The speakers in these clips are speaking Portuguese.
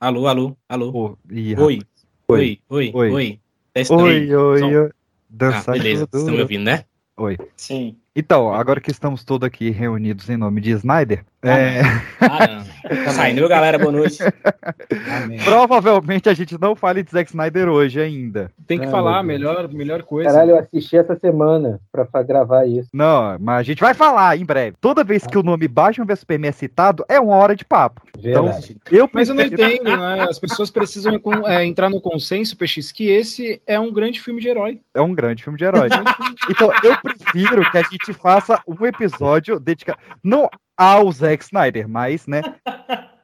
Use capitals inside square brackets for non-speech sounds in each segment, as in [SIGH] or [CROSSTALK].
Alô, alô, alô. Pô, ih, Oi, oi, oi, Oi. oi. Oi, oi, Som. oi. Ah, Dançar beleza, vocês estão me ouvindo, né? Oi. Sim. Então, agora que estamos todos aqui reunidos em nome de Snyder, é, Ah. Saindo, galera, boa noite. Amém. provavelmente a gente não fale de Zack Snyder hoje ainda. Tem que Ah, falar, melhor, melhor coisa. Caralho, eu assisti essa semana pra, pra gravar isso. Não, mas a gente vai falar em breve. Toda vez que o nome Batman vs Superman é citado, é uma hora de papo. Verdade. Eu Mas eu não entendo, né? As pessoas precisam com- é, entrar no consenso, PX, que esse é um grande filme de herói. É um grande filme de herói. [LAUGHS] então, eu prefiro que a gente faça um episódio dedicado. Não ao Zack Snyder, mas, né?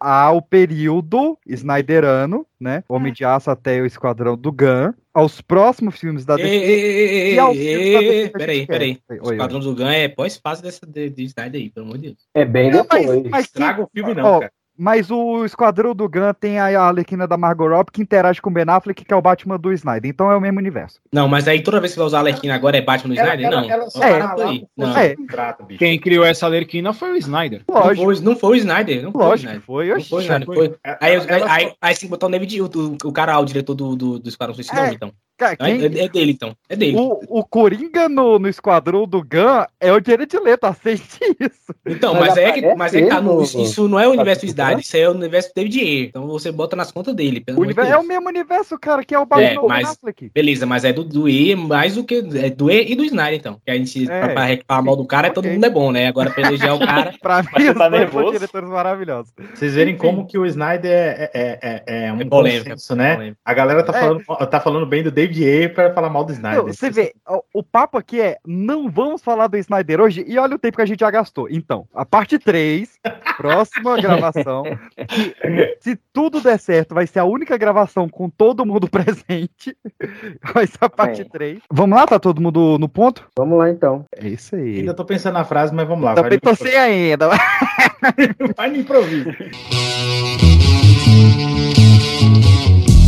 Ao período Snyderano, né? Homem de Aço até o Esquadrão do Gun. Aos próximos filmes da DC. ei, ei, E Peraí, gente peraí. O. Esquadrão do Gun é pós-fase dessa de, de Snyder aí, pelo amor de Deus. É bem Não, mas- depois. mas Estraga o filme, não, Ó, cara. Mas o Esquadrão do Gun tem a Arlequina da Margot Robbie que interage com o Ben Affleck, que é o Batman do Snyder. Então é o mesmo universo. Não, mas aí toda vez que vai usar a Arlequina agora é Batman no Snyder? não. ela só É. tá não. É. Quem criou essa Lerquina foi o Snyder. Não Lógico, foi, não foi o Snyder. Não foi o lógico Snyder. foi. Não Oxi, foi o Snyder. foi. Aí, Ela- aí, ela aí, botar o David, o, o, o cara, o diretor do, do, do Esquadrão Suicida, É. então. Cara, É, quem- é- é dele, então. É dele. O, o Coringa no, no Esquadrão do Gun é o direito de letra, aceite isso. Então, Mas mas, é que, mas é que tá no- isso, não é o universo do Snyder, isso é o universo do David Ayer. Então você bota nas contas dele. Pelo O universo, é o mesmo universo, cara, que é o Batman É, do mas-. Beleza, mas é do, do E mais do que. É do E e do Snyder, então. Que a gente, É. pra, pra reclamar mal do cara, todo Ok. mundo é bom, né? Agora pra eleger o [LAUGHS] cara. Pra mim, tá nervoso? diretores maravilhosos. Vocês verem como que o Snyder é, é, é, é um É polêmica, consenso, né? polêmica. A galera tá, É. falando, tá falando bem do David Ayer pra falar mal do Snyder. Não, você vê, o, o papo aqui é, não vamos falar do Snyder hoje, e olha o tempo que a gente já gastou. Então, a parte 3, [LAUGHS] próxima gravação, que, se tudo der certo, vai ser a única gravação com todo mundo [LAUGHS] presente, vai ser a parte Bem. 3. Vamos lá, tá todo mundo no ponto? Vamos lá então. É isso aí. Ainda tô pensando na frase, mas vamos lá. Também tô sem ainda. [LAUGHS] vai no improviso.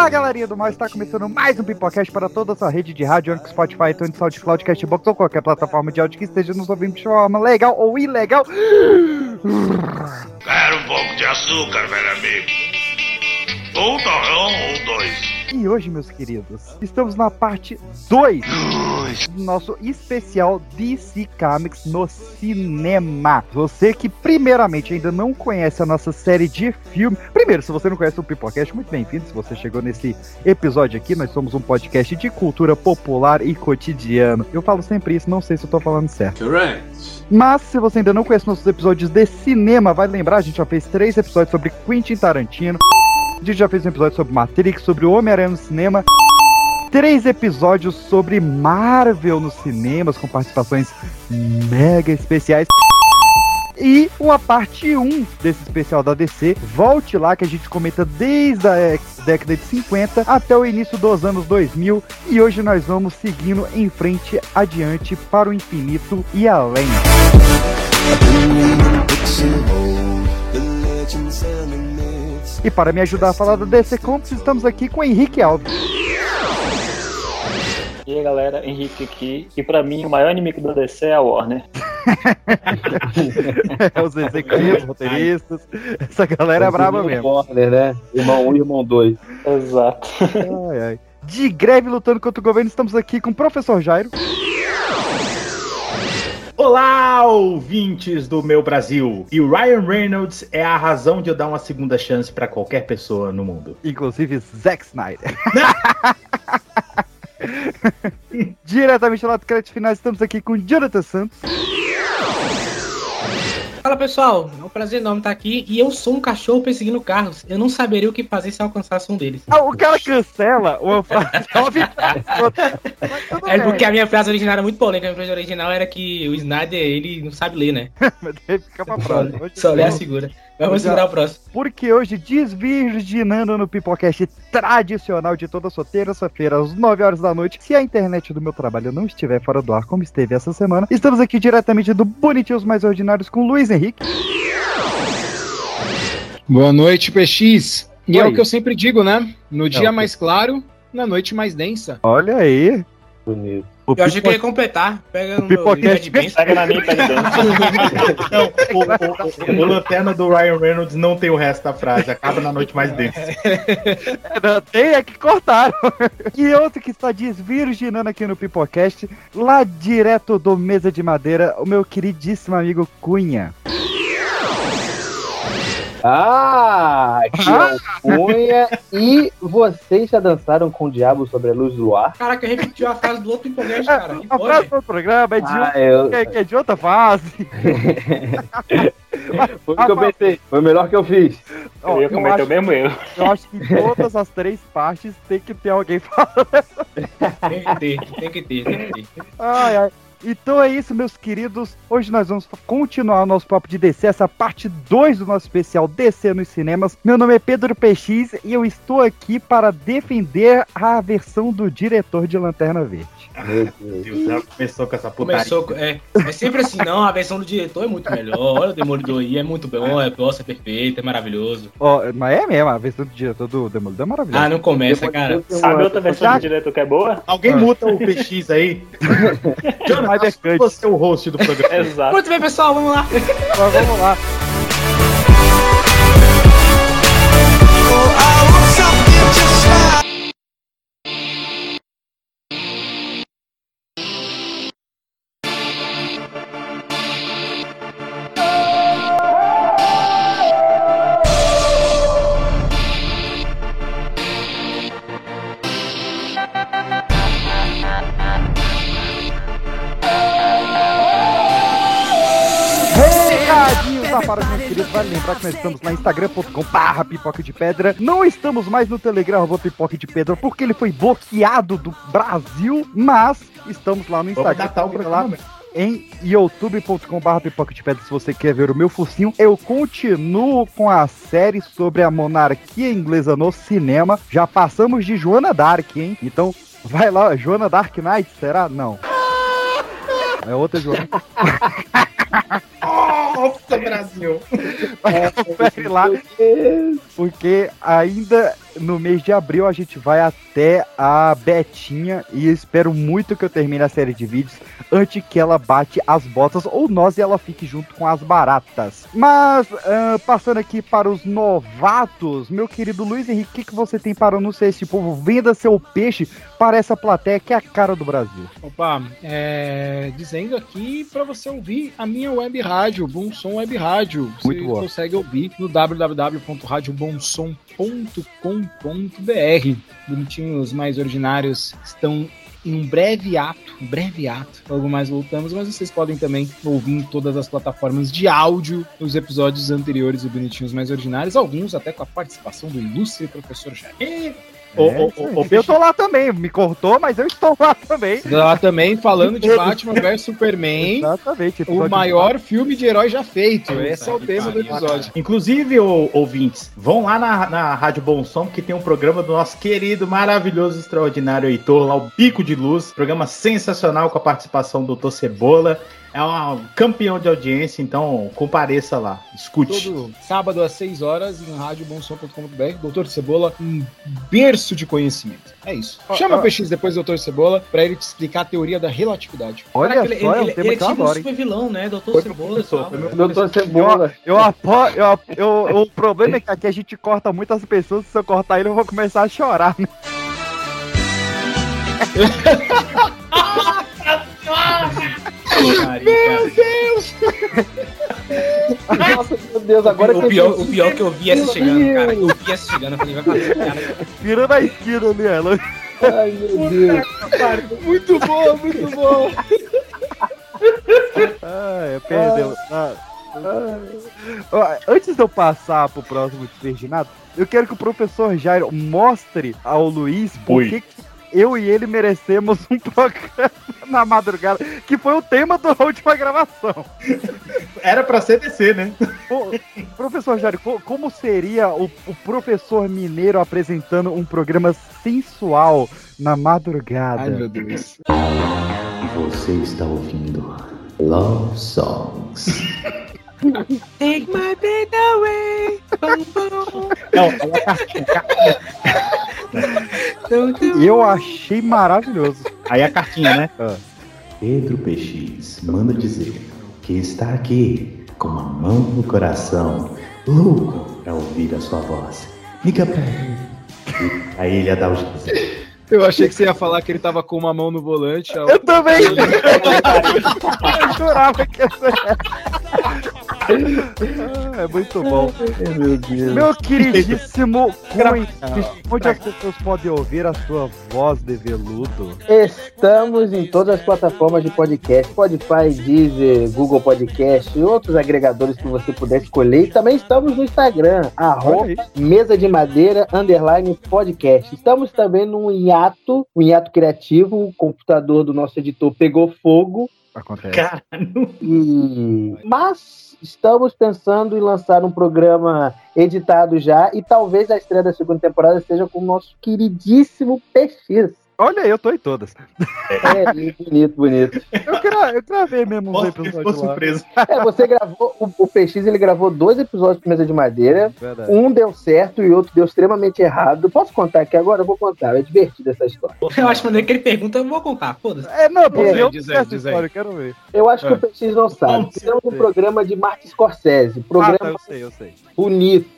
Fala, galerinha do mal, está começando mais um Pipocast para toda a sua rede de rádio, Anchor, Spotify, iTunes, SoundCloud, Castbox ou qualquer plataforma de áudio que esteja nos ouvindo de forma legal ou ilegal. Quero um pouco de açúcar, velho amigo. Um torrão ou dois. E hoje, meus queridos, estamos na parte 2 do nosso especial DC Comics no cinema. Você que, primeiramente, ainda não conhece a nossa série de filme. Primeiro, se você não conhece o Pipocast, muito bem-vindo. Se você chegou nesse episódio aqui, nós somos um podcast de cultura popular e cotidiano. Eu falo sempre isso, não sei se eu tô falando certo. Correct. Mas se você ainda não conhece nossos episódios de cinema, vai lembrar, a gente já fez três episódios sobre Quentin Tarantino. A gente já fez um episódio sobre Matrix, sobre o Homem-Aranha no cinema. Três episódios sobre Marvel nos cinemas, com participações mega especiais. E uma parte 1 desse especial da DC. Volte lá que a gente comenta desde a eh, década de 50 até o início dos anos 2000. E hoje nós vamos seguindo em frente adiante para o infinito e além. E para me ajudar a falar da DC Comics, estamos aqui com o Henrique Alves. E aí galera, Henrique aqui. E pra mim, o maior inimigo da DC é a Warner. [LAUGHS] Os executivos, roteiristas. Essa galera é braba mesmo. Warner, né? Irmão 1 e irmão 2. Exato. Ai, ai. De greve lutando contra o governo, estamos aqui com o professor Jairo. Olá, ouvintes do meu Brasil. E o Ryan Reynolds é a razão de eu dar uma segunda chance pra qualquer pessoa no mundo. inclusive Zack Snyder. [LAUGHS] Diretamente lá do crédito final, estamos aqui com Jonathan Santos. Fala pessoal, é um prazer enorme estar aqui. E eu sou um cachorro perseguindo carros. Eu não saberia o que fazer se eu alcançasse um deles. Ah, o cara cancela uma [LAUGHS] frase É porque a minha frase original era muito polêmica. A minha frase original era que o Snyder, ele não sabe ler, né? [LAUGHS] Mas daí fica pra Só lê a segura. Vamos segurar o próximo. Porque hoje, desvirginando no Pipocast tradicional de toda sua terça-feira, às 9 horas da noite, se a internet do meu trabalho não estiver fora do ar, como esteve essa semana, estamos aqui diretamente do Bonitinhos Mais Ordinários com Luiz Henrique. Boa noite, PX. E é Oi. o que eu sempre digo, né? No dia ok. mais claro, na noite mais densa. Olha aí. Bonito. O Eu achei que Pipo- ia completar. Pega O no Pipocast- bênção. Pega na minha pega. [LAUGHS] Não, o, o, o, o lanterna do Ryan Reynolds não tem o resto da frase. Acaba na noite mais densa. [LAUGHS] Não, Tem é que cortaram. [LAUGHS] E outro que está desvirginando aqui no Pipocast, lá direto do Mesa de Madeira, o meu queridíssimo amigo Cunha. Ah, aqui é o Cunha. e vocês já dançaram com o diabo sobre a luz do luar? Caraca, repetiu a frase do outro Pipocast, cara. Que A frase do programa é de, Ah, eu... que, que é de outra fase. [LAUGHS] Foi o que eu pensei. Foi o melhor que eu fiz. Ó, Eu ia cometer o mesmo erro. eu acho que em todas as três partes tem que ter alguém falando. Tem que ter, tem que ter, tem que ter. Ai, ai. Então é isso, meus queridos. Hoje nós vamos continuar o nosso papo de DC, essa parte 2 do nosso especial DC nos cinemas. Meu nome é Pedro PX e eu estou aqui para defender a versão do diretor de Lanterna Verde. Meu Deus. Deus, já começou com essa putaria. Começou, com- é, é sempre assim, não, a versão do diretor é muito melhor, olha o Demolidor aí, é muito bom, é, nossa, é perfeito, é maravilhoso. Ó, mas é mesmo, a versão do diretor do Demolidor é maravilhosa. Ah, não começa, cara. Sabe outra versão Já- do diretor que é boa? Alguém muta o PX aí? [LAUGHS] Jonathan, Cut. você é o host do programa. [LAUGHS] Exato. Muito bem, pessoal, vamos lá. Mas vamos lá. Recadinhos lembrar que nós estamos lá instagram.com barra pipoca de pedra. Não estamos mais no Telegram pipoca de pedra porque ele foi bloqueado do Brasil, mas estamos lá no Vamos Instagram. procura programa. lá em youtube.com barra pipoca de pedra se você quer ver o meu focinho. Eu continuo com a série sobre a monarquia inglesa no cinema. Já passamos de Joana Dark, hein? Então vai lá, Joana Dark Knight, será? Não. É outra Joana. [LAUGHS] Nossa, Brasil! [LAUGHS] Confere lá, porque ainda no mês de abril a gente vai até a Betinha e espero muito que eu termine a série de vídeos antes que ela bate as botas ou nós e ela fique junto com as baratas. Mas, ah, passando aqui para os novatos, meu querido Luiz Henrique, o que, que você tem para anunciar esse povo? Venda seu peixe para essa plateia que é a cara do Brasil. Opa, é, dizendo aqui para você ouvir a minha web rádio, Bom Som Web Rádio. Você Muito boa. consegue ouvir no www.radiobomsom.com.br. Bonitinhos mais ordinários estão em um breve ato, um breve ato. Logo mais voltamos, mas vocês podem também ouvir em todas as plataformas de áudio os episódios anteriores do Bonitinhos mais ordinários, alguns até com a participação do ilustre professor Jair. É aí. ô, eu tô lá também, me cortou, mas eu estou lá também. Lá também falando de Batman vs Superman. Exatamente. O maior filme de herói já feito. Esse é o tema do episódio. Inclusive, ô, ouvintes, vão lá na, na Rádio Bom Som, que tem um programa do nosso querido, maravilhoso, extraordinário Heitor, lá o Bico de Luz. Programa sensacional com a participação do Dr. Cebola. É um campeão de audiência, então compareça lá, escute. Todo sábado às 6 horas em radiobonsom.com.br. Doutor Cebola, um berço de conhecimento. É isso. Ó, Chama ó. o PX depois do Doutor Cebola pra ele te explicar a teoria da relatividade. Olha Caraca, só, é um ele, tema ele, eu ele é tipo um adoro, hein? super vilão, né? Doutor Foi Cebola. tal. meu Doutor Cebola. Eu apo, eu, eu- o problema é que aqui a gente corta muitas pessoas. Se eu cortar ele, eu vou começar a chorar. né? [LAUGHS] Meu Deus! Nossa, meu Deus, agora o, que pior, o pior que eu vi essa chegando, cara. Eu vi essa chegando, eu falei, vai fazer cara. Virando a esquina ali, ela. Ai, meu Deus. Muito bom, muito bom. Ah, perdeu. Ah. Antes de eu passar pro próximo desvirginado, eu quero que o professor Jairo mostre ao Luiz por Oi. que, eu e ele merecemos um [LAUGHS] programa na madrugada, que foi o tema da última gravação. Era pra ser DC, né? Ô, professor Jário, co- como seria o, o professor mineiro apresentando um programa sensual na madrugada? Ai, meu Deus. Você está ouvindo Love Songs. [LAUGHS] Take my breath away. Bum, bum. Não, aí a cartinha, Don't you- Eu achei maravilhoso. aí a cartinha, né? Pedro PX manda dizer que está aqui com a mão no coração, louco para ouvir a sua voz. Liga pra ele. E a ilha dá os Eu achei que você ia falar que ele tava com uma mão no volante. a Eu também! [LAUGHS] Eu jurava que ia ser Ah, É muito bom. Meu Deus. Meu queridíssimo [LAUGHS] Cunha, onde as pessoas podem ouvir a sua voz de veludo? Estamos em todas as plataformas de podcast, Spotify, Deezer, Google Podcast e outros agregadores que você puder escolher. E também estamos no Instagram, arroba mesa de madeira, underline podcast. Estamos também num hiato, um hiato criativo, o computador do nosso editor pegou fogo, Acontece. Cara, e... Mas estamos pensando em lançar um programa editado já e talvez a estreia da segunda temporada seja com o nosso queridíssimo PX. Olha aí, eu tô em todas. É, bonito, bonito. Eu, gra eu gravei mesmo uns episódios lá. surpreso. É, você gravou, o, o PX ele gravou dois episódios de Mesa de Madeira, Verdade. um deu certo e outro deu extremamente errado. Posso contar aqui agora? Eu vou contar, é divertido essa história. Eu acho maneiro que ele pergunta, eu vou contar. Foda-se. É, não, porque É, eu diz aí, diz aí. quero ver. Eu acho que É. o PX não sabe. Um certeza. programa de Martin Scorsese, Ah, tá, programa eu sei, eu sei. bonito,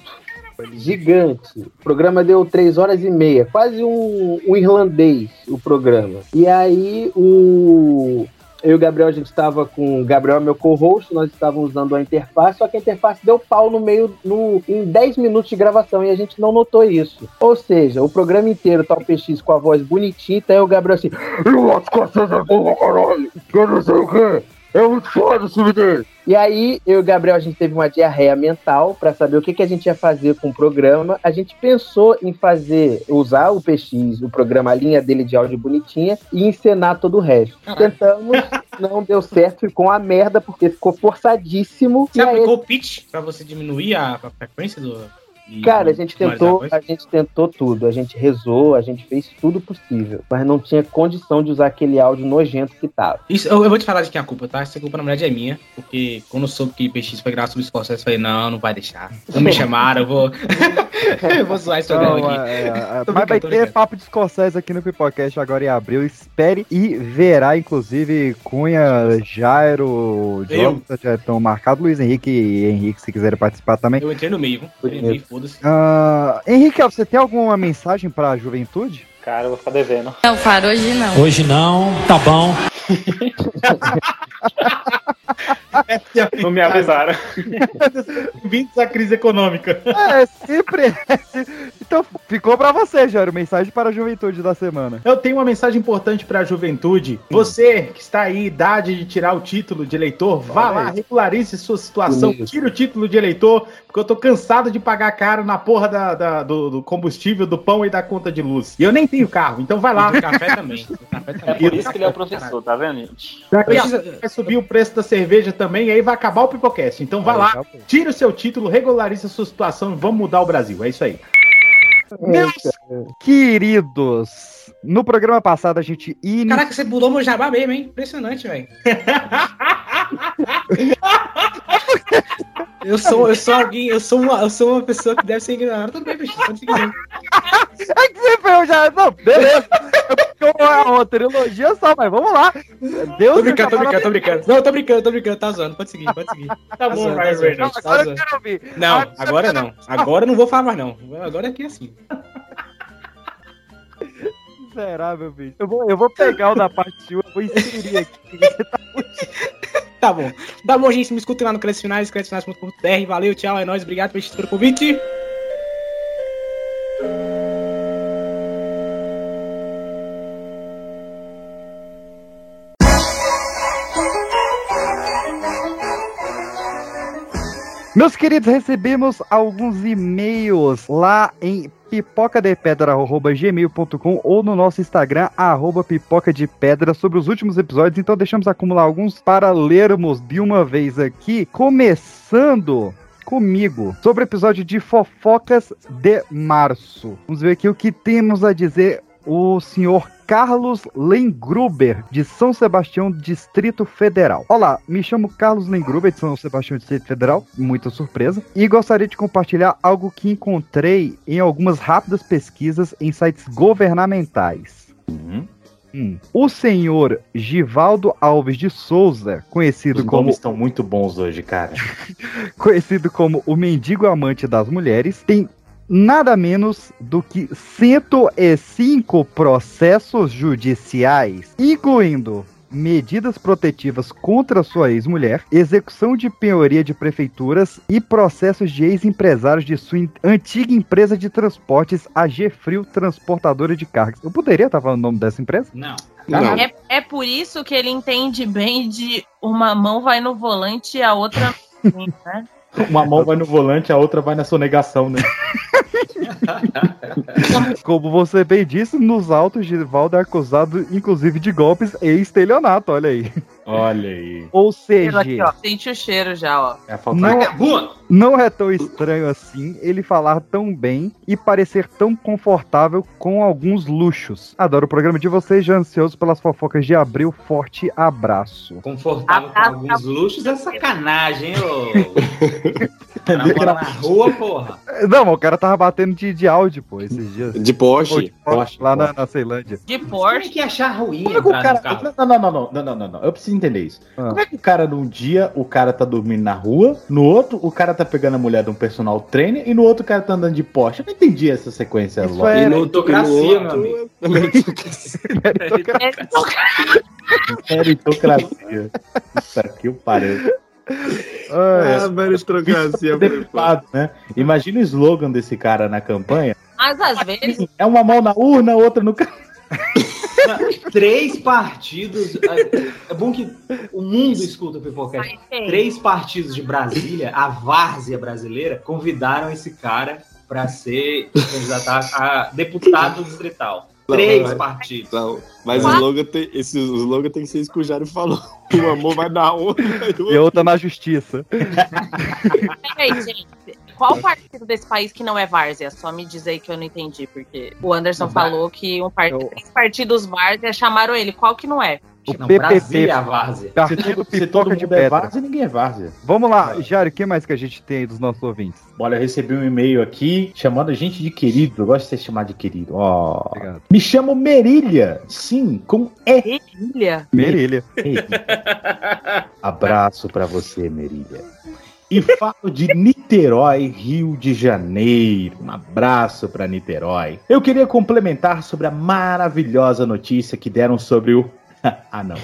gigante. O programa deu três horas e meia, quase um, um irlandês o programa. E aí o eu e o Gabriel, a gente estava com o Gabriel, meu co-host, nós estávamos usando a interface, só que a interface deu pau no meio, no, em 10 minutos de gravação, e a gente não notou isso. Ou seja, o programa inteiro tá o PX com a voz bonitinha, e tá o Gabriel assim, eu acho que vocês é bom caralho, eu não sei o quê. É muito foda esse filme dele. E aí, eu e o Gabriel, a gente teve uma diarreia mental pra saber o que, que a gente ia fazer com o programa. A gente pensou em fazer, usar o PX, o programa, a linha dele de áudio bonitinha, e encenar todo o resto. Tentamos, não deu certo, ficou uma merda, porque ficou forçadíssimo. Você e aí, aplicou o pitch pra você diminuir a, a frequência do. E Cara, a gente tentou, a gente tentou tudo, a gente rezou, a gente fez tudo possível, mas não tinha condição de usar aquele áudio nojento que tava. Isso, eu, eu vou te falar de quem é a culpa, tá? Essa culpa na verdade é minha, porque quando eu soube que PX foi gravar sobre o Scorsese, eu falei, não, não vai deixar. Não me [LAUGHS] chamaram, eu vou. [LAUGHS] eu vou zoar esse programa Não, aqui. é, é, [LAUGHS] mas vai ter papo de Scorsese aqui no Pipocast agora em abril. Espere e verá, inclusive, Cunha, Jairo. Jonathan já estão marcados, Luiz Henrique e Henrique, se quiserem participar também. Eu entrei no meio, viu? Entrei no meio, foda-se. Ah, Henrique, você tem alguma mensagem pra juventude? Cara, eu vou ficar devendo. Não, para hoje não. Hoje não, tá bom. Não me avisaram. [LAUGHS] Bem-vindos à crise econômica. É, sempre. é, Então, ficou pra você, Jairo. Mensagem para a juventude da semana. Eu tenho uma mensagem importante para a juventude. Você que está aí, idade de tirar o título de eleitor, vá Olha lá, aí. regularize sua situação, tire o título de eleitor, porque eu tô cansado de pagar caro na porra da, da- do, do combustível, do pão e da conta de luz. E eu nem tenho carro, então vai lá. E do café também. Do café É também. por isso que ele é o professor, tá vendo, gente? Precisa- Vai subir o preço da cerveja também, e aí vai acabar o Pipocast. Então vai lá, tira o seu título, regularize a sua situação e vamos mudar o Brasil. É isso aí. Meus queridos, no programa passado a gente iniciou. Caraca, você pulou meu jabá mesmo, hein? Impressionante, velho. [LAUGHS] Eu sou, eu sou alguém, eu sou uma, eu sou uma pessoa que deve ser ignorada. Tudo bem, bicho, pode seguir. É que você foi já. Não, beleza. É uma trilogia só, mas vamos lá. Deus Tô brincando, tô brincando, tô brincando. Não, tô brincando, tô brincando, tá zoando, pode seguir, pode seguir. Tá bom, zoando, Reynolds. tá zoando. quero ouvir. Não, agora não. Agora eu não vou falar mais, não. Agora aqui é assim. Miserável, bicho. Eu vou, eu vou pegar o da parte 1, eu vou inserir aqui. [LAUGHS] Tá bom. Tá bom, gente. Me escutem lá no Créditos Finais, créditosfinais.com.br. Valeu, tchau, é nóis. Obrigado pelo convite. Meus queridos, recebemos alguns e-mails lá em pipocadepedra.gmail.com ou no nosso Instagram, arroba pipoca de pedra, sobre os últimos episódios. Então deixamos acumular alguns para lermos de uma vez aqui, começando comigo sobre o episódio de fofocas de março. Vamos ver aqui o que temos a dizer o senhor Carlos Lengruber, de São Sebastião, Distrito Federal. Olá, me chamo Carlos Lengruber, de São Sebastião, Distrito Federal, muita surpresa, e gostaria de compartilhar algo que encontrei em algumas rápidas pesquisas em sites governamentais. Uhum. Hum. O senhor Givaldo Alves de Souza, conhecido Os como nomes estão muito bons hoje, cara. [LAUGHS] conhecido como o mendigo amante das mulheres, tem nada menos do que 105 processos judiciais, incluindo medidas protetivas contra sua ex-mulher, execução de penhoria de prefeituras e processos de ex-empresários de sua antiga empresa de transportes, a G-Frio Transportadora de Cargas. Eu poderia estar falando o nome dessa empresa? Não. Não. É, é por isso que ele entende bem de uma mão vai no volante e a outra né? Uma mão vai no volante, a outra vai na sonegação, né? [LAUGHS] Como você bem disse, nos autos, Givaldo é acusado, inclusive, de golpes e estelionato, olha aí. Olha aí. Ou aqui, seja, ó. Sente o cheiro já, ó. É Não- Vagabunda! não é tão estranho assim ele falar tão bem e parecer tão confortável com alguns luxos. Adoro o programa de vocês, já ansioso pelas fofocas de abril. Forte abraço. Confortável com alguns luxos é sacanagem, hein, ô. [LAUGHS] Cara mora na rua, porra. Não, mas o cara tava batendo de, de áudio, pô, esses dias. De Porsche. Pô, de Porsche, lá na, Porsche. na Ceilândia. De é Porsche. que ia achar ruim Como é que o cara. não, não, não, não, não, não, não. Eu preciso entender isso. Ah. Como é que o cara, num dia, o cara tá dormindo na rua, no outro, o cara tá pegando a mulher de um personal trainer e no outro, o cara tá andando de Porsche? Eu não entendi essa sequência Isso lógica. é- E no- Meritocracia, no meu outro, amigo. é [LAUGHS] meritocracia. É, Meritocracia. Isso aqui eu parei. Ah, Ah, meritocracia. Deputado, né? Imagina o slogan desse cara na campanha. Mas às vezes, É uma mão na urna, outra no carro. [LAUGHS] Três partidos. é- bom que o mundo escuta o Pipocast. Três partidos de Brasília, a várzea brasileira, convidaram esse cara para ser candidato a deputado distrital. Não, Três não, partidos. Não, mas o slogan, tem, esse, o slogan tem que ser isso que o Jário falou. [LAUGHS] O amor vai dar onda. e outra na justiça. Peraí, gente. Qual partido desse país que não é várzea? Só me diz aí que eu não entendi, porque o Anderson falou que um part... Eu- três partidos várzea chamaram ele. Qual que não é? O Não, PPP, Brasília é a várzea. Se Partido todo, se todo de mundo é Pedra. várzea, ninguém é várzea. Vamos lá, Jário, o que mais que a gente tem aí dos nossos ouvintes? Olha, eu recebi um e-mail aqui chamando a gente de querido. Eu gosto de ser chamado de querido. Ó. Obrigado. Me chamo Merilha. Sim, com E. Ilha. Merilha. [LAUGHS] Abraço pra você, Merilha. E falo de Niterói, Rio de Janeiro. Um abraço pra Niterói. Eu queria complementar sobre a maravilhosa notícia que deram sobre o. [LAUGHS] ah, não.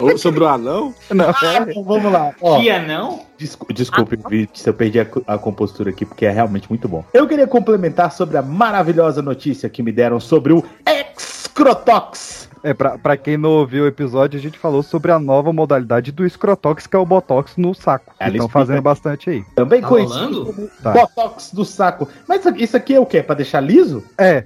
Ou sobre o anão? Não, Então, vamos lá. Ó, Que anão? Descu- Desculpe, Vitor, se eu perdi a, a compostura aqui, porque é realmente muito bom. Eu queria complementar sobre a maravilhosa notícia que me deram sobre o Excrotox. É, pra, pra quem não ouviu o episódio, a gente falou sobre a nova modalidade do Scrotox, que é o Botox no saco. Estão fazendo bastante aí. Também Tá como Tá. Botox do saco. Mas isso aqui- isso aqui é o quê? Pra deixar liso? É.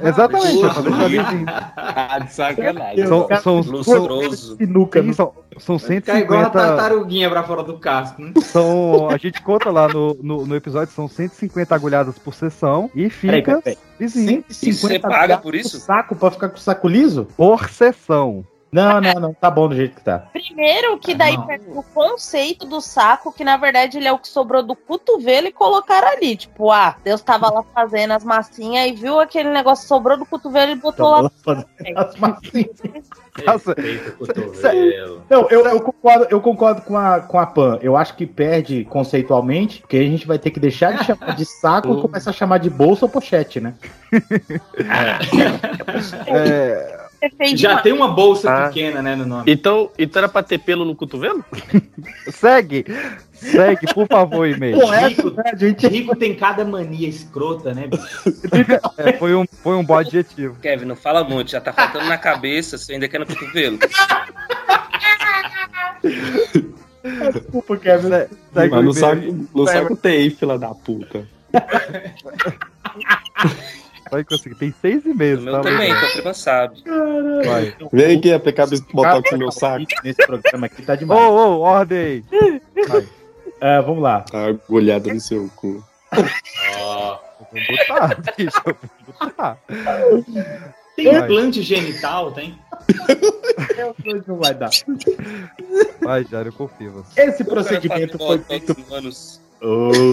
Exatamente, é pra deixar lisinho. Ah, de sacanagem. São, são, Lustroso. Sinuca. são, são Ficar igual a 150. tartaruguinha pra fora do casco, né? São, a gente conta lá no, no, no episódio, são 150 agulhadas por sessão e Peraí, fica peraí, lisinho. 150 você paga por isso? saco pra ficar com o saco liso? Por sessão. Não, não, não. Tá bom do jeito que tá. Primeiro que Ah, daí perde o conceito do saco, que na verdade ele é o que sobrou do cotovelo e colocaram ali. Tipo, ah, Deus tava lá fazendo as massinhas e viu aquele negócio que sobrou do cotovelo e botou lá. As massinhas. [LAUGHS] Nossa. Não, eu, eu concordo, eu concordo com a, com a Pan. Eu acho que perde conceitualmente, porque a gente vai ter que deixar de chamar de saco e [LAUGHS] começar a chamar de bolsa ou pochete, né? É, fez [LAUGHS] Já tem uma bolsa Ah. pequena, né, no nome. Então, então era pra ter pelo no cotovelo? [LAUGHS] segue. Segue, por favor, e-mail. Rico, né, a gente. Rico tem cada mania escrota, né? bicho? É, foi, um, foi um bom adjetivo. Kevin, não fala muito, já tá faltando na cabeça, você ainda quer no cotovelo. Desculpa, Kevin. Se- segue o Mas no e-mail. saco, no saco tem, fila da puta. [LAUGHS] Vai conseguir. Tem seis e meio. O meu também, então a prima sabe. Vai. Vem aqui aplicar botox no meu saco. Nesse programa aqui tá Ô, demais. ô, ordem! Ah, vamos lá. Tá agulhada no seu cu. Eu vou botar, bicho. Vou botar. Tem Vai. implante genital, tem? Não vai dar. Vai, Jário, eu confio. Esse procedimento foi feito. Ô, Ô.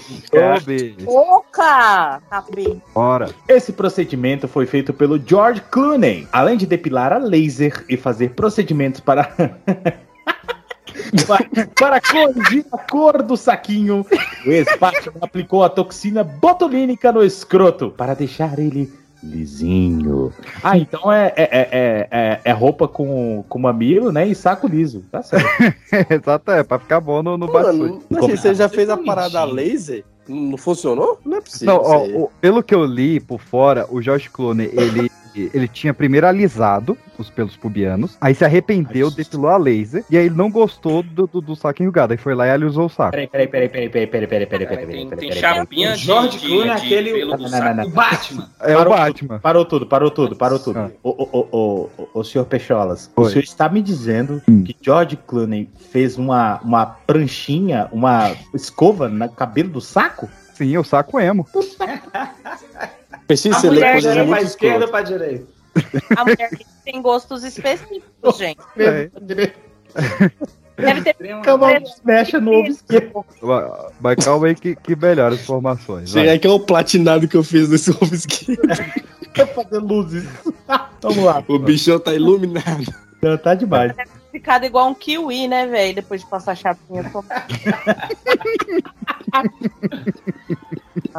Boca! Capi. Bora. Esse procedimento foi feito pelo George Clooney. Além de depilar a laser e fazer procedimentos para. para, [LAUGHS] para corrigir a cor do saquinho, o ex-Batman aplicou a toxina botulínica no escroto para deixar ele lisinho. Ah, então é, é, é, é, é- é roupa com, com mamilo, né? E saco liso. Tá certo. [LAUGHS] Exato, é, pra ficar bom no, no Mano, você já fez a parada laser? Não funcionou? Não é possível. Não, ó, pelo que eu li por fora, o George Clooney, ele, ele tinha primeiro alisado os pelos pubianos, aí se arrependeu, depilou a laser, e aí ele não gostou do, do, do saco enrugado, aí foi lá e alisou o saco. Peraí, peraí, peraí, peraí, peraí, peraí, peraí, peraí, peraí, Tem, peraí, tem peraí, chapinha O de, George Clooney é aquele-. O Batman. É o Batman. Parou tudo, parou tudo, parou tudo. Ah. Ô, senhor Pecholas, o senhor está me dizendo Hum. que George Clooney fez uma, uma pranchinha, uma escova no cabelo do saco? Sim, o saco emo. [LAUGHS] Precisa A ser mulher coisas era pra muito esquerda ou pra direita? A mulher tem gostos específicos, [LAUGHS] gente. É. Deve ter Calma, mexa no ovo esquerdo. Vai- Vai, calma aí que, que melhora as informações. aí que é o platinado que eu fiz nesse ovo esquerdo. Pra fazer luzes. [LAUGHS] Vamos lá. O bichão tá iluminado. Não, Tá demais. ficado igual um kiwi, né, velho? Depois de passar a chapinha. [LAUGHS]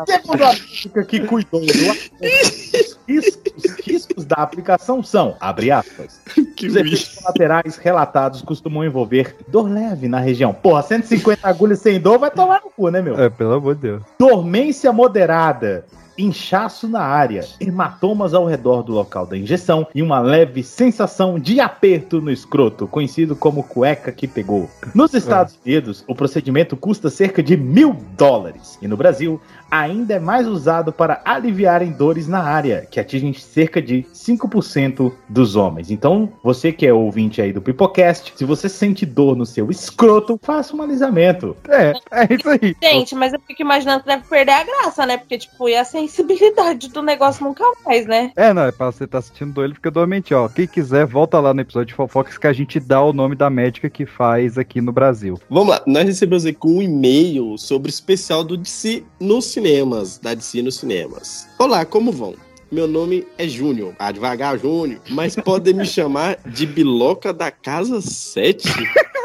Segundo a médica que cuidou do os riscos, os riscos da aplicação são, abre aspas, Que os efeitos colaterais relatados costumam envolver dor leve na região. Porra, 150 agulhas sem dor vai tomar no cu, né, meu? É, pelo amor de Deus. Dormência moderada, inchaço na área, hematomas ao redor do local da injeção e uma leve sensação de aperto no escroto, conhecido como cueca que pegou. Nos Estados Unidos, o procedimento custa cerca de mil dólares e no Brasil ainda é mais usado para aliviarem dores na área, que atingem cerca de 5% dos homens. Então, você que é ouvinte aí do Pipocast, se você sente dor no seu escroto, faça um alisamento. É, é isso aí. Gente, mas eu fico imaginando que deve perder a graça, né? Porque, tipo, e a sensibilidade do negócio nunca mais, né? É, não, é pra você tá assistindo dor, ele fica dormente, ó. Quem quiser, volta lá no episódio de fofocas que a gente dá o nome da médica que faz aqui no Brasil. Vamos lá, nós recebemos aqui um e-mail sobre o especial do DC nos cinemas, da DC nos cinemas. Olá, como vão? Meu nome é Júnior, ah, devagar Júnior, mas podem me [LAUGHS] chamar de Biloca da Casa 7?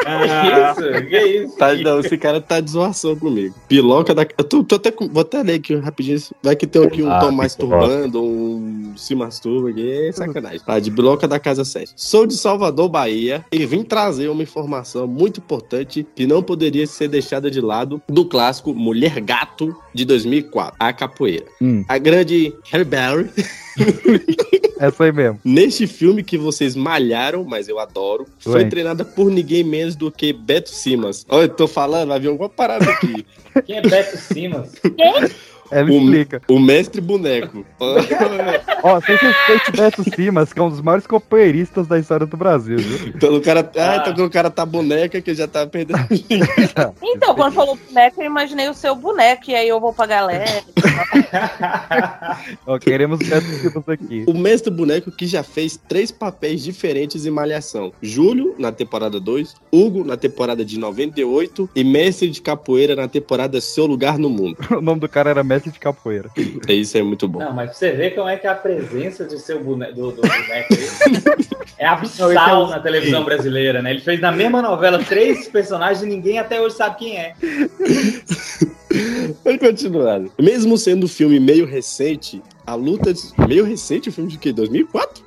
Que isso? Que isso? Tá, não, esse cara tá de zoação comigo. Biloca da. Eu tô, tô até com- Vou até ler aqui rapidinho. Vai que tem aqui um Ah, tom masturbando, um se masturba aqui. É sacanagem. Tá, de Biloca da Casa 7. Sou de Salvador, Bahia, e vim trazer uma informação muito importante que não poderia ser deixada de lado do clássico Mulher Gato de 2004, a capoeira. Hum. A grande Halle Berry [LAUGHS] [LAUGHS] Essa aí mesmo. Neste filme que vocês malharam, mas eu adoro, foi Ué. treinada por ninguém menos do que Beto Simas. Olha, eu tô falando, vai vir alguma parada aqui. [LAUGHS] Quem é Beto Simas? Ela o, explica. o mestre boneco. [LAUGHS] Ó, sem respeito Beto Simas, que é um dos maiores companheiristas da história do Brasil, viu? então o cara, ah, então o cara tá boneca que já tá perdendo. [LAUGHS] Então, quando falou boneco, eu imaginei o seu boneco, e aí eu vou pra galera. [LAUGHS] Ó, queremos Beto Simas aqui. O mestre boneco que já fez três papéis diferentes em Malhação. Júlio, na temporada 2, Hugo, na temporada de 98 e mestre de capoeira na temporada Seu Lugar no Mundo. O nome do cara era Mestre de Capoeira. É isso, é muito bom. Não, mas pra você ver como é que a presença de seu boneco, do, do boneco [LAUGHS] é abissal na televisão brasileira, né? Ele fez na mesma novela três personagens e ninguém até hoje sabe quem é. Vamos continuar. Mesmo sendo um filme meio recente, a luta. De... Meio recente o filme de quê? 2004?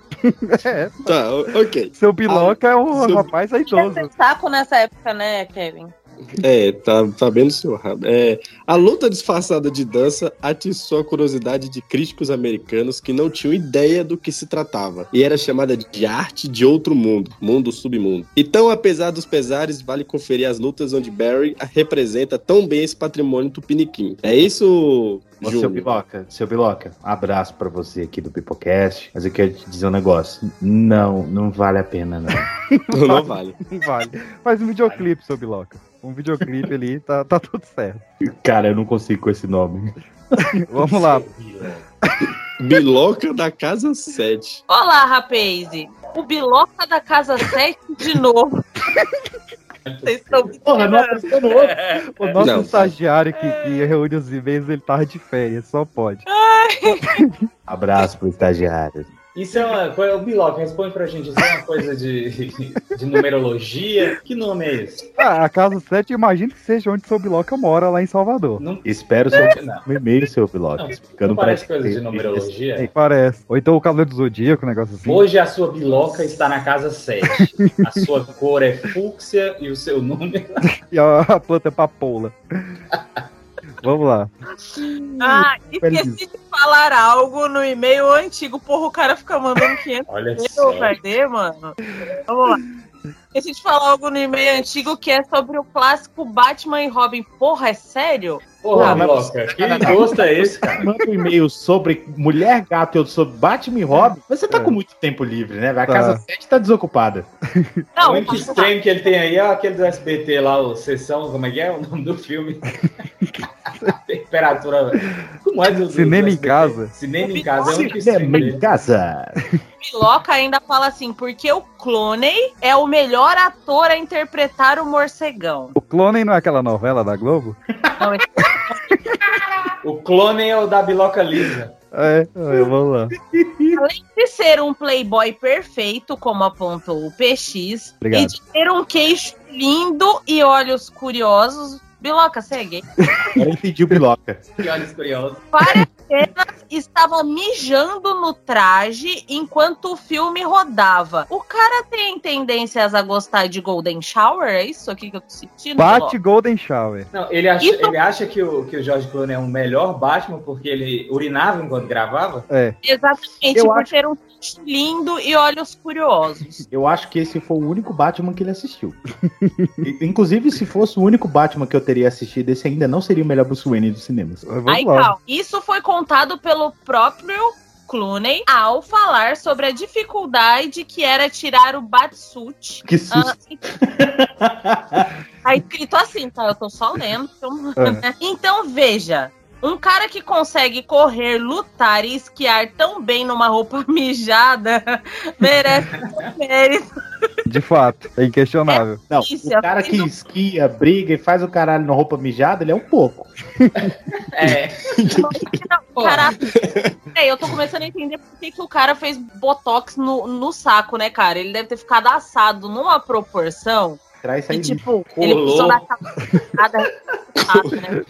É, [LAUGHS] Tá, ok. seu Biloca é um seu- rapaz Tinha aidoso. esse saco nessa época, né, Kevin? É, tá, tá bem no seu rabo. É, a luta disfarçada de dança atiçou a curiosidade de críticos americanos que não tinham ideia do que se tratava. E era chamada de arte de outro mundo, mundo submundo. Então, apesar dos pesares, vale conferir as lutas onde Barry representa tão bem esse patrimônio tupiniquim. É isso, Ô, seu? Biloca, seu Biloca, um abraço pra você aqui do Pipocast. Mas eu quero te dizer um negócio. Não, não vale a pena, não. [LAUGHS] Não vale. Não vale. Faz um videoclipe, seu Biloca. Um videoclipe ali, tá, tá tudo certo. Cara, eu não consigo com esse nome. [LAUGHS] Vamos lá. Biloca da Casa 7. Olá, rapaz. O Biloca da Casa 7 de novo. Vocês estão me Porra, não outro. O nosso Não. estagiário que, que reúne os e-mails, ele tava de férias, só pode. Abraço pro estagiário. Isso é uma coisa. O Biloca, responde pra gente. Isso é uma coisa de, de numerologia? Que nome é esse? Ah, a casa 7, imagino que seja onde seu Biloca mora, lá em Salvador. Não, Espero seu não. e-mail, seu Biloca. Não, explicando não parece coisa de numerologia? Parece. Ou então o Cavaleiro do Zodíaco, um negócio assim. Hoje a sua biloca está na casa 7. A sua cor é fúcsia e o seu número. [LAUGHS] E a, a planta é papoula. Vamos lá. Ah, [LAUGHS] esqueci de falar algo no e-mail antigo. Porra, o cara fica mandando [LAUGHS] 500 Olha e-mail, só. perder, mano. Vamos lá. Esqueci de falar algo no e-mail antigo que é sobre o clássico Batman e Robin. Porra, é sério? Porra, Ah, mas Biloca, que gosto é esse, cara? Manda um e-mail sobre Mulher Gato e outro sobre Batman e Robin. Você tá É. com muito tempo livre, né? A Tá. casa 7 tá desocupada. O Não, único estranho que ele tem aí é aquele do SBT lá, o Sessão, como é que é o nome do filme? [LAUGHS] Temperatura. Como é do, Cinema do em casa. Cinema em casa é o único Cinema em casa. Piloca ainda fala assim, porque o Clooney é o melhor ator a interpretar o morcegão. O Clone não é aquela novela da Globo? Não, esse- O clone é o da Biloca Lisa. É, é, vamos lá. além de ser um playboy perfeito, como apontou o PX, Obrigado. e de ter um queixo lindo e olhos curiosos, Biloca, segue. Entendi o Biloca. Que olhos curiosos. Várias cenas estava mijando no traje enquanto o filme rodava. O cara tem tendências a gostar de Golden Shower? É isso aqui que eu tô sentindo? Bate Golden Shower. Não, ele acha, Isso- ele acha que, o, que o George Clooney é o melhor Batman porque ele urinava enquanto gravava? É. Exatamente, Eu por acho- ter um lindo e olhos curiosos. Eu acho que esse foi o único Batman que ele assistiu. Inclusive, se fosse o único Batman que eu teria assistido, esse ainda não seria o melhor Bruce Wayne dos cinemas. Aí, calma. Isso foi contado pelo próprio Clooney ao falar sobre a dificuldade que era tirar o Batsuit. Que susto. Ah, Tá escrito assim, tá? Eu tô só lendo. Então, É. então veja. Um cara que consegue correr, lutar e esquiar tão bem numa roupa [LAUGHS] mijada [LAUGHS] merece mérito. De fato, é inquestionável. Não, Isso, o cara que esquia, briga e faz o caralho na roupa mijada, ele é um pouco. É. Não, cara, [LAUGHS] é, eu tô começando a entender por que, que o cara fez botox no, no saco, né, cara? Ele deve ter ficado assado numa proporção Traz isso aí. E, tipo, ele Rolou. precisou dar nada, né?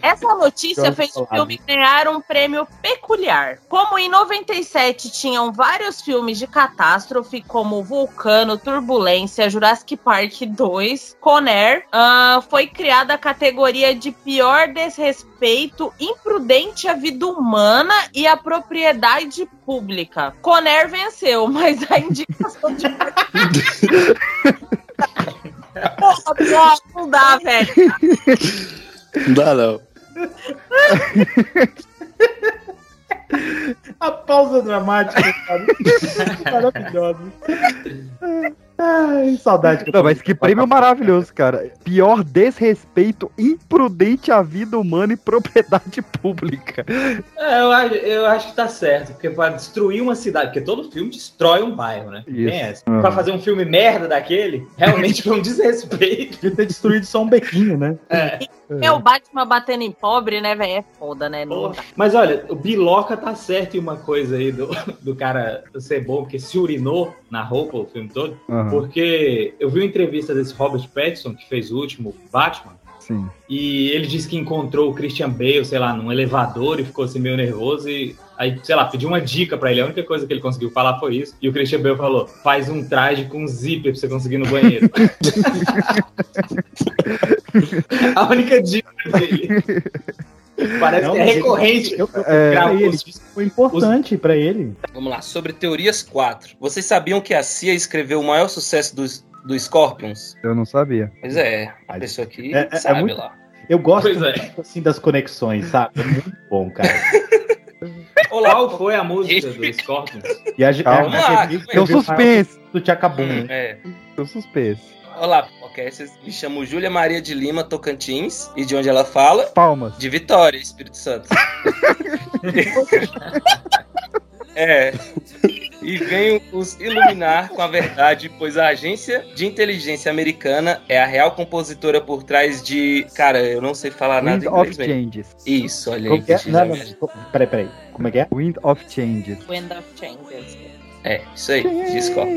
Essa notícia fez o filme ganhar um prêmio peculiar. Como em 97 tinham vários filmes de catástrofe, como Vulcano, Turbulência, Jurassic Park 2, Conair, ah, foi criada a categoria de pior desrespeito imprudente à vida humana e à propriedade pública. Conair venceu, [LAUGHS] mas a indicação de [LAUGHS] Porra, pior, não dá, velho. Não dá, não. A pausa dramática, cara. [LAUGHS] Maravilhosa. Ai, saudade. que eu Não, mas que prêmio maravilhoso, cara. Pior desrespeito imprudente à vida humana e propriedade [LAUGHS] pública. É, eu, acho- eu acho que tá certo, porque pra destruir uma cidade, porque todo filme destrói um bairro, né? Isso. Uhum. Pra fazer um filme merda daquele, realmente foi um [LAUGHS] desrespeito. Podia ter destruído só um bequinho, né? É. É o Batman batendo em pobre, né, velho? É foda, né? Dá. Mas olha, o Biloca tá certo em uma coisa aí do, [LAUGHS] do cara ser bom, porque se urinou na roupa o filme todo. Porque eu vi uma entrevista desse Robert Pattinson, que fez o último Batman, Sim. e ele disse que encontrou o Christian Bale, sei lá, num elevador e ficou assim meio nervoso e aí, sei lá, pediu uma dica pra ele. A única coisa que ele conseguiu falar foi isso. E o Christian Bale falou: faz um traje com zíper pra você conseguir ir no banheiro. [LAUGHS] [LAUGHS] A única dica dele. [LAUGHS] Parece Não, que é mas ele- recorrente. eu- eu- É, ele, os- isso foi importante pra ele. Vamos lá, sobre teorias 4. Vocês sabiam que a CIA escreveu o maior sucesso dos, do Scorpions? Eu não sabia. Pois é, a pessoa aqui é- é- é sabe muito- lá. Eu gosto é. muito, assim das conexões, sabe? É muito bom, cara. [LAUGHS] Olá, Qual foi a música do Scorpions? E a, Calma. Vamos lá, Tem um escreveu suspense. do Tchacabum. É. Tem um suspense. Olá, Vocês me chamam Júlia Maria de Lima Tocantins. E de onde ela fala? Palmas. De Vitória, Espírito Santo. [LAUGHS] é. E venho os iluminar com a verdade, pois a agência de inteligência americana é a real compositora por trás de. Cara, eu não sei falar nada Wind em of inglês mesmo. Changes. Isso, olha aí. É? que Não, já- não, peraí, peraí. Como é que é? Wind of Changes. Wind of Changes. É, isso aí, discordo.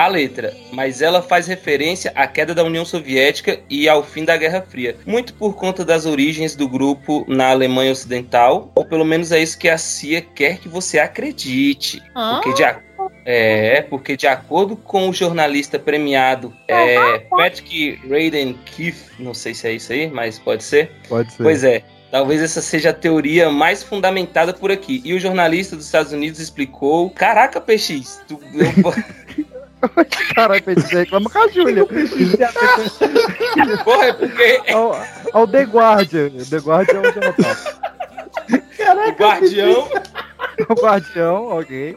A letra, mas ela faz referência à queda da União Soviética e ao fim da Guerra Fria, muito por conta das origens do grupo na Alemanha Ocidental, ou pelo menos é isso que a CIA quer que você acredite. Porque de, a- é, porque de acordo com o jornalista premiado é, Patrick Raiden Keefe, não sei se é isso aí, mas pode ser. Pode ser. Pois é. Talvez essa seja a teoria mais fundamentada por aqui. E o jornalista dos Estados Unidos explicou: Caraca, PX, tu, eu- [LAUGHS] [LAUGHS] Caralho, você reclama com a Júlia. [LAUGHS] porra, é porque Ao, ao The Guardian. The Guardian é o jornal. o guardião. [LAUGHS] O Guardião, ok.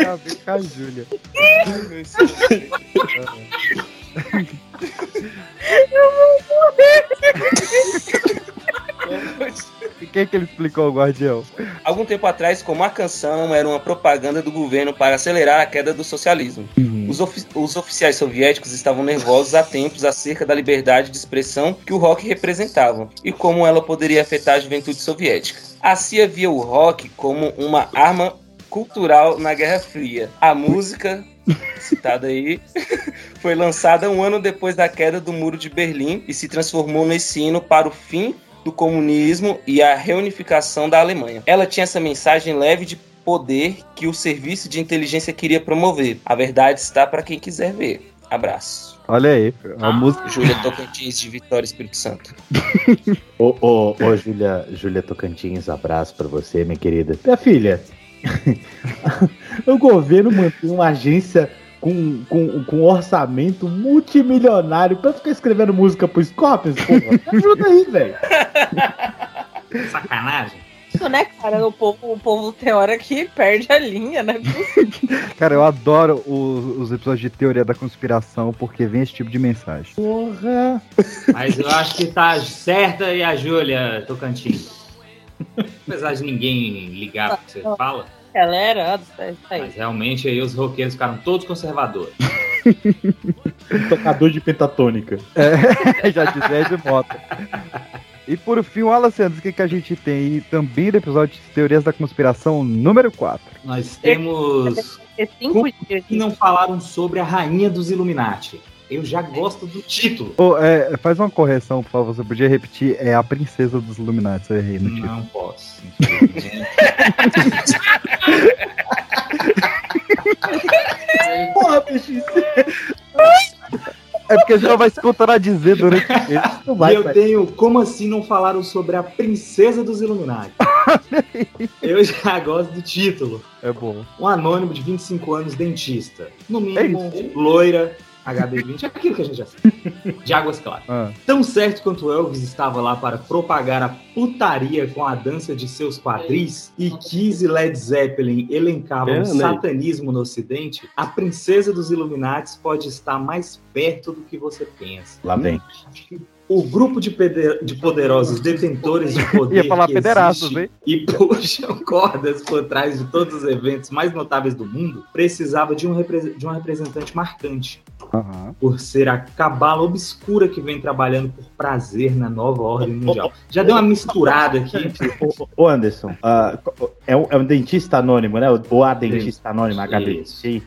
Tá bem com a Júlia. E quem que ele explicou o Guardião? Algum tempo atrás, como a canção era uma propaganda do governo para acelerar a queda do socialismo. Os, ofi- os oficiais soviéticos estavam nervosos há tempos acerca da liberdade de expressão que o rock representava e como ela poderia afetar a juventude soviética. A CIA via o rock como uma arma cultural na Guerra Fria. A música, citada aí, [LAUGHS] foi lançada um ano depois da queda do Muro de Berlim e se transformou nesse hino para o fim do comunismo e a reunificação da Alemanha. Ela tinha essa mensagem leve de poder que o serviço de inteligência queria promover. A verdade está para quem quiser ver. Abraço. Olha aí, a música. Júlia Tocantins de Vitória Espírito Santo. [LAUGHS] Ô, ô, ô, Júlia, Júlia Tocantins, abraço pra você, minha querida. Minha filha, [LAUGHS] o governo mantém uma agência com, com, com orçamento multimilionário pra ficar escrevendo música pro Scorpions, porra. Me Ajuda aí, velho. [LAUGHS] Sacanagem. Isso, né, cara? O povo, o povo tem hora que perde a linha, né? [LAUGHS] Cara, eu adoro os, os episódios de teoria da conspiração porque vem esse tipo de mensagem. Porra. Mas eu acho que tá certa e a Júlia Tocantins. Apesar de ninguém ligar pro que você fala, Galera, é isso aí. mas realmente aí os roqueiros ficaram todos conservadores. [LAUGHS] Tocador de pentatônica. É, [LAUGHS] já dizia de moto. E por fim, o Alan Sanders, o que, que a gente tem aí também do episódio de Teorias da Conspiração número 4? Nós temos. Ter cinco Como dias. que não falaram sobre a rainha dos Illuminati? Eu já gosto do título. Ô, é, faz uma correção, por favor, você podia repetir, é a princesa dos Illuminati, eu errei no título. Não posso. [LAUGHS] Porra, peixe. É porque já vai se contradizer durante o e vai, eu vai. tenho. Como assim não falaram sobre a princesa dos Illuminati? [LAUGHS] eu já gosto do título. É bom. Um anônimo de 25 anos, dentista. No É mínimo, loira, HB20, é aquilo que a gente já sabe. De águas claras. Ah, Tão certo quanto Elvis estava lá para propagar a putaria com a dança de seus quadris e Kiss e Led Zeppelin elencavam o né? satanismo no ocidente, a princesa dos Illuminati pode estar mais perto do que você pensa. Lá vem. O grupo de, de poderosos detentores de [LAUGHS] poder Ia falar que existe hein? e puxam [LAUGHS] cordas por trás de todos os eventos mais notáveis do mundo, precisava de um, repre- de um representante marcante aham. por ser a cabala obscura que vem trabalhando por prazer na nova ordem mundial. Já deu uma misturada aqui. [LAUGHS] Ô, Anderson, ah, é, um, é um dentista anônimo, né? Ou a dentista anônima. HDC.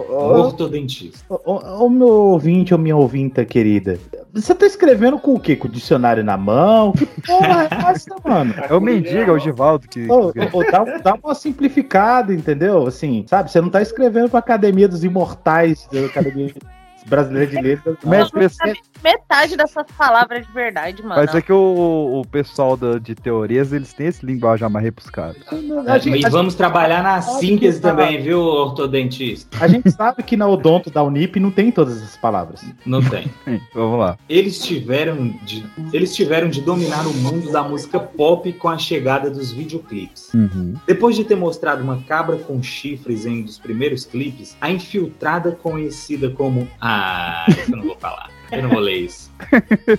Ortodentista. Ô, ô, ô, meu ouvinte ou minha ouvinta querida, você tá escrevendo com o quê? Com o dicionário na mão? Que porra é essa, [LAUGHS] mano? É o mendigo, é o Givaldo que. Ô, dá, [LAUGHS] dá uma simplificada, entendeu? Assim, sabe? Você não tá escrevendo pra Academia dos Imortais, da Academia Brasileira de Letras. Eu não sabe metade dessas palavras de verdade, mano. mas é que o, o pessoal da- de teorias, eles têm esse linguagem mais rebuscado. É, e vamos trabalhar na síntese também, viu, ortodentista? A gente sabe que na Odonto da Unip não tem todas essas palavras. Não tem. [LAUGHS] Vamos lá. Eles tiveram, de, eles tiveram de dominar o mundo da música pop com a chegada dos videoclipes. Uhum. Depois de ter mostrado uma cabra com chifres em um dos primeiros clipes, a infiltrada conhecida como. Ah, isso eu não vou falar. Eu não vou ler isso.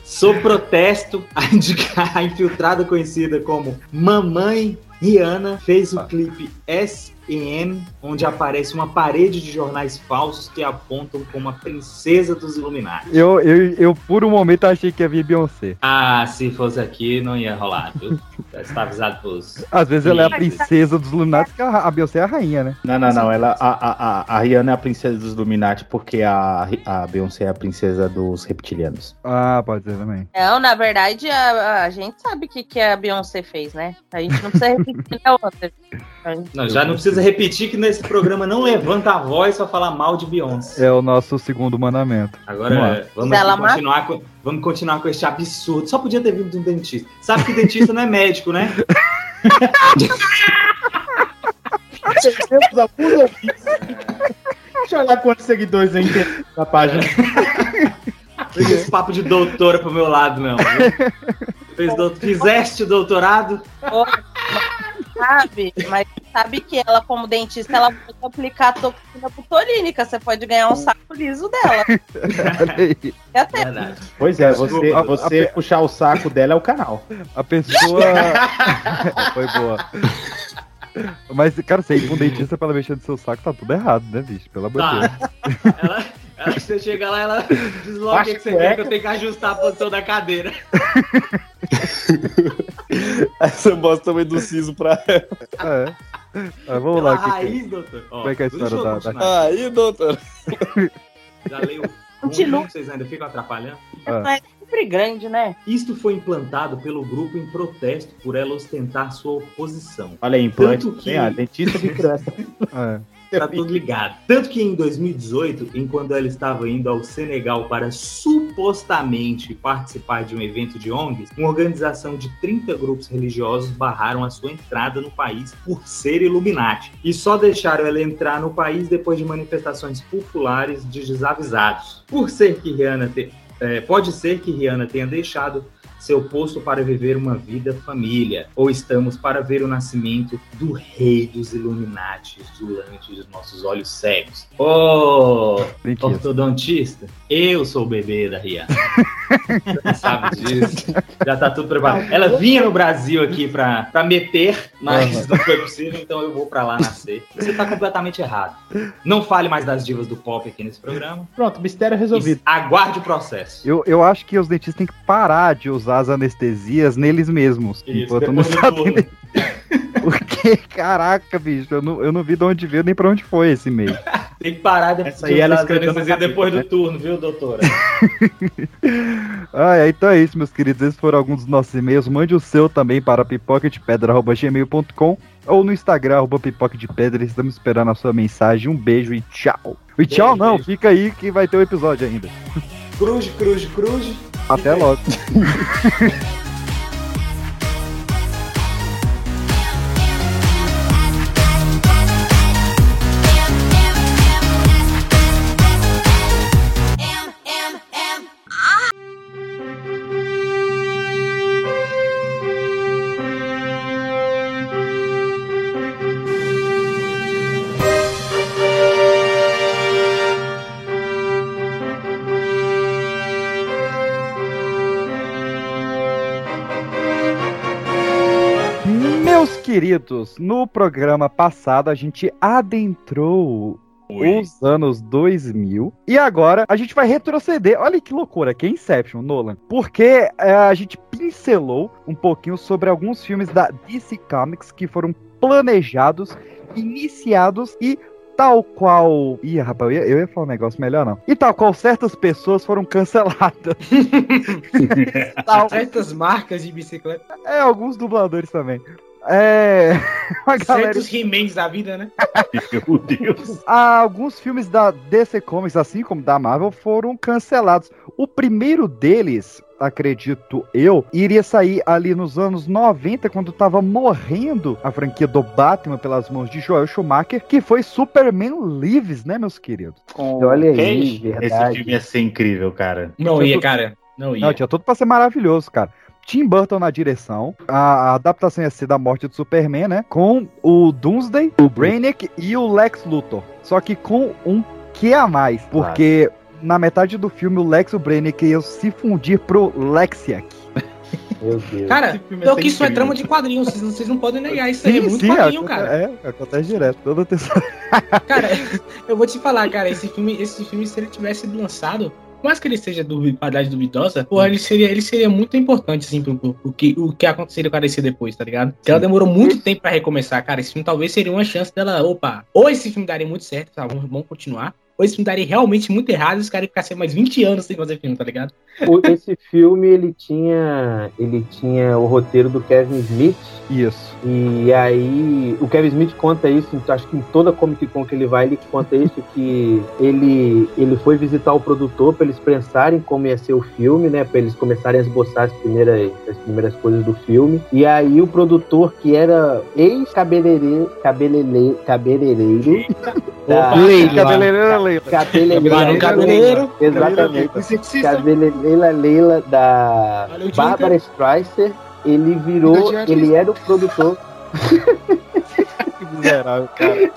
Sob protesto, a, indica- a infiltrada conhecida como Mamãe Rihanna fez o clipe S&M, onde aparece uma parede de jornais falsos que apontam como a princesa dos Illuminati. Eu, eu, eu, por um momento, achei que ia vir Beyoncé. Ah, se fosse aqui, não ia rolar, viu? [LAUGHS] Já está avisado pros. Às vezes ela é a princesa dos Lunatos, que a, Beyoncé é a rainha, né? Não, não, não. Ela, a, a, a, a Rihanna é a princesa dos Illuminati porque a, a Beyoncé é a princesa dos reptilianos. Ah, pode ser também. Não, na verdade, a, a gente sabe o que, que a Beyoncé fez, né? A gente não precisa repetir a outra. [LAUGHS] Não, já não precisa repetir que nesse programa não levanta a voz pra falar mal de Beyoncé. É o nosso segundo mandamento. Agora Vamos lá. vamos, continuar com, vamos continuar com este absurdo. Só podia ter vindo de um dentista. Sabe que dentista não é médico, né? Perdemos alguns ouvintes. Deixa eu olhar quantos seguidores a gente tem na página. Fica esse papo de doutora pro meu lado, não. viu? Fez Fizeste doutorado? Sabe? Mas sabe que ela, como dentista, ela pode aplicar toxina botulínica. Você pode ganhar um saco liso dela. E [LAUGHS] até Verdade. Pois é, você, A- a- você puxar o saco dela é o canal. A pessoa. [LAUGHS] Foi boa. Mas, cara, você ir pra um dentista pra ela mexer no seu saco, tá tudo errado, né, bicho? Pelo amor de Deus. Tá. Ela, ela, você chega lá, ela [LAUGHS] desloca o que que você quer que eu tenho que ajustar a posição da cadeira. [LAUGHS] Essa bosta também do siso pra ela. É. Mas vamos Pela lá. que que- raiz, doutor. Ó, Como é que é a história da- da-. Aí, doutor. Já leio. Continua. muito, Vocês ainda ficam atrapalhando? Ah. é sempre grande, né? Isto foi implantado pelo grupo em protesto por ela ostentar sua oposição. Olha aí, implante. Tanto que- Tem a dentista que criou essa. É. [LAUGHS] Tá tudo ligado. Tanto que em 2018, enquanto ela estava indo ao Senegal para supostamente participar de um evento de ONGs, uma organização de 30 grupos religiosos barraram a sua entrada no país por ser Illuminati. E só deixaram ela entrar no país depois de manifestações populares de desavisados. Por ser que Rihanna te- é, pode ser que Rihanna tenha deixado seu posto para viver uma vida família, ou estamos para ver o nascimento do rei dos Illuminati diante dos nossos olhos cegos. Ô, Dentista. ortodontista, eu sou o bebê da Rihanna. [LAUGHS] Você sabe disso. Já tá tudo preparado. Ela vinha no Brasil aqui pra, pra meter, mas não foi possível, então eu vou pra lá nascer. Você tá completamente errado. Não fale mais das divas do pop aqui nesse programa. Pronto, mistério resolvido. Aguarde o processo. Eu, eu acho que os dentistas têm que parar de usar as anestesias neles mesmos. Isso, enquanto não sabem. [LAUGHS] Porque, caraca, bicho, eu não, eu não vi de onde veio nem pra onde foi esse e-mail. Tem que parar de, Essa aí ela escreveu depois né? do turno, viu, doutora? [LAUGHS] Ah, então é isso, meus queridos. Esses foram alguns dos nossos e-mails. Mande o seu também para pipoquedepedra.gmail.com ou no Instagram, arroba pipoca de pedra. Estamos esperando a sua mensagem. Um beijo e tchau. E tchau não, beijo. fica aí que vai ter um episódio ainda. Cruz, cruz, cruz. Até logo. [LAUGHS] queridos, no programa passado a gente adentrou os anos 2000 e agora a gente vai retroceder. Olha que loucura, que é Inception, Nolan. Porque é, a gente pincelou um pouquinho sobre alguns filmes da DC Comics que foram planejados, iniciados e tal qual. Ih, rapaz, eu ia, eu ia falar um negócio melhor, não. E tal qual certas pessoas foram canceladas. [LAUGHS] tal... Certas marcas de bicicleta. É, alguns dubladores também. É. [LAUGHS] Uma galera. Certos He-Mans da vida, né? [LAUGHS] Meu Deus. Ah, Alguns filmes da DC Comics, assim como da Marvel, foram cancelados. O primeiro deles, acredito eu, iria sair ali nos anos 90, quando tava morrendo a franquia do Batman pelas mãos de Joel Schumacher, que foi Superman Lives, né, meus queridos? Olha aí, Esse verdade. filme ia ser incrível, cara. Não ia, cara. Não ia. Não, tinha tudo pra ser maravilhoso, cara. Tim Burton na direção, a, a adaptação ia ser da morte do Superman, né? Com o Doomsday, o Brainiac e o Lex Luthor. Só que com um que a mais, porque na metade do filme o Lex e o Brainiac iam se fundir pro Lexiac. [LAUGHS] Meu Deus. Cara, então é que isso é trama de quadrinhos, vocês, não- vocês não podem negar isso aí, é muito quadrinho, acontece, cara. É, acontece direto. Toda terça. Cara, [LAUGHS] eu vou te falar, cara, esse filme, esse filme, se ele tivesse sido lançado, mais que ele seja de qualidade duvidosa, ele seria, ele seria muito importante, assim, pro, pro, pro que, o que aconteceria com a DC depois, tá ligado? Porque ela demorou muito tempo pra recomeçar, cara. Esse filme talvez seria uma chance dela, opa, ou esse filme daria muito certo, tá, vamos, vamos continuar, ou esse filme daria realmente muito errado e os caras iam ficar sem mais 20 anos sem fazer filme, tá ligado? O- Esse filme, ele tinha, ele tinha o roteiro do Kevin Smith. Isso. E aí, o Kevin Smith conta isso, então, acho que em toda Comic Con que ele vai, ele conta isso, que ele, ele foi visitar o produtor para eles pensarem como ia ser o filme, né? Para eles começarem a esboçar as primeiras, as primeiras coisas do filme. E aí, o produtor, que era ex-cabeleireiro, cabelele, cabeleireiro... da- Leila. Cabeleireira Leila. Cabeleireira Barão Cabeleireiro. Exatamente. Cabeleireira Leila da Valeu, Bárbara Streisand, ele virou, ele era o produtor. Que miserável, cara.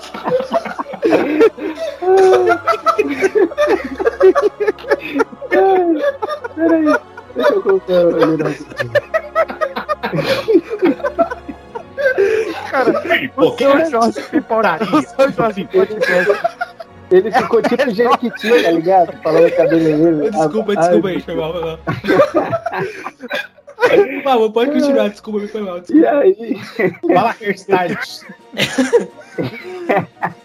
Peraí, deixa eu colocar ele na Cara, o seu Jorge [LAUGHS] piporaria. O seu Jorge Ele ficou tipo [LAUGHS] Jequiti, tá ligado? Falando cabeleireiro. Desculpa, desculpa aí, foi mal, foi mal. Por favor, pode continuar, desculpa, me foi mal. Desculpa. E aí? Fala hairstyles. [LAUGHS]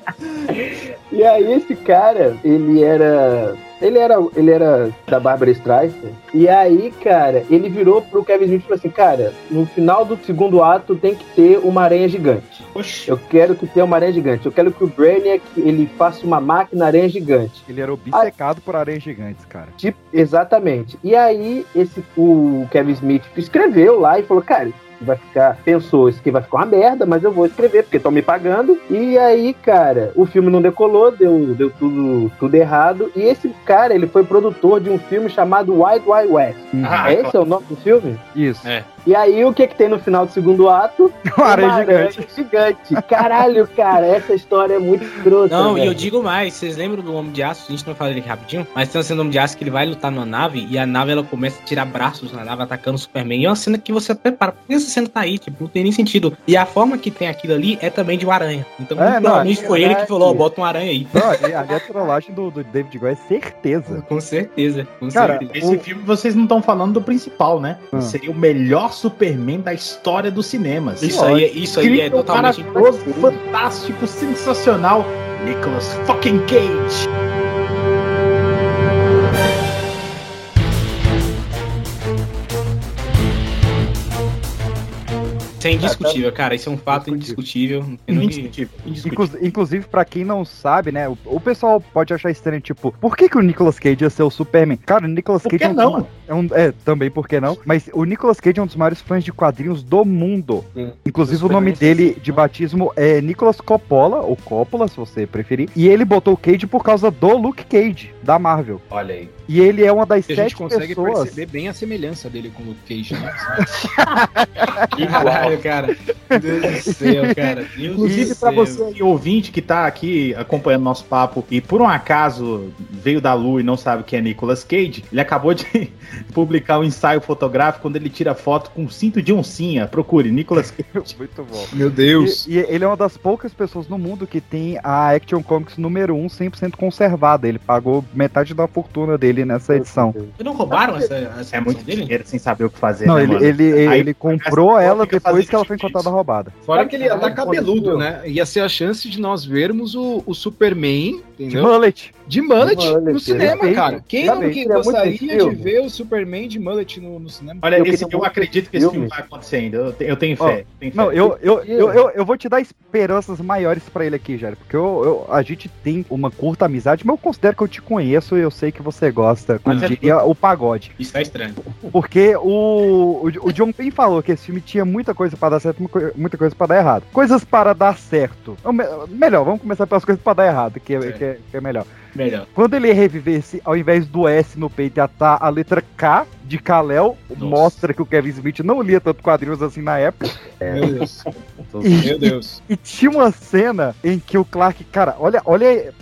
E aí esse cara, ele era. Ele era, ele era da Barbara Streisand. E aí, cara, ele virou pro Kevin Smith e falou assim: Cara, no final do segundo ato tem que ter uma aranha gigante. Oxi. Eu quero que tenha uma aranha gigante. Eu quero que o Brainiac ele faça uma máquina aranha gigante. Ele era obcecado por aranhas gigantes, cara. Tipo, exatamente. E aí, esse, o Kevin Smith escreveu lá e falou, cara, vai ficar. Pensou, isso aqui vai ficar uma merda, mas eu vou escrever, porque estão me pagando. E aí, cara, o filme não decolou, deu, deu tudo, tudo errado. E esse cara, ele foi produtor de um filme chamado Wild Wild West. Ah, Esse é o nome do filme? Isso. É. E aí, o que que tem no final do segundo ato? [LAUGHS] Uma aranha gigante. gigante. Caralho, cara, essa história é muito escrota. Não, e velho. eu digo mais, vocês lembram do Homem de Aço? A gente não fala ele aqui rapidinho, mas tem uma cena do Homem de Aço que ele vai lutar numa nave e a nave ela começa a tirar braços na nave atacando o Superman. E é uma cena que você prepara. Por que essa cena tá aí? Tipo, não tem nem sentido. E a forma que tem aquilo ali é também de uma aranha. Então, É, não, provavelmente é foi ele que falou: ó, bota uma aranha aí. Não, ali, ali a trollagem do, do David Goyer é certeza. Com certeza. Com Cara, certeza. Esse filme vocês não estão falando do principal, né? Ah. Seria o melhor Superman da história dos cinemas. Isso aí, é- isso aí é Incrível, totalmente. fantástico, sensacional. Nicolas fucking Cage. É indiscutível, cara. Isso é um fato indiscutível. Indiscutível. Inclu- inclusive, pra quem não sabe, né? O, o pessoal pode achar estranho, tipo, por que, que o Nicolas Cage ia ser o Superman? Cara, o Nicolas Por Cage é um, não? é um- é, também por que não? Mas o Nicolas Cage é um dos maiores fãs de quadrinhos do mundo. Sim. Inclusive, o nome dele de batismo é Nicolas Coppola, ou Coppola, se você preferir. E ele botou o Cage por causa do Luke Cage, da Marvel. Olha aí. E ele é uma das E a gente sete consegue pessoas. perceber bem a semelhança dele com o Luke Cage, né? [LAUGHS] Cara. Meu Deus do céu, cara. Deus Inclusive, céu. você aí, ouvinte que tá aqui acompanhando nosso papo e por um acaso veio da lua e não sabe quem é Nicolas Cage, ele acabou de [LAUGHS] publicar um ensaio fotográfico onde ele tira foto com cinto de oncinha. Procure, Nicolas Cage. [LAUGHS] Muito bom. Meu Deus. E, e ele é uma das poucas pessoas no mundo que tem a Action Comics número 1 100% conservada. Ele pagou metade da fortuna dele nessa edição. Não roubaram essa, essa É muito edição dele? dinheiro sem saber o que fazer, Não, né, ele, mano? ele, Aí ele comprou essa ela fica depois que ela foi encontrada roubada. Fora que ele ia estar cabeludo, né? Ia ser a chance de nós vermos o, o Superman, De entendeu? mullet. De mullet, De mullet, no cinema, cara. Quem não que muito gostaria de ver o Superman de mullet no, no cinema? Olha, Eu esse- eu acredito que esse filme. filme vai acontecer ainda. Eu, eu tenho Ó, fé. tenho fé. Não, eu, eu, eu, eu, eu vou te dar esperanças maiores pra ele aqui, Jair, porque eu, eu- a gente tem uma curta amizade, mas eu considero que eu te conheço e eu sei que você gosta, como Mas é diria o pagode. Isso tá estranho. Porque o, o, o John Payne falou que esse filme tinha muita coisa pra dar certo, muita coi- muita coisa pra dar errado. Coisas para dar certo. Me- Melhor, vamos começar pelas coisas pra dar errado, que é, que é, que é melhor. Melhor. Quando ele revivesse, ao invés do S no peito, estar a letra K de Kalel, mostra que o Kevin Smith não lia tanto quadrinhos assim na época. [LAUGHS] Meu Deus. E- Meu Deus. E tinha uma cena em que o Clark, cara, olha, olha.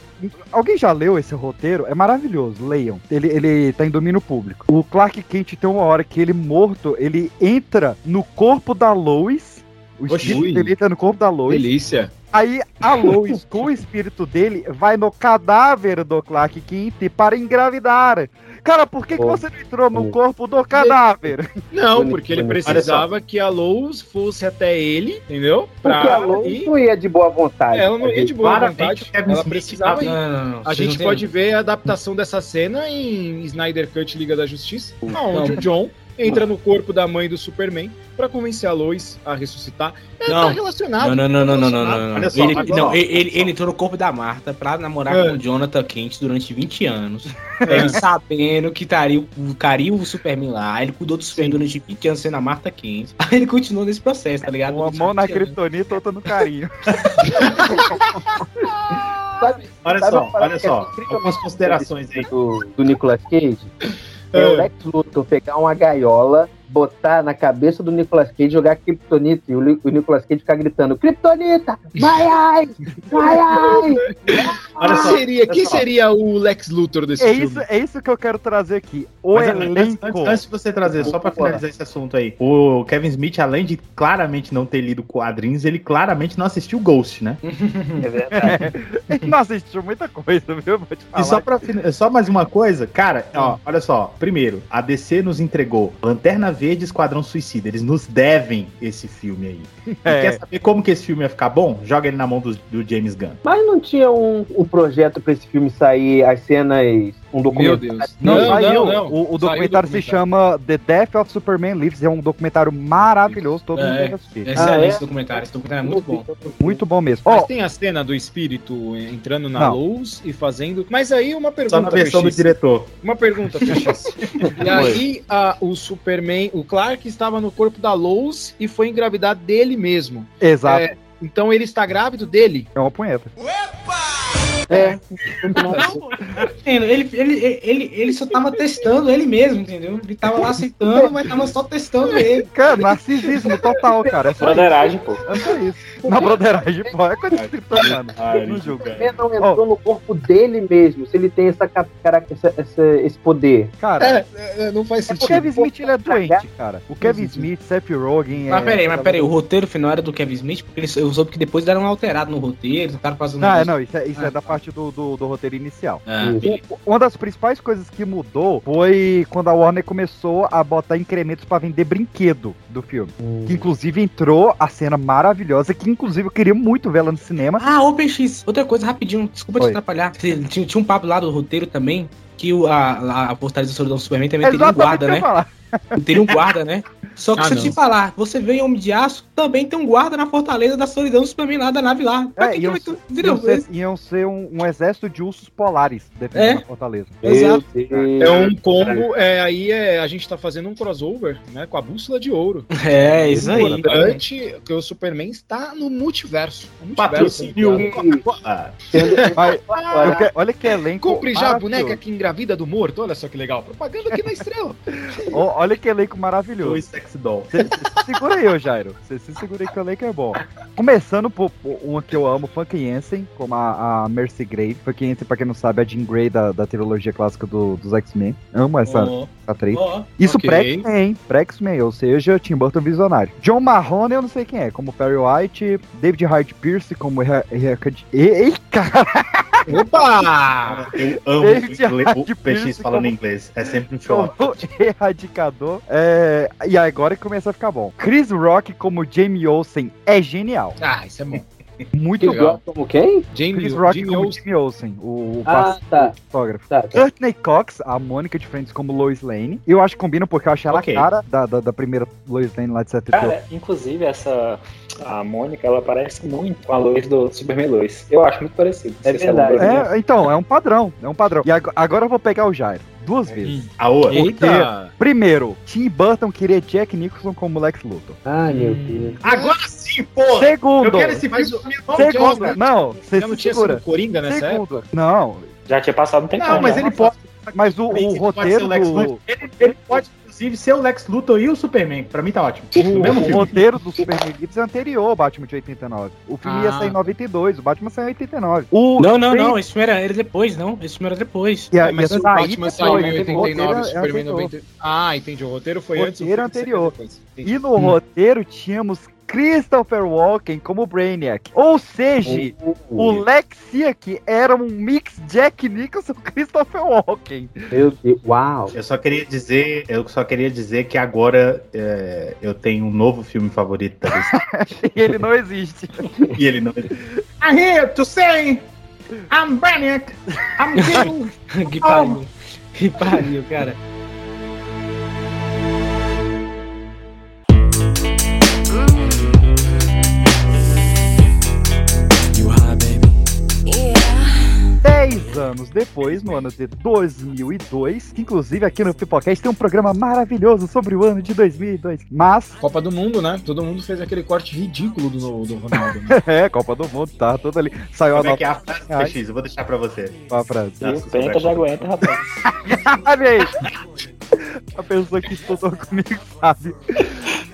Alguém já leu esse roteiro? É maravilhoso, leiam. Ele, ele tá em domínio público. O Clark Kent tem uma hora que ele morto, ele entra no corpo da Lois. O Oxi. espírito dele entra no corpo da Lois. Delícia. Aí a [LAUGHS] Lois, com o espírito dele, vai no cadáver do Clark Kent para engravidar. Cara, por que, que Pô. você não entrou no Pô. corpo do cadáver? Não, porque ele precisava que a Lois fosse até ele, entendeu? Porque a Lois não ia de boa vontade. Ela não ia de boa Claramente, vontade. Ela precisava ir. Não, não, não. A gente pode ver a adaptação dessa cena em Snyder Cut Liga da Justiça, onde o John entra no corpo da mãe do Superman pra convencer a Lois a ressuscitar. É, Não. tá relacionado. Não, não, não, não, não, não, não, só, Ele, olha não, ele, ele- ele entrou no corpo da Marta pra namorar É. com o Jonathan Kent durante 20 anos. Ele sabendo que estaria o, caria o Superman lá. Ele cuidou do Superman durante 20 anos sendo a Marta Kent. [LAUGHS] Aí ele continuou nesse processo, tá ligado? Uma mão na 20 anos. criptonita, outra no carinho. Sabe, Olha sabe só, olha é só. Algumas considerações aí. do, do Nicolas Cage? É. O Lex Luthor pegar uma gaiola, botar na cabeça do Nicolas Cage, jogar Kryptonita e o, o Nicolas Cage ficar gritando: Kryptonita! Vai ai! Vai ai! [LAUGHS] Olha Quem só, seria, quem seria o Lex Luthor desse É filme? isso, é isso que eu quero trazer aqui. O Mas, antes, elenco. antes, antes de você trazer, só pra finalizar esse assunto aí, o Kevin Smith, além de claramente não ter lido quadrinhos, ele claramente não assistiu Ghost, né? [LAUGHS] É verdade. [LAUGHS] Ele não assistiu muita coisa, viu? Vou te falar. E só, pra, só mais uma coisa, cara, ó, olha só. Primeiro, a DC nos entregou Lanterna Verde e Esquadrão Suicida. Eles nos devem esse filme aí. E É. quer saber como que esse filme ia ficar bom? Joga ele na mão do, do James Gunn. Mas não tinha um, um projeto pra esse filme sair, as cenas, um Meu documentário? Deus. Não, Não, não, não. O, o documentário se chama The Death of Superman Lives. É um documentário maravilhoso, todo mundo É. tem que assistir. Excelente Ah, é? esse documentário. Esse documentário é muito bom. Muito bom mesmo. Mas Ó, tem a cena do espírito entrando na Não. luz e fazendo. Mas aí uma pergunta. Só na versão do diretor. Uma pergunta. [LAUGHS] E aí a- o Superman, o Clark estava no corpo da Lois e foi engravidar dele mesmo. exato. É, então ele está grávido dele. É uma punheta. É. Ele, ele, ele, ele só tava testando ele mesmo, entendeu? Ele tava lá aceitando, mas tava só testando ele. Cara, narcisismo total, cara. É só isso. Broderagem, pô. É só isso. Na broderagem, pô. É coisa de criptoniano. Ai, Não julga. Superman não entrou no corpo dele mesmo, se ele tem essa, cara- essa- essa- esse poder. Cara, É, não faz o sentido. Kevin Smith ele é doente, cara. O Kevin Smith, Seth Rogen. Mas é- peraí, mas peraí, o roteiro final era do Kevin Smith, porque ele, eu soube que depois deram um alterado no roteiro, tentaram fazer um Não, é, negócio- não, isso é, isso é Ah, da tá. Parte do, do, do roteiro inicial. Ah, beleza. Uma das principais coisas que mudou foi quando a Warner começou a botar incrementos pra vender brinquedo do filme. Que inclusive entrou a cena maravilhosa, que inclusive eu queria muito vê-la no cinema. Ah, PX, outra coisa rapidinho, desculpa te atrapalhar. Tinha, tinha um papo lá do roteiro também, que o, a, a Fortaleza do Solidão do Superman também teria um Exatamente guarda, né? falar. Teria um guarda, né? Só que Ah, se eu te falar, você vê em Homem de Aço, também tem um guarda na Fortaleza da Solidão do Superman lá da nave lá. Pra É, que que iam, vai tu- iam ser, iam ser um, um exército de ursos polares defendendo É. a Fortaleza. Exato. É um combo, é, aí é, a gente tá fazendo um crossover, né, com a bússola de ouro. [LAUGHS] É, isso aí. Durante que o Superman está no multiverso. No multiverso. Patrocínio. E- [LAUGHS] Ah, eu que- olha que elenco. Compre já a boneca que engravida do morto. Olha só que legal. Propaganda aqui na estrela. Ó, Olha que elenco maravilhoso. dois sex doll. Cê- cê segura aí, ô Jairo. Você se segura aí que o elenco é bom. Começando por, por uma que eu amo, Funk Jensen, como a, a Mercy Grey. Funk Jensen, pra quem não sabe, é a Jean Grey da, da trilogia clássica do- dos X-Men. Amo essa Ó, atriz. ó. Isso Ok. pré-X-Men, hein? Pré-X-Men, ou seja, Tim Burton visionário. John Marrone, eu não sei quem é, como Perry White. David Hyde Pierce, como Rickard... Ei, cara! Opa! Eu amo David o, PX falando inglês. É sempre um show. erradicador. É, E agora que começa a ficar bom. Chris Rock como Jamie Olsen é genial. Ah, isso é bom. Muito. Rock como quem? Jamie, Chris Rock Jamie como Olsen. Jamie Olsen, o, o Ah, tá. fotógrafo. Tá, tá. Courtney Cox, a Mônica de Friends como Lois Lane. Eu acho que combina porque eu achei ela Ok. a cara da, da, da primeira Lois Lane lá de 78. Cara, inclusive essa. A Mônica, ela parece muito com a Lois do Superman Lois. Eu acho muito parecido. É verdade. É, então, é um padrão, é um padrão. E ag- agora eu vou pegar o Jairo, duas vezes. A outra. Eita! Primeiro, Tim Burton queria Jack Nicholson como Lex Luthor. Ai, meu Deus. Agora pô! Segundo, Eu quero esse Mas filme. o- segundo, Não, não, você não se tinha segura. sido Coringa nessa época? Segundo, não, Já tinha passado um tempo. Não, mas ele pode, mas o, o ele pode ser roteiro o Lex do... Ele, ele pode, inclusive, ser o Lex Luthor e o Superman. Pra mim tá ótimo. O, mesmo o roteiro do Superman Gibbs é anterior ao Batman de 89. O filme ia Ah. sair em 92, o Batman saiu em 89. O Não, não, não. Esse filme era, era depois, não. Esse filme era depois. E a- Mas ia o Batman saiu em né? O 89, o roteiro Superman em anterior. 90. Ah, entendi. O roteiro foi Roteiro antes. o filme anterior. E no roteiro tínhamos Christopher Walken como Brainiac. Ou seja, o Lexiac era um mix Jack Nicholson com Christopher Walken. Meu Deus. Uau. Eu só queria dizer, eu só queria dizer que agora é, eu tenho um novo filme favorito da lista. [LAUGHS] E ele não existe. e ele não. I'm here to say I'm Brainiac. I'm [LAUGHS] King. que pariu. Que pariu, cara. 10 anos depois, no ano de 2002, que inclusive aqui no Pipocast tem um programa maravilhoso sobre o ano de 2002. Mas. Copa do Mundo, né? Todo mundo fez aquele corte ridículo do, do Ronaldo. Né? [LAUGHS] é, Copa do Mundo, tá todo ali. Saiu Como a nota. É que é a frase, PX? Eu vou deixar pra você. Qual a frase? Penta já aguenta, rapaz. [LAUGHS] a pessoa que estudou comigo sabe.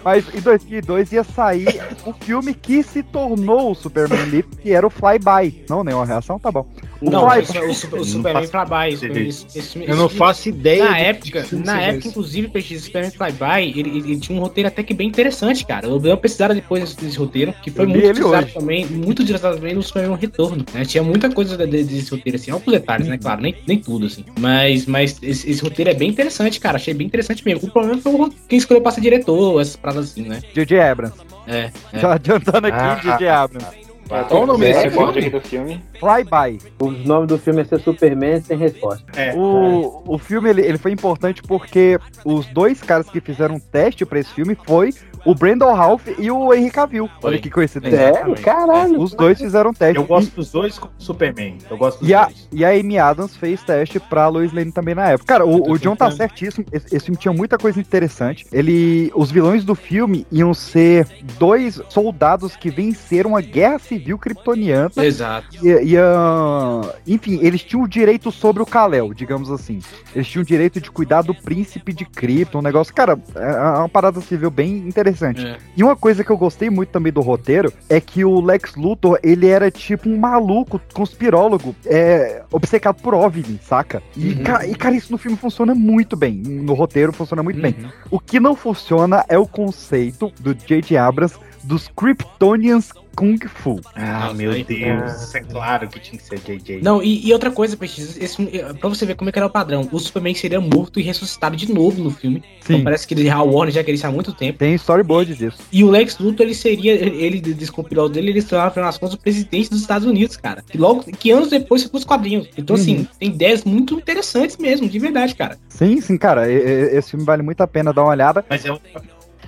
Mas em 2002 ia sair o filme que se tornou o Superman Leap, que era o Flyby. Não, nenhuma reação, tá bom. Não, Flyby. o, o, Super- o Superman Flyby. Eu não faço ideia. Na época, na época, inclusive, PX, o Superman Flyby, ele, ele, ele tinha um roteiro até que bem interessante, cara. Eu dei uma pesquisada depois desse, desse roteiro, que foi Eu muito utilizado também, muito utilizado também no Superman Retorno, né? Tinha muita coisa de- de- desse roteiro, assim, alguns detalhes, né? Claro, nem, nem tudo, assim. Mas, mas esse, esse roteiro é bem interessante, cara. Achei bem interessante mesmo. O problema foi o- quem escolheu pra ser diretor, essas paradas assim, né? J.J. Abrams. É. é. Já adiantando aqui, Ah. J.J. Abrams. Qual o nome desse recorde filme? do filme. Flyby. O nome do filme é ser Superman sem resposta. É, O, o filme ele, ele foi importante porque os dois caras que fizeram um teste pra esse filme foi o Brandon Ralph e o Henry Cavill. Olha Foi. que coincidência. Sério? Caralho. Os dois fizeram teste. Eu gosto dos dois como Superman. Eu gosto dos E a, dois. e a Amy Adams fez teste pra Lois Lane também na época. Cara, o, o John tá certíssimo. Esse, esse filme tinha muita coisa interessante. Ele, os vilões do filme iam ser dois soldados que venceram uma guerra civil kryptoniana. Exato. E, e, ah, enfim, eles tinham o direito sobre o Kal-El, digamos assim. Eles tinham o direito de cuidar do príncipe de Krypton, um negócio. Cara, é uma parada civil bem interessante. É. E uma coisa que eu gostei muito também do roteiro é que o Lex Luthor, ele era tipo um maluco, conspirólogo, é, obcecado por OVNI, saca? E, ca- e, cara, isso no filme funciona muito bem. No roteiro funciona muito bem. O que não funciona é o conceito do J.J. Abrams dos Kryptonians Kung Fu. Ah, Nossa, meu Deus. É claro que tinha que ser JJ. Não, e, e outra coisa, PX, esse, eh, pra você ver como é que era o padrão, o Superman seria morto e ressuscitado de novo no filme. Sim. Então parece que ele, a Warner já queria isso há muito tempo. Tem storyboard disso. E o Lex Luthor, ele seria, ele descompilou dele, ele se tornava, afinal das contas, o presidente dos Estados Unidos, cara. Que logo, que anos depois foi pros quadrinhos. Então, Uhum. assim, tem ideias muito interessantes mesmo, de verdade, cara. Sim, sim, cara. e- e- Esse filme vale muito a pena dar uma olhada. Mas é um,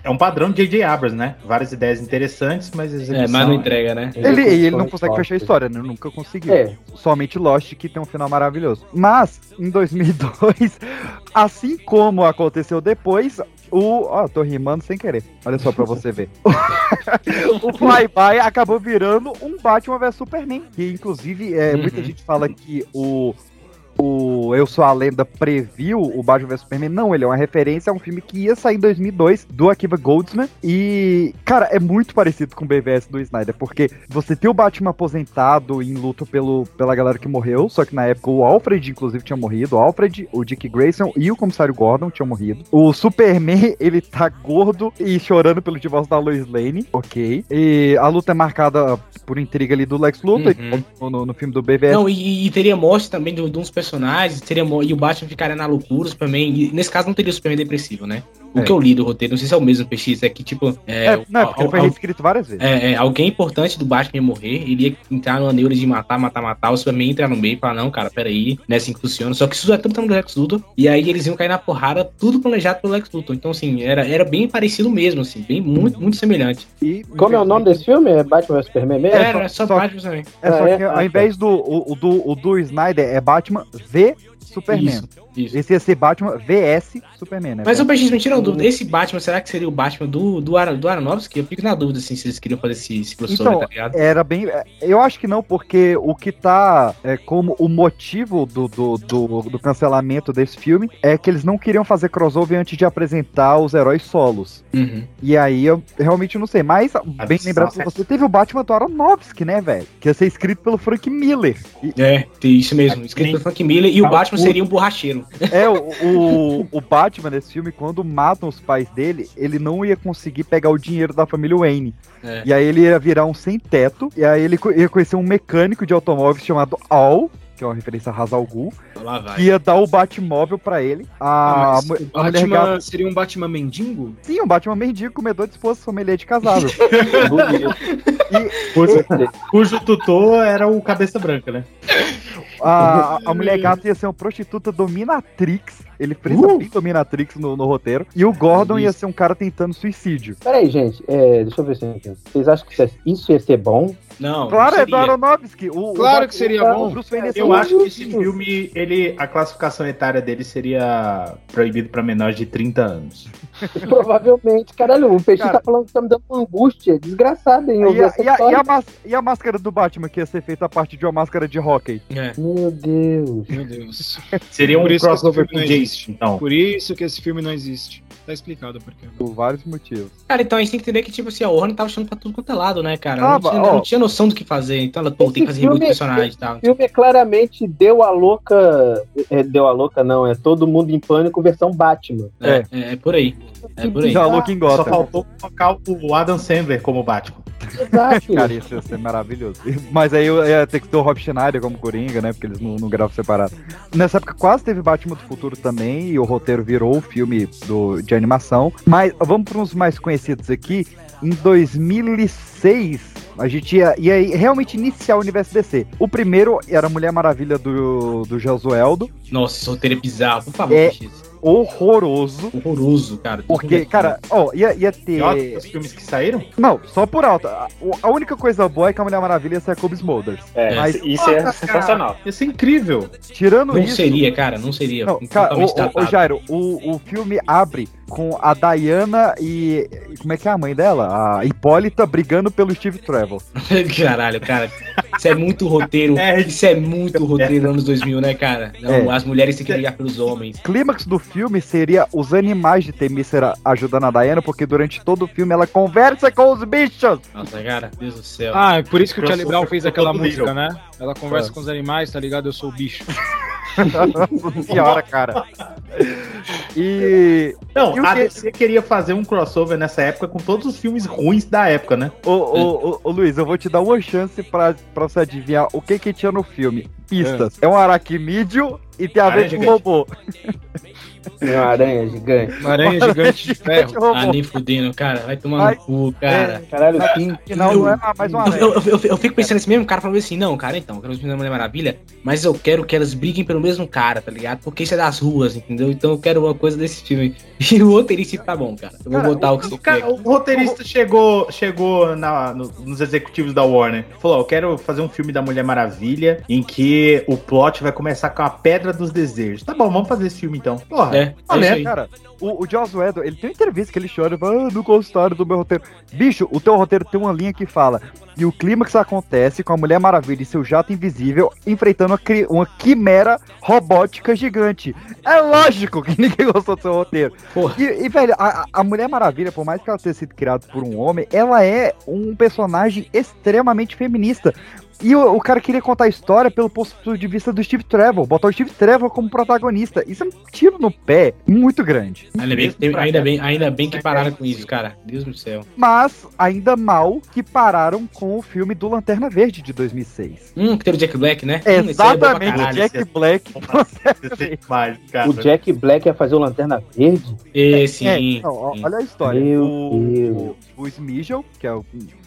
é um padrão de J.J. Abrams, né? Várias ideias interessantes, mas a execução... É, mas não entrega, né? Ele, e ele não consegue fechar a história, né? Nunca conseguiu. É. Somente Lost que tem um final maravilhoso. Mas, em 2002, [LAUGHS] assim como aconteceu depois, o. Ó, tô rimando sem querer. Olha só pra você ver. [LAUGHS] o Flyby acabou virando um Batman vs Superman. Que, inclusive, é, muita gente fala que o. o Eu Sou a Lenda previu o Batman vs Superman. Não, ele é uma referência a um filme que ia sair em 2002 do Akiva Goldsman. E, cara, é muito parecido com o BVS do Snyder, porque você tem o Batman aposentado em luto pelo, pela galera que morreu, só que na época o Alfred, inclusive, tinha morrido. O Alfred, o Dick Grayson e o comissário Gordon tinham morrido. O Superman, [LAUGHS] ele tá gordo e chorando pelo divórcio da Lois Lane, ok. E a luta é marcada por intriga ali do Lex Luthor, no, no- no filme do BVS. Não, e, e teria morte também de, de uns personagens, teria mo- e o Batman ficaria na loucura, o Superman. E nesse caso não teria o Superman depressivo, né? O É. que eu li do roteiro, não sei se é o mesmo PX, é que, tipo. É, É, não, é porque ele foi al- al- reescrito várias vezes. é, é, alguém importante do Batman ia morrer, ele ia entrar numa neura de matar, matar, matar. O Superman entra no meio e fala: Não, cara, peraí, não é assim que funciona. Só que isso é tudo no Lex Luthor. E aí eles iam cair na porrada, tudo planejado pelo Lex Luthor. Então, assim, era, era bem parecido mesmo, assim, bem muito, muito semelhante. Como é o nome desse filme? É Batman vs Superman mesmo? Era, é só, Batman também. É só Ah, é? que Ah, ao invés do, o do, o do Snyder é Batman v Superman. Isso, isso. Esse ia ser Batman VS Superman, né? Mas o PX, me tira uma dúvida. Esse Batman, será que seria o Batman do, do, Ara- do Aronofsky? Eu fico na dúvida, assim, se eles queriam fazer esse, esse crossover, Então, tá ligado? era bem. é, Eu acho que não, porque o que tá é, como o motivo do, do, do, do cancelamento desse filme é que eles não queriam fazer crossover antes de apresentar os heróis solos. Uhum. E aí eu realmente não sei. Mas, bem lembrado por você, teve o Batman do Aronofsky, né, velho? Que ia ser escrito pelo Frank Miller. E- É, tem isso mesmo. Escrito pelo Frank Miller e o Ah, Batman seria um borracheiro. É, o, o, o Batman nesse filme, quando matam os pais dele, ele não ia conseguir pegar o dinheiro da família Wayne. É. E aí ele ia virar um sem teto, e aí ele ia conhecer um mecânico de automóveis chamado Al, que é uma referência a Hazal Ghul, vai. que ia dar o Batmóvel pra ele. A, Ah, a Batman gata- seria um Batman mendigo? Sim, um Batman mendigo, comedor de esposa, sommelier de casável. Cujo, [LAUGHS] cujo tutor era o Cabeça Branca, né? [LAUGHS] A, a mulher gata ia ser uma prostituta dominatrix. Ele frisa Uh! bem dominatrix no, no roteiro. E o Gordon ia ser um cara tentando suicídio. Peraí, gente, é, deixa eu ver se eu entendo. Vocês acham que isso é- ia ser bom? Não, Claro, não é do. Aronofsky. O, Claro o- que seria o- bom. o Bruce Wayne ia ser Eu acho que esse filme, ele, a classificação etária dele seria proibido pra menores de 30 anos. [LAUGHS] Provavelmente. Caralho, o Peixe Cara- tá falando que tá me dando uma angústia desgraçada em ouvir E a, e, a, e a mas- e a máscara do Batman que ia ser feita a partir de uma máscara de hockey? É. Meu Deus. Meu Deus. Seria um crossover com não Jason, existe. então. Por isso que esse filme não existe. Tá explicado por quê. Por vários motivos. Cara, então a gente tem que entender que, tipo assim, a Warner tava achando pra tudo quanto é lado, né, cara? Tava, não, tinha, ó. não tinha noção do que fazer. Então ela, pô, tem que fazer reboot de personagem e tal. O filme é claramente deu a louca. é, deu a louca, não, é todo mundo em pânico versão Batman. É, é, é por aí. É por aí. Já louco em Só faltou colocar o Adam Sandler como Batman. Exato. Cara, isso ia ser maravilhoso. Mas aí eu ia ter que ter o Rob Schneider como Coringa, né? Porque eles não, não gravam separado. Nessa época quase teve Batman do Futuro também, e o roteiro virou o filme do, de animação. Mas vamos para uns mais conhecidos aqui. Em 2006, a gente ia, ia realmente iniciar o universo DC. O primeiro era a Mulher Maravilha do, do Josueldo. Nossa, esse roteiro é bizarro, por favor, É PX. Horroroso. Horroroso, cara. Porque, cara, ó, ia, ia ter. E olha os filmes que saíram. Não, só por alto. A, única coisa boa é que a Mulher Maravilha ia ser a Kobe Smulders. É, Mas- isso é sensacional. Isso é incrível. Tirando Não isso. seria, cara, não seria. Não, cara, totalmente o, o, datado. Jairo, o, o filme abre com a Diana e. Como é que é a mãe dela? A Hipólita brigando pelo Steve Trevor. [LAUGHS] Caralho, cara. Isso é muito roteiro. É. Isso é muito roteiro anos 2000, né, cara? Não, É. As mulheres têm que brigar pelos homens. Clímax do filme seria os animais de Temícera ajudando a Diana, porque durante todo o filme ela conversa com os bichos. Nossa, cara, Deus do céu. Ah, é por isso que o Charlie Brown fez aquela música, né? Ela conversa É. com os animais, tá ligado? Eu sou o bicho. Nossa [LAUGHS] senhora, cara. E. Não, E o a que- DC queria fazer um crossover nessa época com todos os filmes ruins da época, né? Ô, ô, ô, ô, Luiz, eu vou te dar uma chance pra, pra você adivinhar o que que tinha no filme. Pistas. É, um aracnídeo e tem a ver com robô. Tem uma aranha gigante. Uma aranha gigante de ferro. Ah, nem fudendo, cara. Vai tomar Ai, no cu, cara. Caralho, King. Não, não é mais uma Eu, aranha. eu, eu, eu fico pensando assim mesmo, cara falou assim, não, cara, então, eu quero filmes da Mulher Maravilha, mas eu quero que elas briguem pelo mesmo cara, tá ligado? Porque isso é das ruas, entendeu? Então eu quero uma coisa desse filme. [LAUGHS] E o roteirista tá bom, cara. Eu vou Cara, botar o que você cara- quer. o roteirista chegou, chegou na- no- nos executivos da Warner. Falou: Eu quero fazer um filme da Mulher Maravilha em que o plot vai começar com a Pedra dos Desejos. Tá bom, vamos fazer esse filme então. Porra, É, é né? Cara, o, o Joss Whedon, ele tem uma entrevista que ele chora e fala, ah, não gostaram do meu roteiro. Bicho, o teu roteiro tem uma linha que fala, e o clímax acontece com a Mulher Maravilha e seu jato invisível enfrentando uma, quimera robótica gigante. É lógico que [LAUGHS] ninguém gostou do seu roteiro. Porra. E, e, velho, a, a Mulher Maravilha, por mais que ela tenha sido criada por um homem, ela é um personagem extremamente feminista. E o, o cara queria contar a história pelo ponto de vista do Steve Trevor, botar o Steve Trevor como protagonista. Isso é um tiro no pé muito grande. Ainda bem, que ainda, bem, ainda bem que pararam com isso, cara. Deus do céu. Mas ainda mal que pararam com o filme do Lanterna Verde de 2006. Hum, que teve o Jack Black, né? Hum, é pra Exatamente, caralho. Jack Black. Mas, cara, O Jack Black ia fazer o Lanterna Verde? E, sim. É, não, ó, olha a história. Meu o, Deus. o, o Smigel, que é o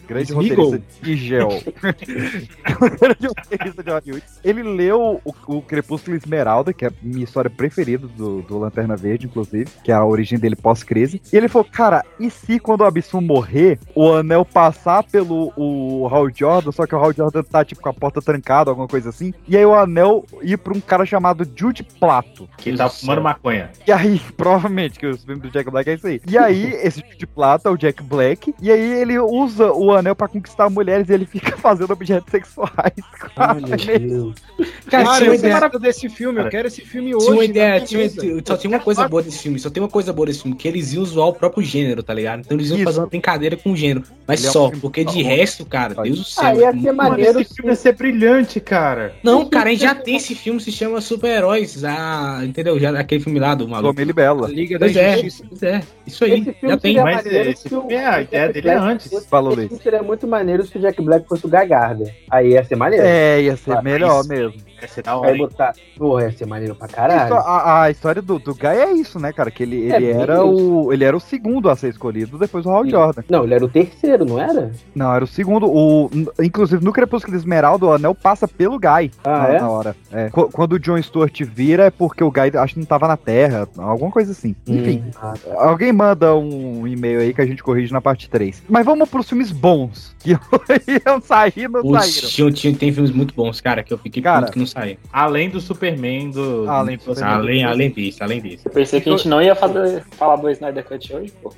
grande Smeagol. roteirista Smigel, o [LAUGHS] grande roteirista de Hollywood, ele leu o, o Crepúsculo Esmeralda, que é a minha história preferida do, do Lanterna Verde, inclusive, que é a origem dele pós-crise. E ele falou, cara, e se quando o Abissum morrer, o anel passar pelo o Hal Jordan, só que o Hal Jordan tá tipo com a porta trancada, alguma coisa assim, e aí o anel ir pra um cara chamado Jude Plato. que tá fumando maconha. E aí, [LAUGHS] provavelmente, que os filmes do Jack Black é isso aí. E aí, esse tipo de plata é o Jack Black. E aí ele usa o anel pra conquistar mulheres e ele fica [LAUGHS] fazendo objetos sexuais. a meu Deus. [LAUGHS] Cara, Cara, tinha uma eu ideia, quero desse filme, eu Cara, quero esse filme hoje. tinha uma ideia, minha tinha, só tem uma coisa boa desse filme, só tem uma coisa boa desse filme, que eles iam zoar o próprio gênero, tá ligado? Então eles iam Isso. fazer uma brincadeira com o gênero. Mas Ele é um só, filme porque de bom. resto, cara, Deus do céu. Ah, ia ser muito maneiro Esse filme ia ser brilhante, cara. Não, cara, já tem esse filme, se chama Super-Heróis, ah, entendeu? Já aquele filme lá do maluco. E Bela. Liga da Pois é, Injustiça. pois é, isso aí, Esse filme já tem. Mas esse filme é- a ideia dele é antes. Falou, filme seria muito maneiro se o Jack Black fosse o Gagarda. Aí ia ser maneiro. É, ia ser Ah, melhor isso. mesmo. Ia ser da hora, Aí botar. Porra, ia ser maneiro pra caralho. a, a história do, do Guy é isso, né, cara? Que ele, É, ele, bem era o, ele era o segundo a ser escolhido depois do Hal Sim. Jordan. Não, ele era o terceiro, não era? Não, era o segundo. O, inclusive, no Crepúsculo de Esmeralda, o anel passa pelo Guy Ah, na, é? na hora. É. Qu- Quando o John Stewart vira, é porque o Guy acho que não tava na Terra, alguma coisa assim. Enfim, Hum, ah, tá. alguém manda um e-mail aí que a gente corrige na parte 3. Mas vamos pros filmes bons, que [LAUGHS] iam sair, não Os, saíram. tem filmes muito bons, cara, que eu fiquei Cara, que não saíram. Além do Superman, do. Além do Superman. Além, além disso, além disso. Eu pensei que a gente não ia fazer, falar do Snyder Cut hoje, pô.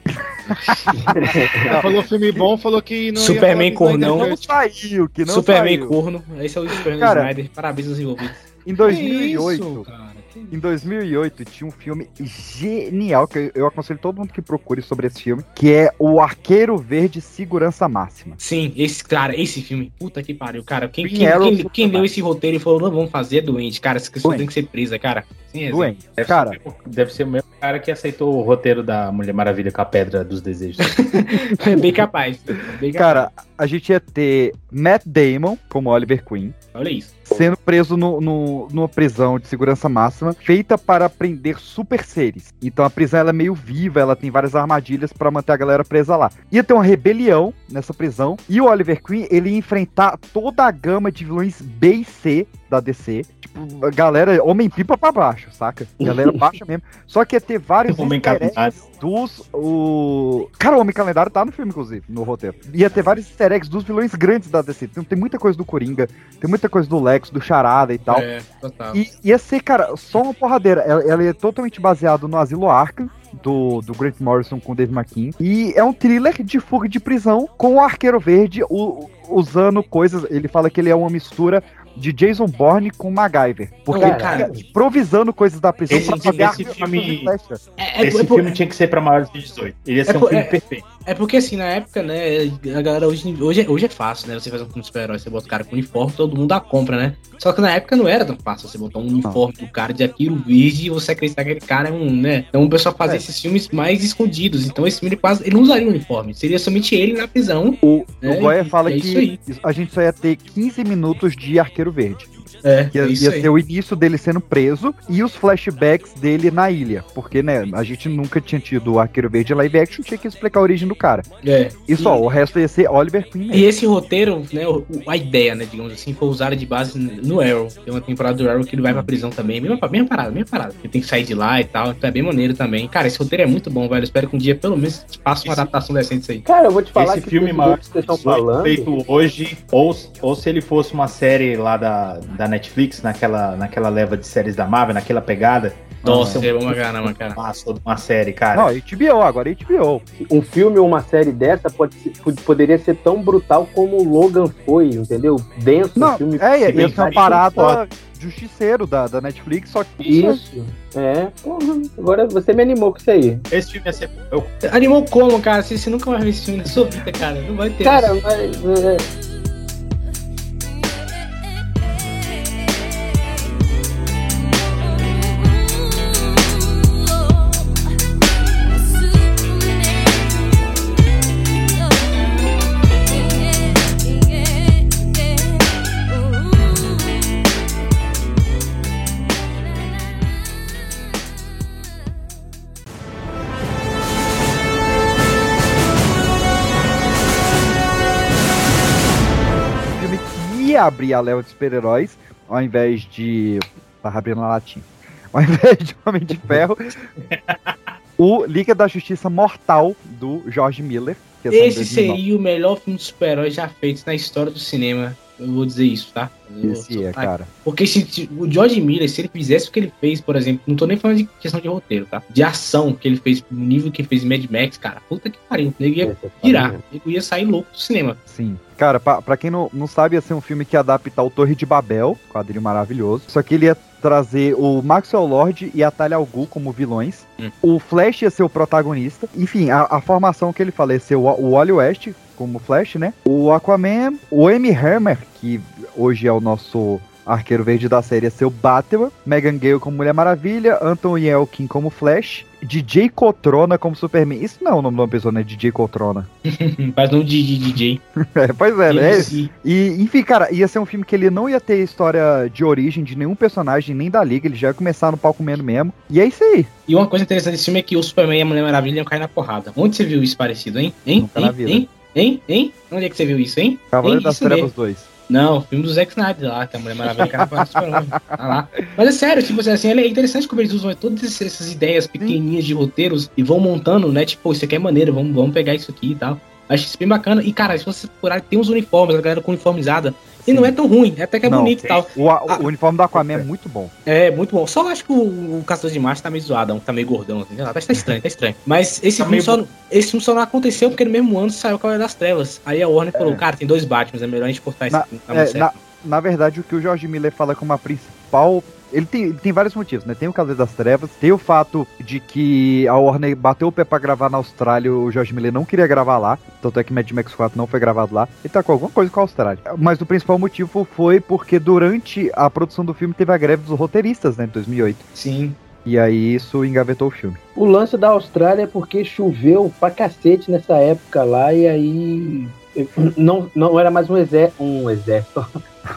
Falou filme bom, falou que não ia Superman falar do Snyder cornão. Não saiu, que não Superman saiu. corno, esse é o Superman Cara, Snyder, parabéns aos envolvidos. Em Que 2008, isso, Em 2008 tinha um filme genial que eu- aconselho todo mundo que procure sobre esse filme, que é O Arqueiro Verde Segurança Máxima. Sim, esse, cara, esse filme, puta que pariu, cara. Quem, quem, quem, quem leu fantástico. esse roteiro e falou, não, vamos fazer, é doente, cara, essa pessoa tem que ser presa, cara. Sim, é Doente. Deve Cara, ser, deve ser o mesmo cara que aceitou o roteiro da Mulher Maravilha com a Pedra dos Desejos. é [LAUGHS] bem capaz. Bem capaz. cara, a gente ia ter Matt Damon como Oliver Queen. olha isso. Sendo preso no, no- numa prisão de segurança máxima feita para prender super seres. Então a prisão ela é meio viva, ela tem várias armadilhas para manter a galera presa lá. Ia ter uma rebelião nessa prisão e o Oliver Queen ele ia enfrentar toda a gama de vilões B e C da DC. Tipo, a galera, homem-pipa pra baixo, saca? Galera baixa mesmo. Só que ia ter vários Homem easter eggs calendário. dos. O... Cara, o Homem Calendário tá no filme, inclusive, no roteiro. Ia ter vários easter eggs dos vilões grandes da DC. Tem, tem muita coisa do Coringa, tem muita coisa do Lex, do Charada e tal. É, total. E ia ser, cara, só uma porradeira. Ela, ela é totalmente baseado no Asilo Arkham. Do, do Grant Morrison com o Dave McKean. E é um thriller de fuga de prisão com o Arqueiro Verde u- usando coisas. Ele fala que ele é uma mistura de Jason Bourne com MacGyver. Porque ele Caralho. fica improvisando coisas da prisão Esse- pra fazer esse filme- flecha. É, é, Esse é filme tinha que ser pra maiores de 18. Ele ia ser É um filme é- perfeito. É porque assim, na época, né, a galera hoje, hoje, hoje é fácil, né? Você faz um filme super-herói, você bota o cara com uniforme, todo mundo a compra, né? Só que na época não era tão fácil você botar um uniforme do cara de Akiro verde e você acreditar que aquele cara é um, né? Então o pessoal fazia É. esses filmes mais escondidos. Então esse filme ele quase. Ele não usaria uniforme. Seria somente ele na prisão. O, É, o Goya fala é que a gente só ia ter 15 minutos de Arqueiro Verde. É, Ia, isso ia ser o início dele sendo preso e os flashbacks dele na ilha. Porque, né, a gente nunca tinha tido o Arqueiro Verde live action, tinha que explicar a origem do cara. É. E só, o resto ia ser Oliver Queen E mesmo. esse roteiro, né, a ideia, né, digamos assim, foi usada de base no Arrow. Tem uma temporada do Arrow que ele vai pra prisão também. Mesma, mesma parada, mesma parada. Ele tem que sair de lá e tal. Então é bem maneiro também. Cara, esse roteiro é muito bom, velho. Eu espero que um dia, pelo menos, faça uma adaptação decente disso aí. Cara, eu vou te falar Esse que filme maior que vocês estão de 18 falando. feito hoje, ou, ou se ele fosse uma série lá da, da Netflix, naquela, naquela leva de séries da Marvel, naquela pegada. Nossa, é pra caramba, cara. Passou de uma série, cara. Não, HBO, agora HBO. Um filme ou uma série dessa pode ser- pod- poderia ser tão brutal como o Logan foi, entendeu? Denso, Não, filme. é, ser uma que- parada justiceiro da, da Netflix, só que. Isso. É, porra, agora você me animou com isso aí. Esse filme ia ser. Eu, Animou como, cara? Você, você nunca vai ver esse filme na sua vida, cara. Não vai ter. Cara, mas. Ia abrir a leva de super-heróis, ao invés de. Tava abrindo na latinha. [LAUGHS] Ao invés de Homem de Ferro, o Liga da Justiça Mortal do George Miller. é Esse 2009. seria o melhor filme de super-herói já feito na história do cinema. Eu vou dizer isso, tá? Esse é, cara. Porque se, o George Miller, se ele fizesse o que ele fez, por exemplo, não tô nem falando de questão de roteiro, tá? De ação que ele fez, no nível que fez Mad Max, cara, puta que pariu. Nego ia tirar. Ele ia sair louco do cinema. Sim. Cara, pra, pra quem não, não sabe, ia ser um filme que ia adaptar o Torre de Babel, quadrinho maravilhoso. Só que ele ia trazer o Maxwell Lord e a Talia al Ghul como vilões. Hum. O Flash ia ser o protagonista. Enfim, a, a formação que ele ser o, o Wally West como Flash, né? O Aquaman, o Amy Hammer, que hoje é o nosso arqueiro verde da série, ser o Batman. Megan Gale como Mulher Maravilha. Anton Yelkin como Flash. DJ Cotrona como Superman. Isso não é o nome de uma pessoa, né? DJ Cotrona. [LAUGHS] Nome de, de DJ. [LAUGHS] É, pois é, né? E, enfim, cara, ia ser um filme que ele não ia ter história de origem de nenhum personagem, nem da liga, ele já ia começar no comendo mesmo. E é isso aí. E uma coisa interessante desse filme é que o Superman e a Mulher Maravilha iam cair na porrada. Onde você viu isso parecido, hein? Hein? Nunca Hein? Hein? Hein? Hein? Onde é que você viu isso, hein? Cavaleiro Hein? das Isso Trevas mesmo. 2. Não, o filme do Zack Snyder lá, que a Mulher Maravilha porrada do Superman. Tá lá. Mas é sério, tipo assim, é interessante como eles usam todas essas- essas ideias pequenininhas de roteiros e vão montando, né? Tipo, isso aqui é maneiro, vamos, vamos pegar isso aqui e tal. Acho isso bem bacana. E, cara, se você procurar, tem uns uniformes, a galera com uniformizada. E não é tão ruim, até que é Não, bonito e tal. O, o uniforme do Aquaman é muito bom. É, muito bom. Só acho que o, o Caçador de Marte tá meio zoadão, tá meio gordão, assim, tá tá estranho, tá estranho. Mas esse, Tá filme só, esse filme só não aconteceu porque no mesmo ano saiu o Cavaleiro das Trevas. Aí a Warner falou, cara, tem dois Batmans, é melhor a gente cortar esse Na, filme. Tá é, na, na verdade, o que o George Miller fala como a principal. Ele tem, ele tem vários motivos, né? Tem o Cavaleiro das Trevas, tem o fato de que a Warner bateu o pé pra gravar na Austrália, o George Miller não queria gravar lá, tanto é que Mad Max 4 não foi gravado lá. Ele tá com alguma coisa com a Austrália. Mas o principal motivo foi porque durante a produção do filme teve a greve dos roteiristas, né, em 2008. Sim. E aí isso engavetou o filme. O lance da Austrália é porque choveu pra cacete nessa época lá e aí não, não era mais um, exé um exército.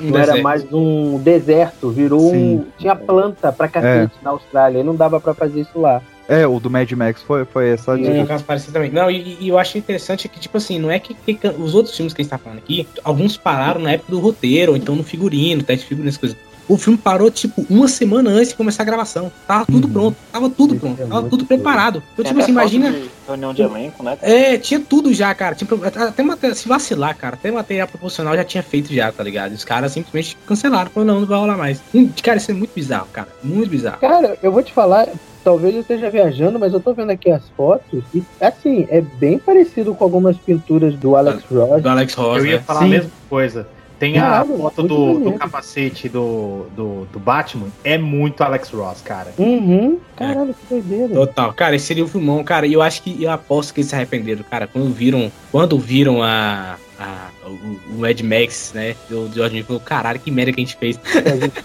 Um não era mais um deserto, virou um. Sim. Tinha planta pra cacete na Austrália e não dava pra fazer isso lá. É, o do Mad Max foi, foi essa É um dica. caso parecido também. Não, e, e eu acho interessante que, tipo assim, não é que, que os outros filmes que a gente tá falando aqui, alguns pararam na época do roteiro, ou então no figurino, teste de figurino, essas coisas. O filme parou, tipo, uma semana antes de começar a gravação. Tava tudo pronto, tava tudo pronto, tava tudo preparado. Então, tipo até assim, imagina. de Reunião de elenco, né? É, tinha tudo já, cara. Tipo, até material, se vacilar, cara, até material proporcional já tinha feito já, tá ligado? Os caras simplesmente cancelaram, falaram, não, não vai rolar mais. Hum, Cara, isso é muito bizarro, cara. Muito bizarro. Cara, eu vou te falar, talvez eu esteja viajando, mas eu tô vendo aqui as fotos e, assim, é bem parecido com algumas pinturas do Alex Ross. Do Alex Ross, Eu ia né? falar Sim. a mesma coisa. Tem a Caralho, foto do, do capacete do, do, do Batman. É muito Alex Ross, cara. Uhum. Caralho, que doideira. Total, cara, esse seria o filmão, cara, e eu acho que eu aposto que eles se arrependeram, cara, quando viram, quando viram a, a o, o Mad Max, né, do do George Miller, falou, caralho, que merda que a gente fez.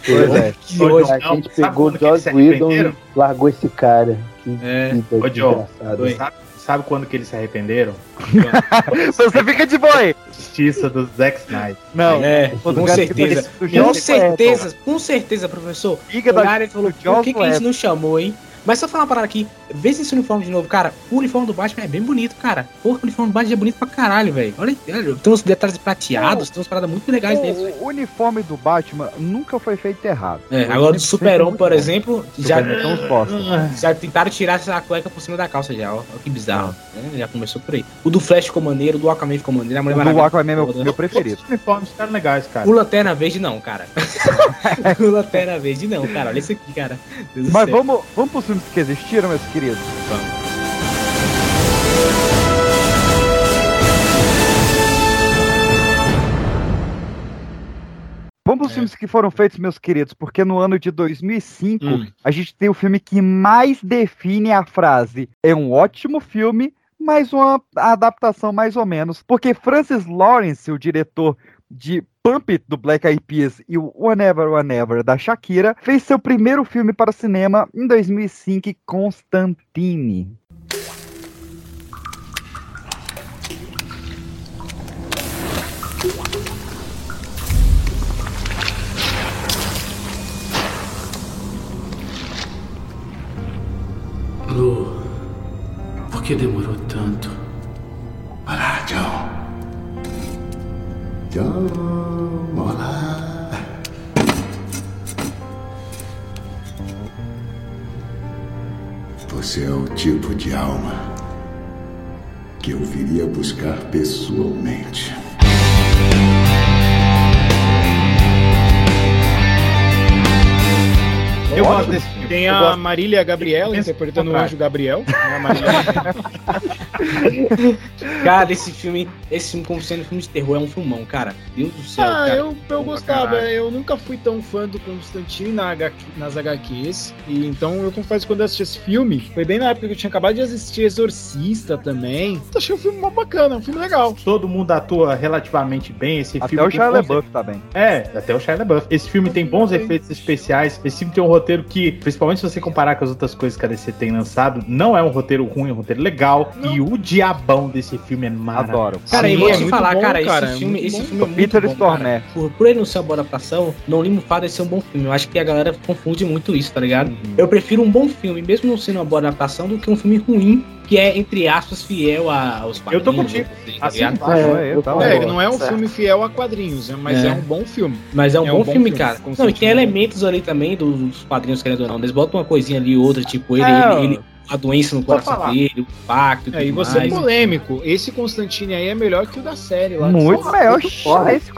Pois é. Que ódio. a gente [LAUGHS] pegou o Joss Whedon e largou esse cara. Que É. Ô, John, desgraçada. sabe, sabe quando que eles se arrependeram? [LAUGHS] Você fica de boi! Justiça do Zack Snyder. Não, É, do com certeza. Com certeza, com certeza, professor. Liga da falou, por que, que a gente não chamou, hein? Mas só falar uma parada aqui, vê esse uniforme de novo, cara. O uniforme do Batman é bem bonito, cara. Porra, o uniforme do Batman é bonito pra caralho, velho. Olha, olha, tem uns detalhes prateados, tem umas paradas muito legais neles. O uniforme do Batman nunca foi feito errado. É, Foi agora do Superman, por bom. exemplo, já, [LAUGHS] já tentaram tirar essa cueca por cima da calça já, ó, ó que bizarro. né? Já começou por aí. O do Flash ficou maneiro, o do Aquaman ficou maneiro, a Mulher O do Maravilha Aquaman é meu, meu preferido. Os uniformes ficaram legais, cara. O Lanterna Verde não, cara. [LAUGHS] [LAUGHS] o Lanterna Verde não, cara. Olha isso aqui, cara. Deus Mas vamos, vamos pros filmes que existiram, meus queridos? Vamos pros filmes que foram feitos, meus queridos, porque no ano de 2005 Hum. a gente tem o filme que mais define a frase é um ótimo filme, mas uma adaptação mais ou menos. Porque Francis Lawrence, o diretor de Pump It, do Black Eyed Peas, e o Whenever, Whenever, da Shakira, fez seu primeiro filme para o cinema em 2005, Constantine. Lu, por que demorou tanto? Olá, John. Olá. Você é o tipo de alma que eu viria buscar pessoalmente. Eu gosto desse filme. Tem Eu a. Marília Gabriela interpretando o anjo Gabriel. né, [LAUGHS] Cara, esse filme, esse filme, como sendo filme de terror, é um filmão, cara. Deus do céu, Ah, cara. eu, eu gostava. caralho. Eu nunca fui tão fã do Constantine na HQ nas HQs. E então eu confesso que quando eu assisti esse filme, foi bem na época que eu tinha acabado de assistir Exorcista também. Achei um filme mó bacana, um filme legal. Todo mundo atua relativamente bem. Esse Até filme o tem Shia bons LaBeouf tá bem. É, até o Shia LaBeouf. Esse filme tem bons efeitos especiais. Esse filme tem um roteiro que, principalmente se você comparar com as outras coisas que a DC tem lançado, não é um roteiro ruim, é um roteiro legal. E o diabão desse filme é maravilhoso. Adoro. Cara, Sim, eu vou é te falar, bom, cara, cara, esse é filme, muito esse filme é muito Peter bom, Stormare. cara. Por, por ele não ser uma boa adaptação, não limo o fato de ser um bom filme. Eu acho que a galera confunde muito isso, tá ligado? Uhum. Eu prefiro um bom filme, mesmo não sendo uma boa adaptação, do que um filme ruim, que é, entre aspas, fiel a- aos Eu tô quadrinhos, contigo. assim, tá Assim embaixo, É, eu tava- É, ele não é um Certo. filme fiel a quadrinhos, né, mas É. é. um bom filme. Mas é um, É bom, um bom filme, filme, cara. Não, e tem elementos ali também dos quadrinhos, querendo ou não. Eles botam uma coisinha ali, outra, tipo, ele, É, ele, ele- a doença no coração falar. dele, o pacto e É, e tudo você é mais. polêmico. Esse Constantine aí é melhor que o da série lá. Muito Porra, melhor. foda. Esse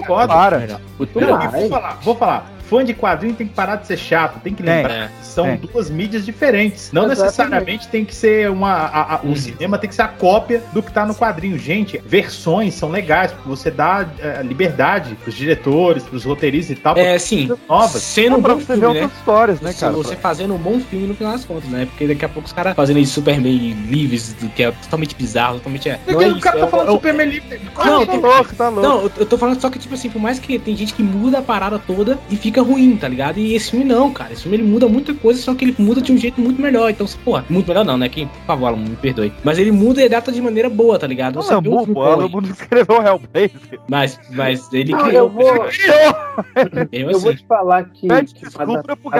e vou falar, vou falar. Fã de quadrinho tem que parar de ser chato, tem que lembrar É. que são Tem. duas mídias diferentes. Não Exatamente. necessariamente tem que ser uma. a- a- o cinema tem que ser a cópia do que tá no quadrinho. Gente, versões são legais, porque você dá eh, liberdade pros diretores, pros roteiristas e tal, pra É, sim. novas. Sendo um pra você ver filme, né? outras histórias, né, cara? Você fazendo um bom filme no final das contas, né? Porque daqui a pouco os caras fazendo isso Superman livres, do que é totalmente bizarro, totalmente é. Não é o isso, cara é tá um- falando é um- Superman livre. Não, tá tem- louco, tá louco. Não, eu- eu tô falando só que, tipo assim, por mais que tem gente que muda a parada toda e fica ruim, tá ligado? E esse filme não, cara. Esse filme ele muda muita coisa, só que ele muda de um jeito muito melhor. Então, porra, muito melhor não, né? Quem, por favor, Alan, me perdoe. Mas ele muda e data de maneira boa, tá ligado? Não, Você Alan filme Moore, bom Alan aí. Moore escreveu Hellblazer. Mas, mas ele Não, criou. eu vou, [LAUGHS] Eu, eu vou assim, te falar que. Pede que desculpa pro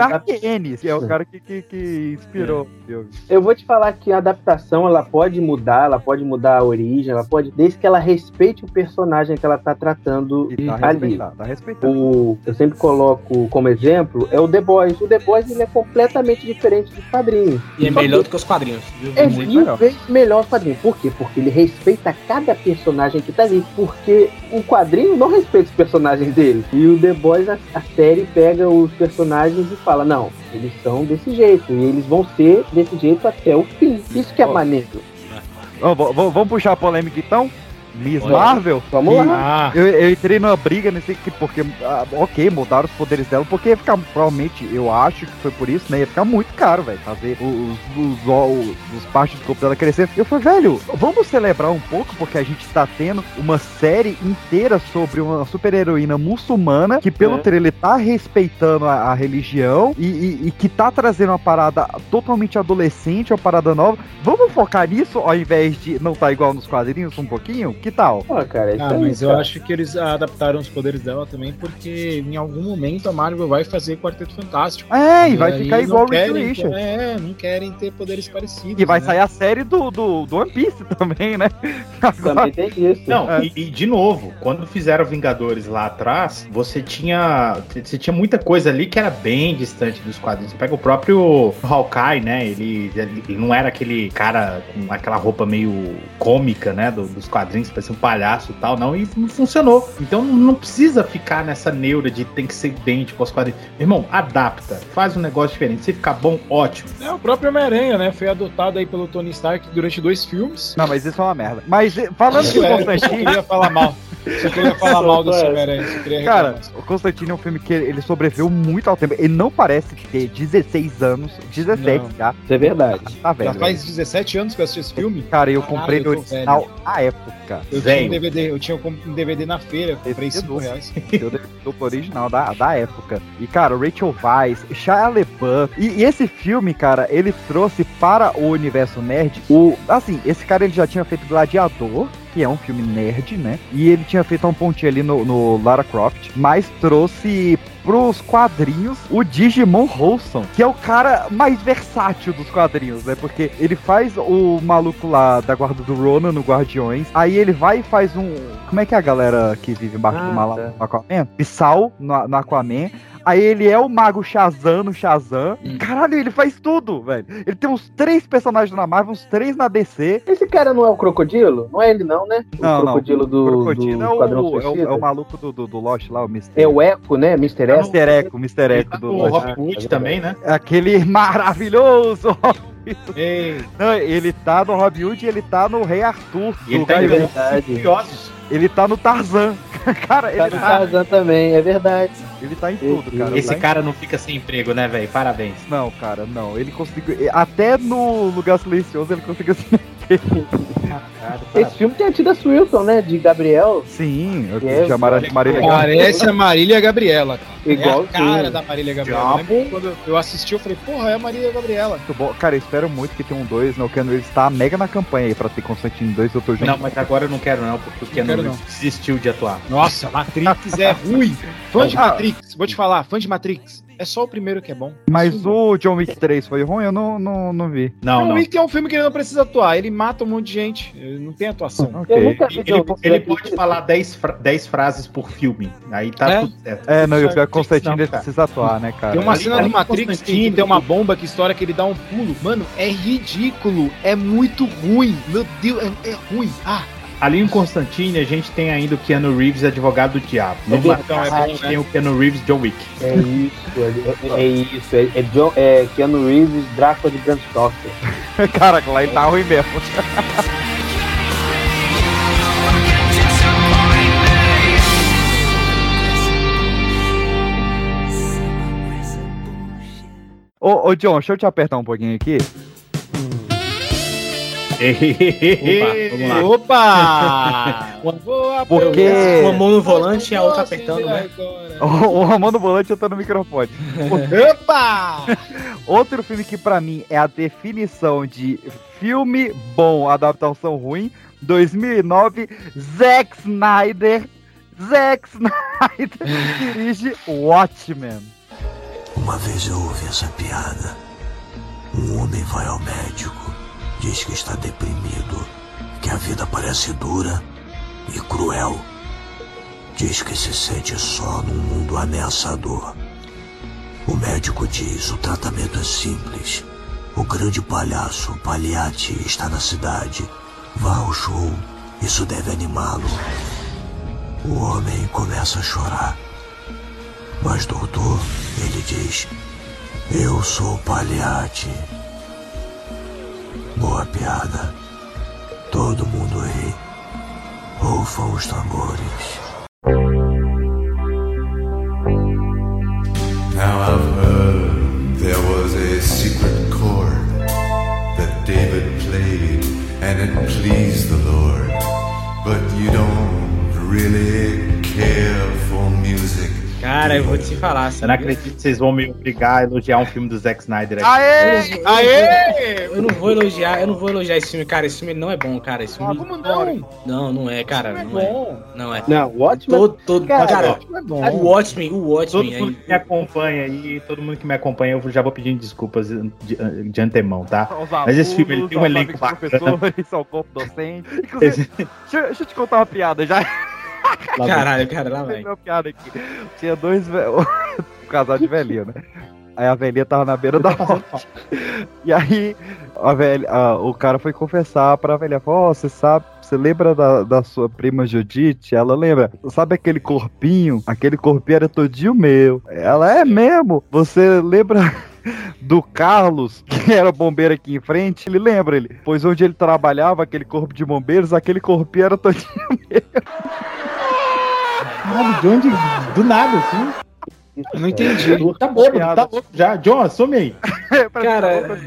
Ennis, que é o cara que, que, que inspirou o filme. Eu vou te falar que a adaptação ela pode mudar, ela pode mudar a origem, ela pode, desde que ela respeite o personagem que ela tá tratando E tá ali. tá respeitado. O, eu sempre coloco como exemplo é o The Boys. O The Boys ele é completamente diferente dos quadrinhos. e é Só melhor que do que os quadrinhos. viu? É muito mil melhor. vezes melhor o quadrinho. Por quê? Porque ele respeita cada personagem que tá ali. Porque o quadrinho não respeita os personagens dele. E o The Boys, a, a série pega os personagens e fala: não, eles são desse jeito. E eles vão ser desse jeito até o fim. Isso que é maneiro. V- vamos puxar a polêmica então? Miss Bora. Marvel? Vamos lá. Ah, Eu, eu entrei numa briga nesse que porque ah, ok, mudaram os poderes dela, porque ia ficar, provavelmente, eu acho que foi por isso, né? Ia ficar muito caro, velho, fazer os, os, os, os partes do corpo dela crescendo. Eu falei, velho, vamos celebrar um pouco, porque a gente tá tendo uma série inteira sobre uma super-heroína muçulmana que, pelo É. trailer, tá respeitando a, a religião e, e- e que tá trazendo uma parada totalmente adolescente, uma parada nova. Vamos focar nisso ao invés de não tá igual nos quadrinhos um pouquinho? Que tal? Pô, cara, isso Ah, aí, mas eu cara. acho que eles adaptaram os poderes dela também, porque em algum momento a Marvel vai fazer Quarteto Fantástico. É, e vai ficar igual o Reed querem- Richards. É, não querem ter poderes parecidos. E vai né? sair a série do, do, do One Piece [LAUGHS] também, né? Também tem isso. Não, É. e, e de novo, quando fizeram Vingadores lá atrás, você tinha você tinha muita coisa ali que era bem distante dos quadrinhos. Você pega o próprio Hawkeye, né? Ele, ele não era aquele cara com aquela roupa meio cômica, né? do- dos quadrinhos, parecia um palhaço e tal, não. E não funcionou. Então não precisa ficar nessa neura de tem que ser idêntico aos quadrinhos. Irmão, adapta, faz um negócio diferente. Se ficar bom, ótimo. É, o próprio Homem-Aranha, né? Foi adotado aí pelo Tony Stark durante dois filmes. Não, mas isso é uma merda. Mas eh, falando de É, Eu Constantine. queria falar mal. Só queria falar mal desse Homem-Aranha. Cara, reclamar. o Constantine é um filme que ele sobreviveu muito ao tempo. Ele não parece ter 16 anos, 17 Não. já. Isso é verdade. Tá velho. Já faz 17 anos que eu assisti esse filme. Cara, eu Caralho, comprei eu no original velho. à época. Eu tinha um DVD, eu tinha um DVD na feira, comprei 5 reais. Eu duplo original da, da época. E, cara, Rachel Weisz, Shia LaBeouf. E, e esse filme, cara, ele trouxe para o universo nerd o... Assim, esse cara ele já tinha feito Gladiador, que é um filme nerd, né? E ele tinha feito um pontinho ali no, no Lara Croft, mas trouxe pros quadrinhos o Digimon Wholesome, que é o cara mais versátil dos quadrinhos, né? Porque ele faz o maluco lá da guarda do Ronan no Guardiões, aí ele vai e faz um... Como é que é a galera que vive embaixo do Ah, mal tá. no Aquaman? Bissau no, no Aquaman. Aí ele é o mago Shazam no Shazam. Caralho, ele faz tudo, velho. Ele tem uns três personagens na Marvel, uns três na DC. Esse cara não é o Crocodilo? Não é ele não, né? O Não, não. Crocodilo do, O Crocodilo do é, o, é, o, Suicida? é o maluco do, do, do Lost lá, o Mr. É o Echo, né? Mr. Echo. Mr. Echo, Mr. Echo do O Lost. Robin Hood também, né? É Aquele [LAUGHS] maravilhoso Não, ele tá no Robin Hood e ele tá no Rei Arthur. E ele tá em ele tá no Tarzan. [LAUGHS] Cara, Tá ele tá, Tarzan também, é verdade. ele tá em tudo, cara. Esse Tá em- cara não fica sem emprego, né, velho? Parabéns. Não, cara, não. Ele conseguiu. Até no Lugar Silencioso ele conseguiu se Esse filme tem a Tida Swilson, né? De Gabriel. Sim, eu É, já Mara- Marília Gabriela. parece a Marília Gabriela. Cara. Igual é a cara da Marília Gabriela. Quando eu assisti, eu falei, porra, é a Marília Gabriela. Muito bom. Cara, eu espero muito que tenha um 2. Não, o Keanu Reeves tá mega na campanha aí pra ter Constantine 2. Eu tô junto. Não, mas agora eu não quero não, porque o Keanu quero Reeves desistiu de atuar. Nossa, Matrix é ruim. [LAUGHS] Fã de. Matrix, vou te falar, fã de Matrix. É só o primeiro que é bom. Mas o John Wick 3 foi ruim? Eu não, não, não vi. Não, John não. Wick é um filme que ele não precisa atuar. Ele mata um monte de gente. Ele não tem atuação. Ok. Eu nunca vi Ele, ele você pode falar 10 fra 10 frases por filme. Aí tá É? tudo certo. É, não, e o pior é Constantine ele precisa atuar, né, cara? Tem uma cena ali do Matrix que tem uma bomba que estoura que ele dá um pulo. Mano, é ridículo. É muito ruim. Meu Deus, é, é ruim. Ah, Ali em Constantine a gente tem ainda o Keanu Reeves advogado do diabo. No É verdade. Matrix a gente tem o Keanu Reeves John Wick. É isso, é, é- é isso. É, é, John, é Keanu Reeves, Drácula de Bram Stoker. [LAUGHS] Caraca, lá ele tá ruim mesmo. [LAUGHS] Ô, ô, John, deixa eu te apertar um pouquinho aqui. Vamos lá. Opa! Vou Porque Uma mão no volante e a outra apertando, né? o, o Ramon do Volante eu tô no microfone. Opa! Outro filme que pra mim é a definição de filme bom, adaptação ruim, 2009, Zack Snyder. Zack Snyder dirige Watchmen. Uma vez eu ouvi essa piada. Um homem vai ao médico, diz que está deprimido, que a vida parece dura e cruel. Diz que se sente só num mundo ameaçador. O médico diz: o tratamento é simples. O grande palhaço Pagliatti está na cidade. Vá ao show, isso deve animá-lo. O homem começa a chorar. Mas, doutor, ele diz: Eu sou Pagliatti. Boa piada. Todo mundo ri. Rufam os tambores. Now I've heard there was a secret chord that David played and it pleased the Lord. But you don't really care for Cara, eu vou te falar. Assim, Eu não acredito que vocês vão me obrigar a elogiar um filme do Zack Snyder aqui. Aê! Aê! Eu não vou elogiar, eu não vou elogiar esse filme, cara. Esse filme não é bom, cara. Esse filme. como não? Não, não é, cara. Não é. Não é. Não, o Watchmen. Todo, todo, Cara, cara, o Watchmen é bom. o Watchmen, o Todo Watchmen mundo aí. que me acompanha aí, todo mundo que me acompanha, eu já vou pedindo desculpas de, de antemão, tá? Mas esse filme ele tem um elenco bacana. corpo [LAUGHS] docente. [LAUGHS] Inclusive, deixa, deixa eu te contar uma piada já. Lá Caralho, cara, lá uma piada aqui. Tinha dois [LAUGHS] um casal de velhinha, né? Aí a velhinha tava na beira da morte. [LAUGHS] E aí a velha, a- o cara foi confessar pra velha, falou, ó, você sabe, você lembra da, da sua prima Judite? Ela lembra, sabe aquele corpinho? Aquele corpinho era todinho meu. Ela é mesmo. Você lembra [LAUGHS] do Carlos, que era bombeiro aqui em frente? Ele lembra ele. Pois onde ele trabalhava, aquele corpo de bombeiros, aquele corpinho era todinho Caralho, de onde? Do nada, assim. Eu não entendi. Tá louco, tá louco já. John, assume aí. [LAUGHS] Cara,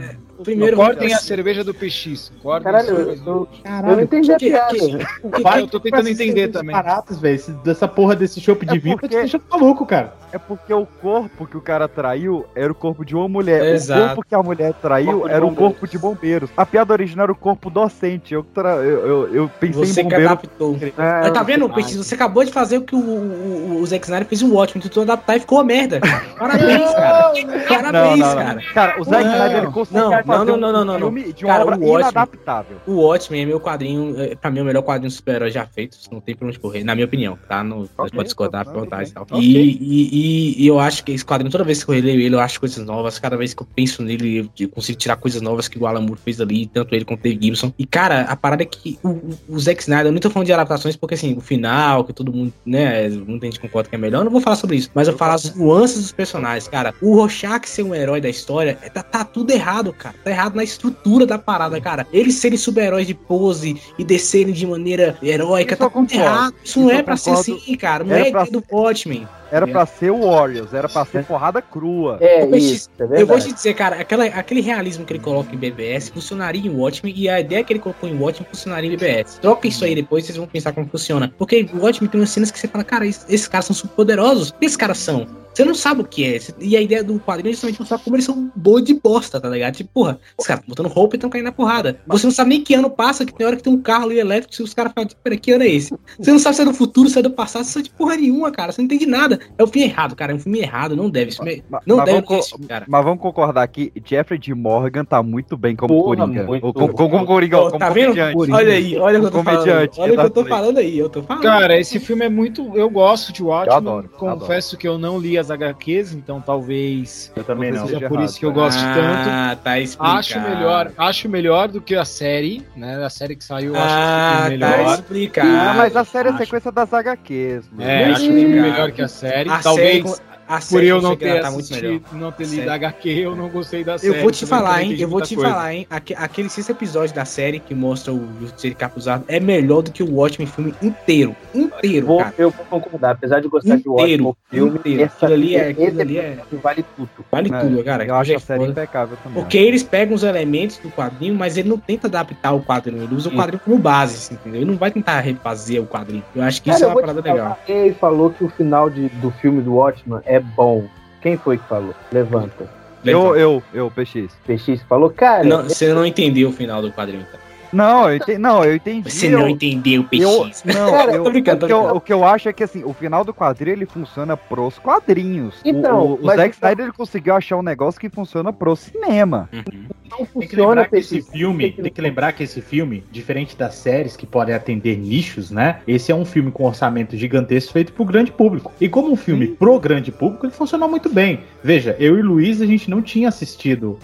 primeiro Cortem a cerveja do PX. Cortem Caralho, a eu, cerveja do eu, Caralho, eu não entendi a que- piada. que- que- Vai eu tô tentando entender também. baratas, velho. Dessa porra desse chopp de É vinho tá te deixando maluco, cara. É porque o corpo que o cara traiu era o corpo de uma mulher. Exato. O corpo que a mulher traiu Corpo era o corpo de bombeiros. A piada original era o corpo docente. Eu, tra... eu, eu, eu pensei Você em que bombeiro. adaptou. É, Mas tá vendo, Peixe? Você acabou de fazer o que o, o, o Zack Snyder fez um ótimo, tentou adaptar e ficou uma merda. Parabéns, cara. Parabéns, não, não, cara. não. Cara, o Zack Não, Snyder ele conseguiu não, fazer não, um não, não, não, filme de uma Cara, obra o inadaptável. O Watchmen é meu quadrinho, é, pra mim é o melhor quadrinho super-herói já feito, não tem pra onde correr, na minha opinião, tá? No, Ok, pode discordar, tá, perguntar e tal. bem. E, e, e- e eu acho que esse quadrinho, toda vez que eu leio ele, eu acho coisas novas, cada vez que eu penso nele, eu- consigo tirar coisas novas que o Alan Moore fez ali, tanto ele quanto o Dave Gibson. E, cara, a parada é que o, o- Zack Snyder, eu não tô falando de adaptações, porque assim, o final, que todo mundo, né, muita gente concorda que é melhor, eu não vou falar sobre isso, mas eu falo as nuances dos personagens, cara. O Rorschach ser um herói da história, é- tá, tá tudo errado, cara. Tá errado na estrutura da parada, cara. Eles serem super-heróis de pose e descerem de maneira heróica, tá tudo errado. Isso, não é pra ser concordo. assim, cara. Não Era é pra do Watchmen. Era pra ser o Warriors, era pra ser porrada crua. É, Ô, Peixe, isso, é Eu vou te dizer, cara, aquela, aquele realismo que ele coloca em BBS funcionaria em Watchmen e a ideia que ele colocou em Watchmen funcionaria em BBS. Troca isso aí depois, vocês vão pensar como funciona. Porque o Watchmen tem umas cenas que você fala, cara, esses, esses caras são super poderosos. O que esses caras são? Você não sabe o que é. E a ideia do quadrinho é justamente mostrar como eles são boa de bosta, tá ligado? Tipo, porra, os caras estão botando roupa e estão caindo na porrada. Você não sabe nem que ano passa, que tem hora que tem um carro ali elétrico, se os caras falam, tipo, pera, que ano é esse? Você não sabe se é do futuro, se é do passado, você sabe de porra nenhuma, cara. Você não entende nada. É um filme errado, cara. É um filme errado, não deve. Filme- Ma- não mas deve vamos filme, cara. Mas vamos concordar que Jeffrey D. Morgan tá muito bem como Porra, Coringa. muito Ou como, como, como Coringa, Ó, como tá vendo? comediante. Olha aí, olha o que eu tô falando. Olha o que eu tô falando aí, eu tô falando. Cara, esse filme é muito. Eu gosto de Watchmen. adoro, confesso que eu não li as HQs, então talvez Eu também Você não. seja por errado, isso que eu né? gosto tanto. Ah, tá explicado. Acho melhor, acho melhor do que a série, né? A série que saiu, eu acho Ah, que tá melhor. explicado. Ah, mas a série é Acho. sequência das HQs. mano. É, acho melhor que a série. A Talvez série, a por série eu eu não ter tá muito melhor. assistido, não ter Série. lido a HQ, eu não gostei da série. Eu vou te falar, hein? Eu vou te coisa. falar, hein? Aque- Aquele sexto episódio da série que mostra o Justiceiro Capuzado é melhor do que o Watchmen filme inteiro. Inteiro, Vou, cara. eu vou concordar, apesar de gostar de Watchmen, Inteiro, o filme, inteiro. essa, Aquilo ali é- esse ali é- vale tudo. Vale É, tudo, cara. Eu acho é a série foda. impecável também. Porque eles pegam os elementos do quadrinho, mas ele não tenta adaptar o quadrinho, ele usa o quadrinho como base, assim, entendeu? Ele não vai tentar refazer o quadrinho. Eu acho que Cara, isso é eu uma parada legal. Quem falou que o final de- do filme do Watchmen é bom? Quem foi que falou? Levanta. Eu, eu, eu, PX. PX falou, cara. Não, você não entendeu o final do quadrinho, então. Não, eu entendi. Não, eu entendi. Você eu- não entendeu o Eu, não, Cara, eu, tô brincando, tô o, que eu, o que eu acho é que assim, o final do quadrinho ele funciona pros quadrinhos. O- Então, o, o, mas Zack então- Snyder ele conseguiu achar um negócio que funciona pro cinema. não Tem que funciona lembrar que esse filme, tem que lembrar que esse filme, diferente das séries que podem atender nichos, né? Esse é um filme com orçamento gigantesco feito pro grande público. E como um filme pro grande público, ele funcionou muito bem. Veja, eu e o Luiz, a gente não tinha assistido,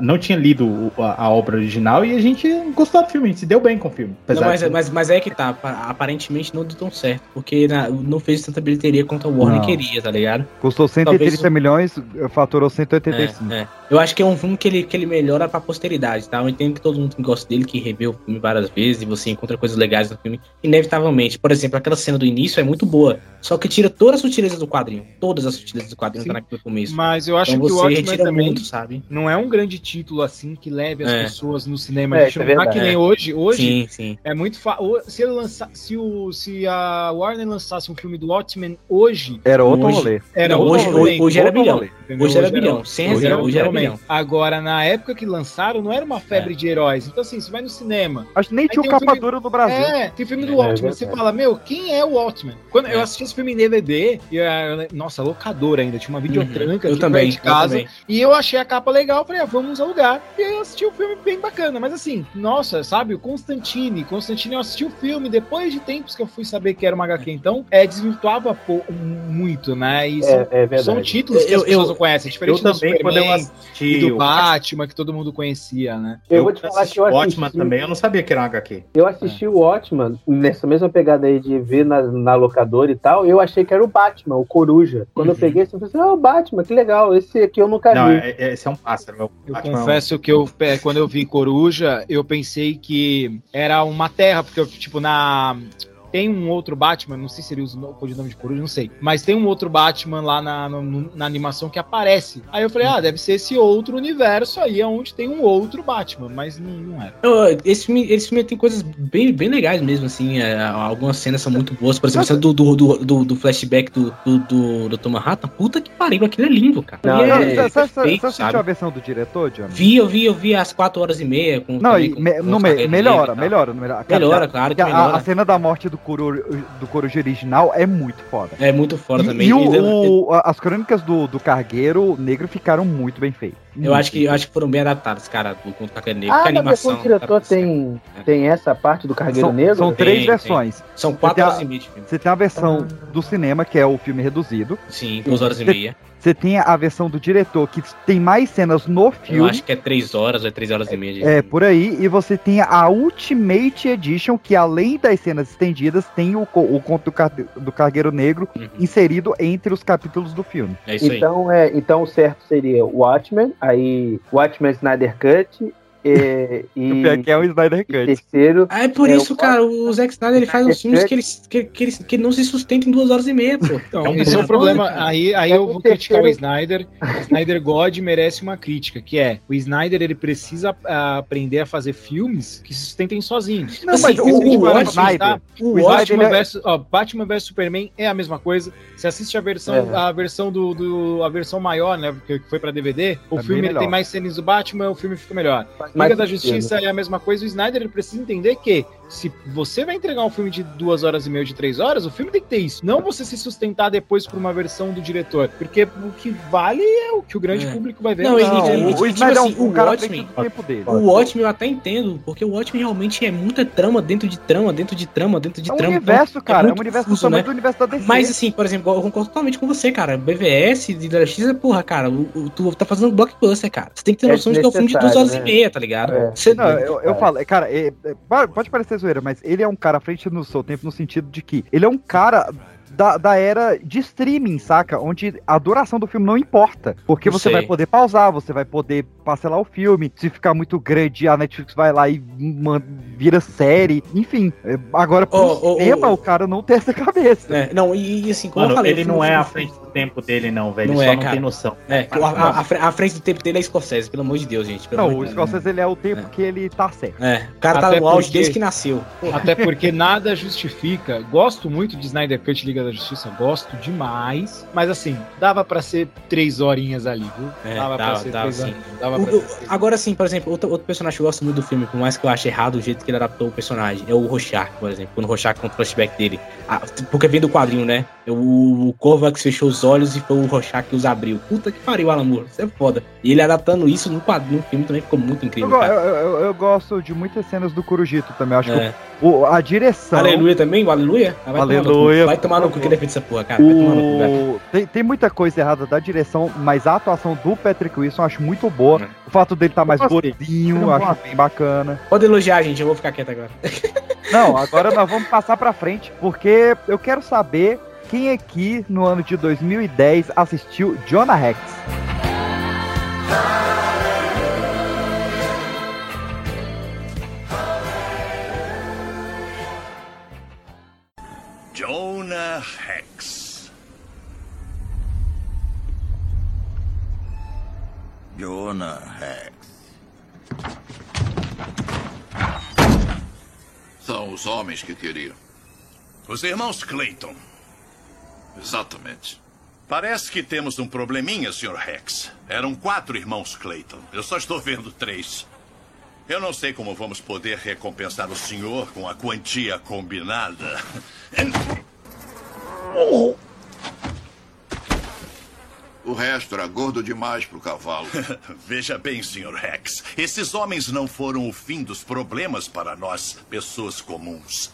não tinha lido a, a obra original e a gente gostou do filme, a gente se deu bem com o filme. Não, mas, de- mas, mas é que tá, pa- aparentemente não deu tão certo, porque na- não fez tanta bilheteria quanto a Warner Não. queria, tá ligado? Custou 130 Talvez- milhões, faturou 185. É, é. Eu acho que é um filme que ele, que ele melhora pra posteridade, tá? Eu entendo que todo mundo que gosta dele, que revê o filme várias vezes, e você encontra coisas legais no filme, inevitavelmente. Por exemplo, aquela cena do início é muito boa, só que tira todas as sutilezas do quadrinho. Todas as sutilezas do quadrinho Sim. tá naquele começo. Mas eu acho então que o você Watchmen retira também muito, sabe? não é um grande grande título assim que leve as É. pessoas no cinema. É, a gente é não tá verdade. que nem hoje. Hoje Sim, sim. é muito fácil. Se ele lançar, se o se a Warner lançasse um filme do Watchmen hoje, Era outro Hoje- rolê. era Não, outro hoje, rolê, hoje, hoje era bilhão. rolê? Hoje era bilhão. Sem Hoje reserva, hoje era bilhão. Agora, na época que lançaram, não era uma febre de heróis. Então, assim, você vai no cinema. Acho que nem tinha o um capa filme- dura no Brasil. É, tem filme do É, Watchmen. é você verdade. fala, meu, quem é o Watchmen? Quando eu É. assisti esse filme em DVD, e, nossa, locadora ainda, tinha uma videotranca Eu aqui também, de casa. eu também. E eu achei a capa legal, falei, ah, vamos alugar. E aí eu assisti o filme bem bacana. Mas assim, nossa, sabe, o Constantine. Constantine, eu assisti o filme depois de tempos que eu fui saber que era uma HQ, então, é, desvirtuava pô, muito, né? E são, É, é verdade. são títulos que Eu- as pessoas eu- não conhecem. Diferente Eu do também, quando eu Superman assisti e do o Batman, que todo mundo conhecia, né? Eu eu vou te falar que eu assisti- também, eu não sabia que era um HQ. Eu assisti o Watchman nessa mesma pegada aí de ver na, na locadora e tal. Eu achei que era o Batman, o Coruja. Quando eu Uhum. peguei, eu falei assim: ah, o Batman, que legal. Esse aqui eu nunca Não, vi. é- é- esse é um pássaro. é Eu Batman é um- confesso que eu, é, quando eu vi Coruja, eu pensei que era uma terra, porque, eu, tipo, na. Tem um outro Batman, não sei se ele usa o codinome de Coruja, não sei. Mas tem um outro Batman lá na, no- na animação que aparece. Aí eu falei, ah, deve ser esse outro universo aí, onde tem um outro Batman, mas não, não era. Eu- Esse filme, esse filme tem coisas bem, bem legais mesmo, assim. é, algumas cenas são muito boas. Por exemplo, essa do, do, do, do, do flashback do, do, do, do Dr. Manhattan. Puta que pariu, aquilo é lindo, cara. Não, Aquilo Não, é você, você- assistiu sabe? a versão do diretor, John? Vi, eu vi, eu vi às 4 horas e meia. Com, Não, também e com- me- com me- melhora, melhora, melhora. Cara, Melhora, claro que a- melhora. A, cena da morte do Do Coruja original é muito foda. É muito fora E, também. e o- o- as crônicas do, do Cargueiro Negro ficaram muito bem feitas. Eu acho que, eu acho que foram bem adaptados, cara, do Conto do Carreiro Negro. Ah, que animação. do diretor tem, tem essa parte do Cargueiro São, Negro? são três tem. versões. São Você 4 tem a- horas e meia de filme. Você tem a versão do cinema, que é o filme reduzido. Sim, 2 horas e meia. Você tem a versão do diretor, que tem mais cenas no Eu filme. acho que é 3 horas ou é 3 horas e meia de É, filme. por aí. E você tem a Ultimate Edition, que além das cenas estendidas, tem o, o conto do, Car- do Cargueiro Negro Uhum. inserido entre os capítulos do filme. É isso aí. Então, é, então o certo seria Watchmen, aí Watchmen Snyder Cut [LAUGHS] e, e, O pior que é o Snyder e Cut. terceiro. Ah, é por É, isso, o- cara, o Zack Snyder ele faz uns filmes que, eles, que, que, eles, que não se sustentam em duas horas e meia, pô. Então, É um esse é o problema, cara. Aí, aí É eu o vou criticar o Snyder. O Snyder God merece uma crítica, que é o Snyder ele precisa ah, aprender a fazer filmes que se sustentem sozinhos. Não, Assim, mas o- a gente o Snyder- pensar, o o Snyder, Batman é- versus, ó, Batman vs Superman é a mesma coisa. Você assiste a versão, É. a versão do, do- a versão maior, né, que foi pra DVD. O É filme tem mais cenas do Batman, o filme fica melhor. Liga mais da. Justiça é a mesma coisa. O Snyder ele precisa entender que se você vai entregar um filme de duas horas e meia, de três horas, o filme tem que ter isso. Não você se sustentar depois por uma versão do diretor. Porque o que vale é o que o grande É. público vai ver. Não, e- Não, e- o, tipo o Snyder assim, é um, um o cara Watchmen- do tempo dele. O Watchmen eu até entendo, porque o Watchmen realmente é muita trama dentro de trama, dentro de trama, dentro de É um trama. universo, Então, cara. É, um muito universo do confuso, tamanho né? do universo da DC. Mas assim, por exemplo, eu concordo totalmente com você, cara. BVS de da X, porra, cara, o, o- tu tá fazendo blockbuster, cara. Você tem que ter É noção de que é um filme de duas horas desnecessário, e né? meia, tá ligado? É. Você- Não, eu, eu falo, cara, é- é- pode parecer zoeira, mas ele é um cara à frente no seu tempo no sentido de que ele é um cara da, da era de streaming, saca? Onde a duração do filme não importa. Porque você sei. vai poder pausar, você vai poder parcelar o filme. Se ficar muito grande, a Netflix vai lá e man- vira série. Enfim, é, agora ô, cinema ô, ô. o cara não tem essa cabeça. É, não, e, e assim, como Mano, eu falei. ele não filme- é à frente do tempo dele, não, velho. Não Ele é, só não cara. tem noção. É, a, a- a fre- a frente do tempo dele é Scorsese, pelo amor de Deus, gente. pelo Não, o. Scorsese ele é o tempo É. que ele tá certo. É, o cara tá Até no auge porque- desde que nasceu. Até porque nada justifica. Gosto muito de Snyder Cut Liga da Justiça, gosto demais. Mas assim, dava pra ser três horinhas ali, viu? É, dava, pra dava, ser dava, três sim. horinhas. Dava O- pra o- ser agora sim, por exemplo, outro, outro personagem que eu gosto muito do filme, por mais que eu ache errado o jeito que ele adaptou o personagem, é o Rorschach, por exemplo. Quando o Rorschach conta o flashback dele. Ah, porque vem do quadrinho, né? O, o Kovacs fechou os olhos e foi o Rorschach que os abriu. Puta que pariu, Alan Moore. Isso é foda. E ele adaptando isso no quadrinho, no filme também ficou muito Eu, incrível, cara. eu- eu- eu gosto de muitas cenas do Corujito também. Eu acho É. que o- a direção. Aleluia também? O Aleluia? Ah, vai tomar no cu. Aleluia. Vai tomar no cu que defende essa porra, cara. Vai tomar no cu, velho. Tem, tem muita coisa errada da direção, mas a atuação do Patrick Wilson eu acho muito boa. É. O fato dele estar mais Eu gostei. gordinho, Eu eu acho gosto. bem bacana. Pode elogiar, gente. Eu vou ficar quieto agora. Não, agora nós vamos passar pra frente, porque eu quero saber quem aqui no ano de 2010 assistiu Jonah Rex. Jonah Hex. Jonah Rex. São os homens que queriam. Os irmãos Clayton. Exatamente. Parece que temos um probleminha, Sr. Rex. Eram quatro irmãos Clayton. Eu só estou vendo três. Eu não sei como vamos poder recompensar o senhor com a quantia combinada. O resto era gordo demais pro cavalo. [LAUGHS] Veja bem, Sr. Rex. Esses homens não foram o fim dos problemas para nós, pessoas comuns.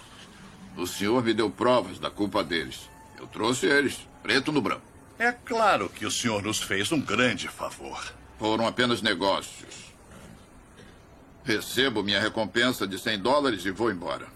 O senhor me deu provas da culpa deles. Eu trouxe eles, preto no branco. É claro que o senhor nos fez um grande favor. Foram apenas negócios. Recebo minha recompensa de 100 dólares e vou embora.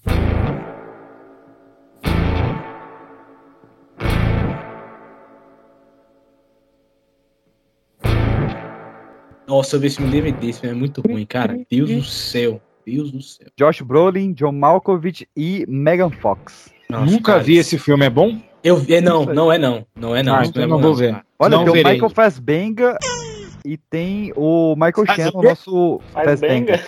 Nossa, eu vi esse filme DVD, esse filme é muito ruim, cara. Deus do céu. Deus do céu. Josh Brolin, John Malkovich e Megan Fox. Nunca cara, vi esse filme, é bom? Eu vi, não, não é não. Não é não. Ah, então é não bom, vou ver. Olha, Não tem o. Michael Fassbenga e tem o Michael Faz Shannon, o nosso Fassbenga?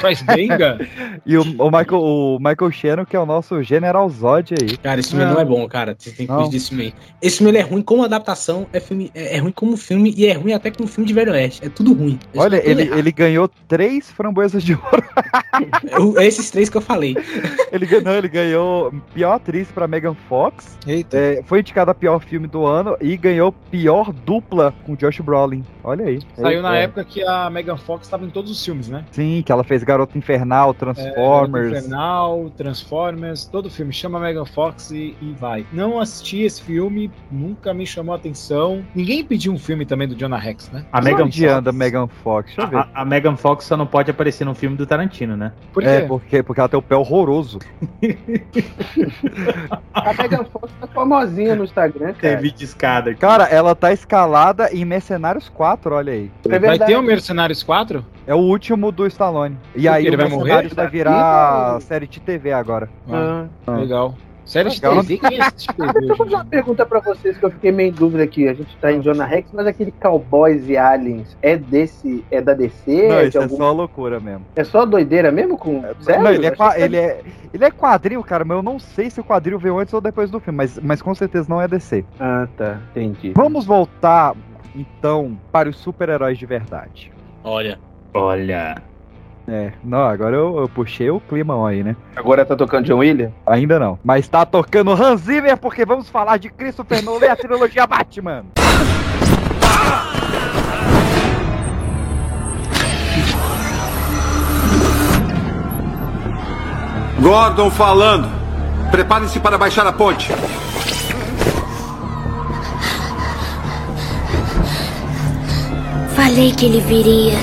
Faz benga? [LAUGHS] E o, o Michael, o Michael Shannon, que é o nosso General Zod aí. Cara, esse filme não. é bom, cara. Você tem que Não. fugir desse filme aí. Esse filme é ruim como adaptação, é, filme, é, é ruim como filme e é ruim até como filme de Velho Oeste. É tudo ruim. Esse Olha, é tudo ele, errado. ele ganhou três framboesas de ouro. [LAUGHS] Eu- É esses três que eu falei. [LAUGHS] Ele ganhou, ele ganhou pior atriz pra Megan Fox. É, foi indicado a pior filme do ano e ganhou pior dupla com Josh Brolin. Olha aí. Saiu na É. época que a Megan Fox estava em todos os filmes, né? Sim, que ela fez Garota Infernal, Transformers. É, Infernal, Transformers, todo filme. Chama a Megan Fox e, e vai. Não assisti esse filme, nunca me chamou a atenção. Ninguém pediu um filme também do Jonah Rex, né? A Megan onde anda Megan Fox? Deixa eu ver. A, a Megan Fox só não pode aparecer num filme do Tarantino, né? Por É, porque, porque ela tem o pé horroroso. [LAUGHS] A Megan Fox tá famosinha no Instagram, cara. Teve de escada. Cara, ela tá escalada em Mercenários 4, olha aí. É vai ter o Mercenários 4? É o último do Stallone. E aí? Ele o vai Mercenários morrer? vai virar série de TV agora. Ah, Ah. Legal. Série de. TV? Quem assiste TV Deixa eu fazer uma pergunta pra vocês que eu fiquei meio em dúvida aqui. A gente tá em Jonah Rex, mas aquele Cowboys e Aliens é desse. é da DC? Não, é, de isso é algum- só loucura mesmo. é só doideira mesmo com. Sério? Não, ele é, qua- que- ele, é, ele é quadril, cara, mas eu não sei se o quadril veio antes ou depois do filme, mas, mas com certeza não é DC. Ah, tá. Entendi. Vamos voltar, então, para os super-heróis de verdade. Olha. Olha. É, não, agora eu, eu puxei o climão aí, né? Agora tá tocando John Williams? Ainda não. Mas tá tocando Hans Zimmer porque vamos falar de Christopher Nolan e a trilogia Batman. Gordon falando. Preparem-se para baixar a ponte. Falei que ele viria.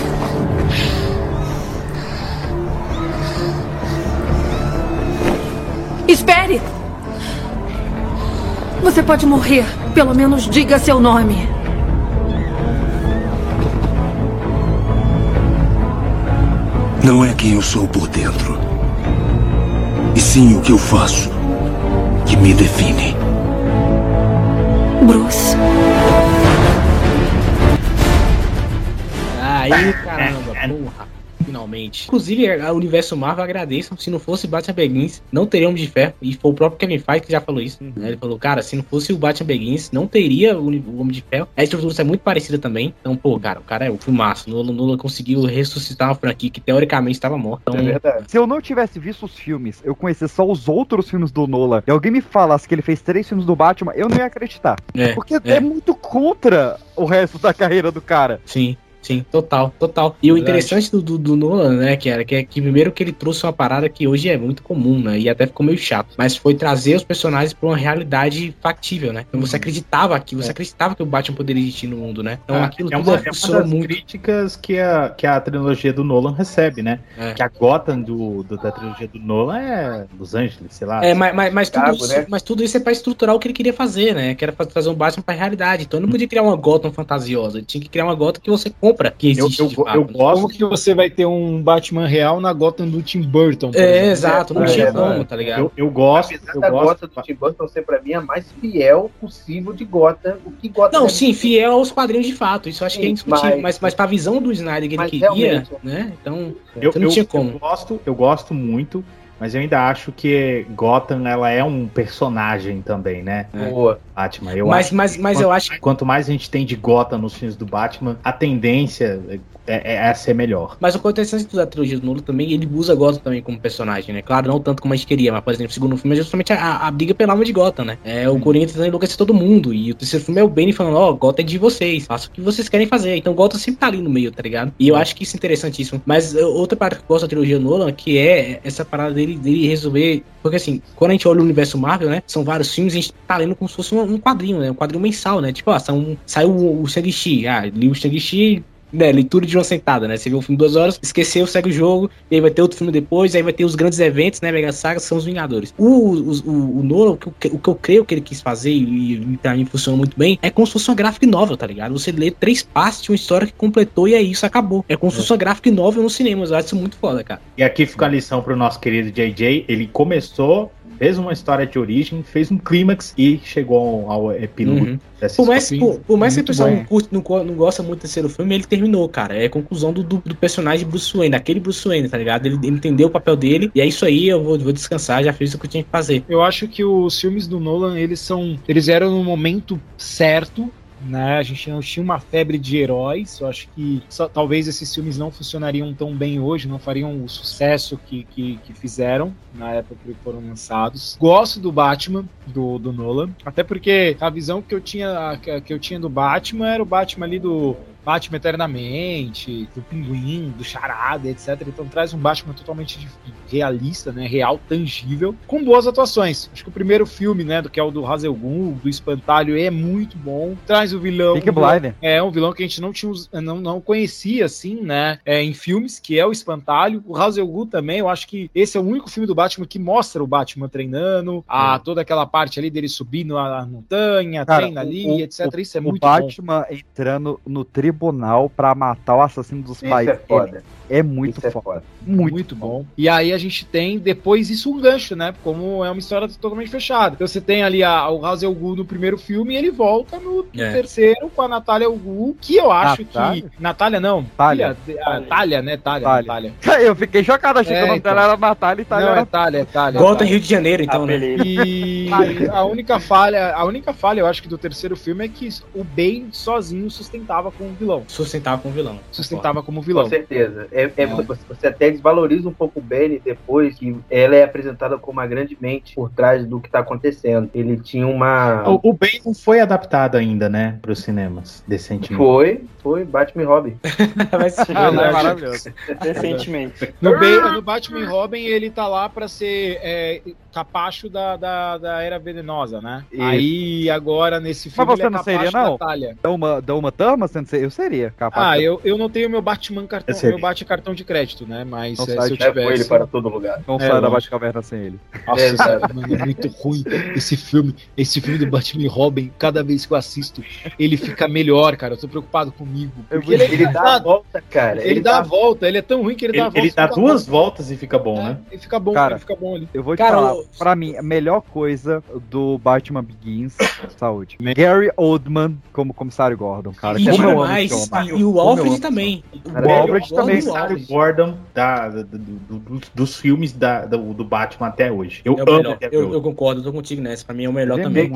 Espere! Você pode morrer. Pelo menos diga seu nome. Não é quem eu sou por dentro, e sim o que eu faço que me define. Bruce. Aí, [LAUGHS] caramba, porra. Finalmente. Inclusive, o universo Marvel agradeço. Se não fosse Batman Begins, não teria Homem de Ferro. E foi o próprio Kevin Feige que já falou isso. né? Ele falou, cara, se não fosse o Batman Begins, não teria o, Homem de Ferro. A estrutura é muito parecida também. Então, pô, cara, o cara é o filmaço. Nolan, Nolan conseguiu ressuscitar uma franquia que teoricamente estava morta. Então, Se eu não tivesse visto os filmes, eu conhecesse só os outros filmes do Nolan, e alguém me falasse que ele fez três filmes do Batman, eu não ia acreditar. É, Porque é. é. muito contra o resto da carreira do cara. Sim, sim, total, total. E o Verdade. interessante do, do, do Nolan, né, que era que, é que primeiro que ele trouxe uma parada que hoje é muito comum, né, e até ficou meio chato, mas foi trazer os personagens pra uma realidade factível, né? Então você acreditava que você acreditava que o Batman poderia existir no mundo, né? Então Ah, aquilo é uma, é uma das muito. críticas que a, que a trilogia do Nolan recebe, né? É. Que a Gotham do, do- da trilogia do Nolan é Los Angeles, sei lá. É, mas, mas, mas tudo Chicago, isso, né? mas tudo isso é pra estruturar o que ele queria fazer, né? Que era pra trazer um Batman pra realidade. Então ele não podia criar uma Gotham fantasiosa. Ele tinha que criar uma Gotham que você compra compra que existe. Eu- eu- fato, eu né? Como que você vai ter um Batman real na Gotham do Tim Burton? por É, exemplo? exato, não É, tinha é, como, tá ligado? Eu, eu gosto, Apesar eu da gosto. Gotham do Tim Burton ser pra mim a mais fiel possível de Gotham, o que Gotham Não, é sim, fiel aos quadrinhos de fato. Isso eu acho que é Sim, indiscutível. mas- Mas, mas pra visão do Snyder que ele queria, realmente- né? Então, Eu, não eu- tinha eu como. gosto, eu gosto muito, mas eu ainda acho que Gotham ela é um personagem também, né? Boa. Batman. Eu Mas- acho mas- que mas quanto, eu acho que- quanto mais a gente tem de Gotham nos filmes do Batman, a tendência é, é a ser melhor. Mas o é interessante da trilogia do Nolan também, ele usa Gotham também como personagem, né? Claro, não tanto como a gente queria, mas, por exemplo, o segundo filme é justamente a, a briga pela alma de Gotham, né? É o Coringa tentando enlouquecer todo mundo. E o terceiro filme é o Bane falando, ó, Gotham é de vocês, faça o que vocês querem fazer. Então Gotham sempre tá ali no meio, tá ligado? E eu acho que isso é interessantíssimo. Mas uh, outra parte que eu gosto da trilogia Nolan, que é essa parada dele, dele resolver. Porque assim, quando a gente olha o universo Marvel, né? São vários filmes, a gente tá lendo como se fosse um, um quadrinho, né? Um quadrinho mensal, né? Tipo, ó, são, saiu o, o Shang-Chi. Ah, li o Shang-Chi, né, leitura de uma sentada, né? Você vê um filme duas horas, esqueceu, segue o jogo, e aí vai ter outro filme depois, aí vai ter os grandes eventos, né? Mega Saga, são os Vingadores. O, os- o, o Nolan, o que, eu- o que eu creio que ele quis fazer, e, e pra mim funciona muito bem, é como se fosse uma graphic novel, tá ligado? Você lê três partes de uma história que completou e é isso, acabou. É como se fosse uma graphic novel no cinema, eu acho isso muito foda, cara. E aqui fica a lição pro nosso querido JJ. Ele começou, fez uma história de origem, fez um clímax e chegou ao epílogo Uhum. dessa Por mais, por, por mais que pessoal bom. não, curte, não, não gosta muito do terceiro filme, ele terminou, cara. É a conclusão do, do, do personagem Bruce Wayne, daquele Bruce Wayne, tá ligado? Ele, ele entendeu o papel dele, e é isso aí, eu vou, vou descansar, já fiz o que eu tinha que fazer. Eu acho que os filmes do Nolan, eles são. Eles eram no momento certo. Né? A gente não tinha uma febre de heróis. Eu acho que só- talvez esses filmes não funcionariam tão bem hoje, não fariam o sucesso que, que, que fizeram na época que foram lançados. Gosto do Batman, do, do Nolan, até porque a visão que eu tinha que, eu tinha do Batman era o Batman ali do Batman Eternamente, do Pinguim, do Charada, etc. Então traz um Batman totalmente realista, né? Real, tangível, com boas atuações. Acho que o primeiro filme, né, do que é o do Hazel Ghul, do Espantalho, é muito bom. Traz o vilão. Vilão- Blinders. É, um vilão que a gente não tinha, não, não conhecia, assim, né? é, em filmes, que é o Espantalho. O Hazel Ghul também, eu acho que esse é o único filme do Batman que mostra o Batman treinando, a, toda aquela parte ali dele subindo a, a montanha, Cara, treina ali, o- etc. o- Isso é o muito bom. Batman entrando no tribunal pra matar o assassino dos Isso pais. é foda. É, é muito foda. Muito, bom. E aí a gente tem depois isso um gancho, né? Como é uma história totalmente fechada. Então você tem ali a, o Hazel Ghul no primeiro filme e ele volta no, É. terceiro com a Natália Ghul, que eu acho Natália? que... Natália não. Talha. Filha, a Talha, né? Talha. Talha. Natália. [LAUGHS] Eu fiquei chocado, achei É, que o nome então. dela era Natália e Itália Não, era é Talha, é Talha. Gotham, Talha. Rio de Janeiro, então, né? E a única falha, a única falha, eu acho que do terceiro filme é que o Bane sozinho sustentava como vilão. Sustentava como vilão. Sustentava como vilão. Com certeza. É, é- É. Você até desvaloriza um pouco o Benny depois que ela é apresentada como uma grande mente por trás do que tá acontecendo. Ele tinha uma. O, o Bane não foi adaptado ainda, né, para os cinemas, decentemente. Foi, foi Batman e Robin. [LAUGHS] Ah, Verdade. maravilhoso. Recentemente. [LAUGHS] No, Ba- no Batman e Robin, ele tá lá pra ser é, capacho da, da, da Era Venenosa, né? Isso. Aí, agora, nesse filme, Mas você ele é não seria, não? Da uma, da uma Thurman, você não seria? Eu seria capaz. Ah, de- eu, eu não tenho meu Batman cartão, Eu meu Bate cartão de crédito, né? Mas Não é, sai se eu tivesse... ele para todo lugar. Não É, sai da lógico. Batcaverna sem ele. Nossa, É, cara, mano, é muito ruim esse filme. Esse filme do Batman e Robin, cada vez que eu assisto, ele fica melhor, cara. Eu tô preocupado comigo. Porque ele, é Ele dá a volta, cara. Ele, dá a volta, ele é tão ruim que ele, Ele, dá a volta. ele dá duas bom. voltas e fica bom, né? Ele fica bom, Cara, ele fica bom ali. Eu vou te Cara, falar, o- pra mim, a melhor coisa do Batman Begins, saúde. Gary Oldman como comissário Gordon, cara. E como eu amo demais, homem. e, o Alfred também. O Alfred também. O Comissário Alfred. Gordon da, da- do- do- do- dos filmes da- do, do Batman até hoje. Eu É o amo Eu, concordo, tô contigo nessa. Pra mim é o melhor é também.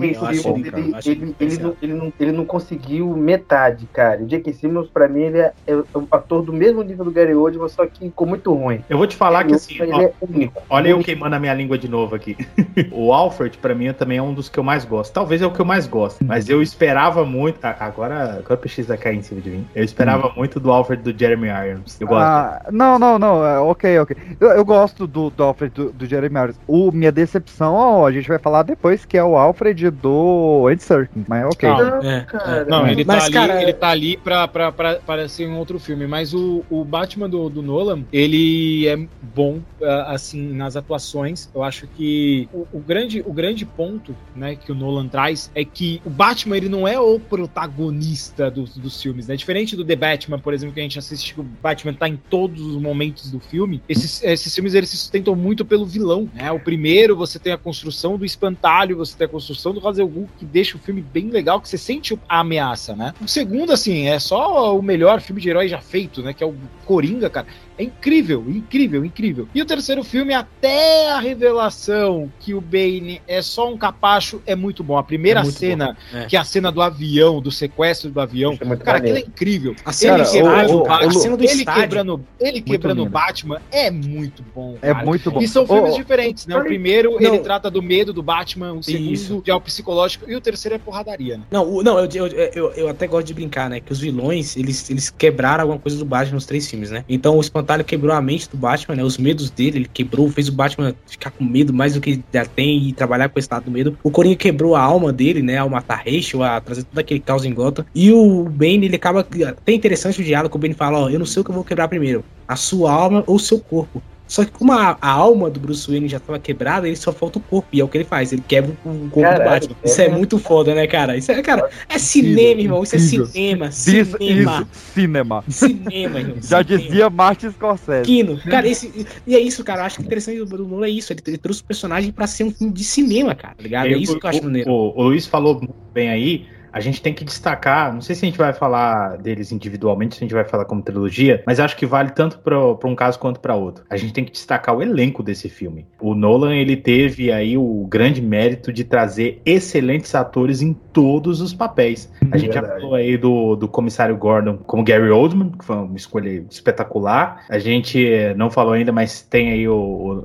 ele, não, conseguiu metade, cara. O J.K. Simmons, pra mim, ele é, é um ator do mesmo nível do Gary Oldman, só que ficou muito ruim. Eu vou te falar que assim, ele ó, é único. olha eu queimando a minha língua de novo aqui. [LAUGHS] o Alfred, pra mim, também é um dos que eu mais gosto. Talvez é o que eu mais gosto. Mas eu esperava muito. Agora, agora o PX vai cair em cima de mim. Eu esperava muito do Alfred do Jeremy Irons. Eu gosto. Ah, não, não, não, é, ok, ok. Eu, eu gosto do, do Alfred do, do Jeremy Irons. O minha decepção, ó, a gente vai falar depois, que é o Alfred do Ed Serkins, mas ok. Não, É, cara. Não, ele Mas, tá ali, cara, ele tá ali pra, pra, pra, pra ser um outro filme. Mas o, o Batman do, do Nolan, ele é bom, ah, assim, nas atuações. Eu acho que o, o grande, o grande ponto, né, que o Nolan traz é que o Batman, ele não é o protagonista dos, dos filmes. Filmes, né? Diferente do The Batman, por exemplo, que a gente assiste que o Batman tá em todos os momentos do filme, esses, esses filmes eles se sustentam muito pelo vilão, né? O primeiro você tem a construção do espantalho, você tem a construção do Hazel Ghul, que deixa o filme bem legal, que você sente a ameaça, né? O segundo, assim, é só o melhor filme de herói já feito, né? Que é o Coringa, cara. É incrível, incrível, incrível. E o terceiro filme, até a revelação que o Bane é só um capacho, é muito bom. A primeira É cena, é. que é a cena do avião, do sequestro do avião, cara, aquilo é incrível. A cena ele do quebrando, o cara, a Batman, cena do ele estádio. quebrando, ele quebrando o. Batman é muito bom. É cara. muito bom. E são filmes Ô, diferentes, né? O primeiro, Não. ele trata do medo do Batman, o segundo Isso. já é o psicológico, e o terceiro é porradaria, né? Não, o- não eu, eu, eu, eu até gosto de brincar, né? Que os vilões, eles, eles quebraram alguma coisa do Batman nos três filmes, né? Então o Espantalho quebrou a mente do Batman, né? Os medos dele, ele quebrou, fez o Batman ficar com medo mais do que já tem e trabalhar com esse estado do medo. O Coringa quebrou a alma dele, né? Ao matar Rachel, a trazer todo aquele caos em Gotham. E o Bane, ele acaba. Até interessante o diálogo, o Bane fala: Ó, eu não sei o que eu vou quebrar primeiro, a sua alma ou seu corpo. Só que como a, a alma do Bruce Wayne já estava quebrada, ele só falta o corpo. E é o que ele faz, ele quebra o corpo Caralho, do Batman. Isso é. é muito foda, né, cara? Isso é, cara, é cinema, irmão. Isso é cinema. Cinema. is cinema. Cinema, irmão. Já cinema. dizia Martin Scorsese. Kino. Cara, esse, e é isso, cara. Eu acho que interessante do do Nolan é isso. Ele, ele trouxe o personagem pra ser um filme de cinema, cara. Tá ligado? É isso que eu acho o, maneiro. o, o Luiz falou muito bem aí. A gente tem que destacar, não sei se a gente vai falar deles individualmente, se a gente vai falar como trilogia, mas acho que vale tanto para um caso quanto para outro. A gente tem que destacar o elenco desse filme. O Nolan, ele teve aí o grande mérito de trazer excelentes atores em todos os papéis. A gente já falou aí do, do comissário Gordon como Gary Oldman, que foi uma escolha espetacular. A gente eh, não falou ainda, mas tem aí o,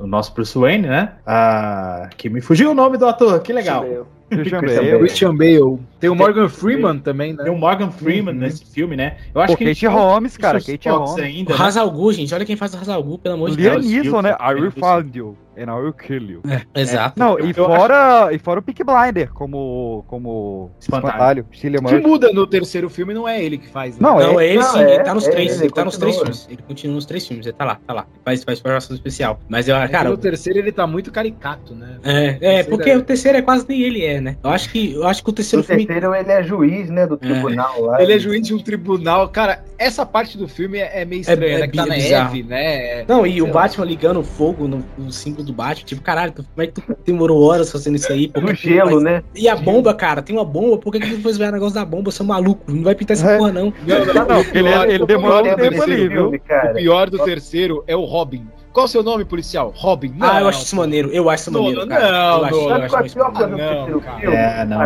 o- nosso Bruce Wayne, né? Ah, que me fugiu o nome do ator, que legal. Christian Christian Bale. Bale. Christian Bale. Tem o Morgan Freeman também, né? Tem o Morgan Freeman nesse filme, né? Eu acho Pô, que Kate Holmes, cara, Kate Fox Holmes. ainda, O né? Hazal Gu, gente. Olha quem faz o Hazal Gu, pelo amor de Liam Deus. Neeson, né? I will find you and I will kill you. Exato. Não, e fora, e fora o Peak Blinder como, como Espantalho. espantalho, O que muda no terceiro filme não é ele que faz, né? Não, Não, é, ele Não, sim, é, ele tá nos é, três, ele ele, tá nos três filmes. Ele continua nos três filmes, ele tá lá, tá lá. Faz, faz participação especial. Mas eu, Cara, cara, no terceiro ele tá muito caricato, né? é, é, porque é- o terceiro é quase nem ele é, né? Eu acho que, eu acho que o terceiro filme. terceiro ele é juiz, né, do tribunal lá. Ele é juiz de um tribunal. Cara, essa parte do filme é é meio estranha, é né? Que tá na neve, né? Não, e o. Batman ligando fogo no, no símbolo do Batman, tipo, caralho, tu- como é que tu demorou horas fazendo isso aí? Que No gelo, faz- né? E a bomba, cara, tem uma bomba, por que que tu foi ver o negócio da bomba? Seu maluco, não vai pintar essa É. porra, não. Não, não, Não, ele, pior- ele demorou um tempo ali, viu? O pior do terceiro é o Robin. Qual o seu nome, policial? Robin. ah, eu acho isso maneiro, eu acho isso Não, maneiro, não, cara. não, eu acho, não, eu acho é a isso pior maneiro. coisa Ah, do não, filme? É, não,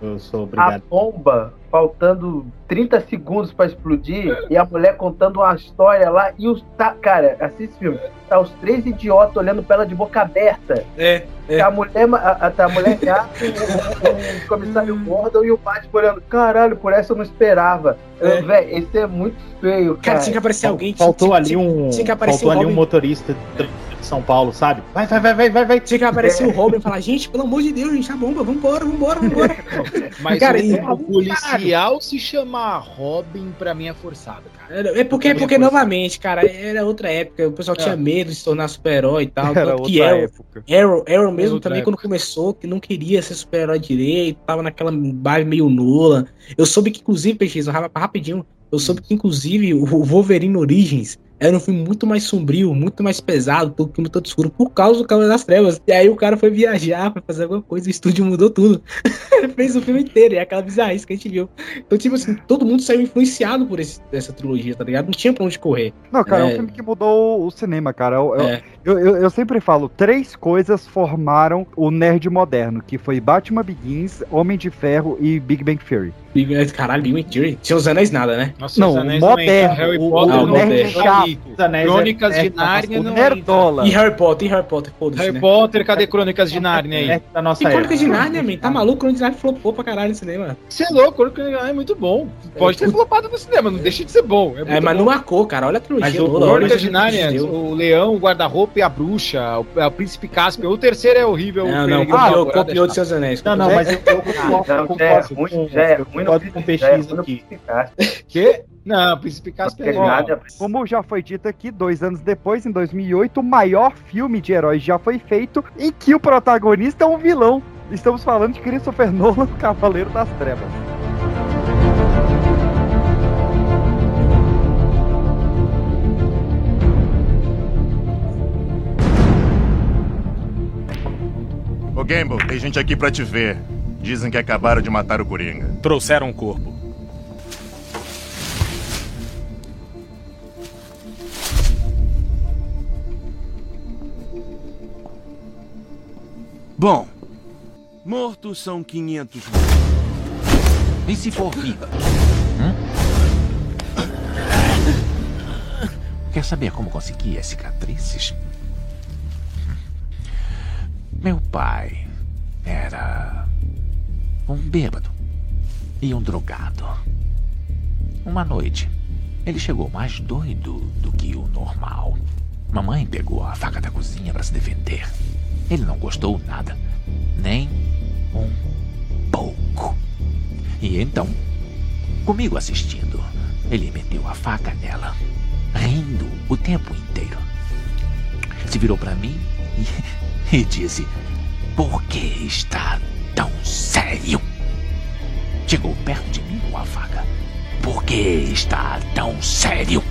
eu, eu sou A obrigado. bomba faltando 30 segundos pra explodir e a mulher contando uma história lá e os. Tá, cara, assiste esse filme. Tá os três idiotas olhando pra ela de boca aberta. É, é. A mulher, a, a, tá a mulher gata, o, o comissário Gordon e o Batman olhando. Caralho, por essa eu não esperava. É. Véi, esse é muito feio, Cara, cara. tinha que aparecer alguém. Faltou tinha, ali tinha- um, tinha que aparecer faltou o ali um motorista de São Paulo, sabe? Vai, vai, vai, vai, vai, vai. Tinha que aparecer o Robin e falar, gente, pelo amor de Deus, gente, a bomba, vambora, vambora, vambora. [LAUGHS] Mas Cara, o, o policial se chamar Robin, pra mim é forçado, cara. É porque, é porque novamente, cara, era outra época, o pessoal tinha É. medo de se tornar super-herói e tal. Era que outra Arrow, época. Arrow, Arrow mesmo também, época. quando começou, que não queria ser super-herói direito, tava naquela vibe meio nula. Eu soube que, inclusive, Peixes, rap- rapidinho, eu soube que, inclusive, o Wolverine Origins era um filme muito mais sombrio, muito mais pesado, todo filme todo escuro, por causa do Cavaleiro das Trevas. E aí o cara foi viajar, foi fazer alguma coisa, o estúdio mudou tudo. [LAUGHS] Ele fez o filme inteiro, e é aquela bizarrice que a gente viu. Então, tipo assim, todo mundo saiu influenciado por esse- essa trilogia, tá ligado? Não tinha pra onde correr. Não, cara, é, É. um filme que mudou o, cinema, cara. Eu, eu- É. eu, eu- eu sempre falo, três coisas formaram o nerd moderno, que foi Batman Begins, Homem de Ferro e Big Bang Theory. Big- Caralho, Big Bang Theory. Os anéis nada, né? Nossa, Não, os anéis moderno, entram. Harry o- Potter o não nerd entra. chato. Os anéis Crônicas é- de é Nárnia O não Nerdola. E Harry Potter, e Harry Potter, foda-se, Harry né? Potter, cadê Crônicas de Nárnia aí? É da nossa E Crônicas de. Nárnia, man, tá maluco? Crônicas de Nárnia flopou pra caralho no cinema. Você é louco, Crônicas de Nárnia é muito bom. Pode ter flopado no cinema, não deixa de ser bom. É, É, mas bom. não marcou, cara. Olha a trilogia. Mas o toda, Crônicas o de Nárnia, deu. o leão, o guarda-roupa e a bruxa, o, é o príncipe Caspian. O terceiro é horrível. Não, o não, copiou, é de seus anéis. Não, não, mas eu, eu concordo, já é ruim, é ruim concordo com [LAUGHS] o PX aqui. aqui. Que? Não, Príncipe Caspian é. Como já foi dito aqui, dois anos depois, em 2008, o maior filme de heróis já foi feito em que o protagonista é um vilão. Estamos falando de Christopher Nolan, [LAUGHS] Cavaleiro das Trevas. Ô Gamble, tem gente aqui pra te ver. Dizem que acabaram de matar o Coringa. Trouxeram um corpo. Bom, mortos são 500 E se for viva? Hum? Quer saber como consegui as cicatrizes? Meu pai era um bêbado e um drogado. Uma noite, ele chegou mais doido do que o normal. Mamãe pegou a faca da cozinha para se defender. Ele não gostou nada, nem um pouco. E então, comigo assistindo, ele meteu a faca nela, rindo o tempo inteiro. Se virou para mim [LAUGHS] e, e disse: Por que está tão sério? Chegou perto de mim com a faca. Por que está tão sério?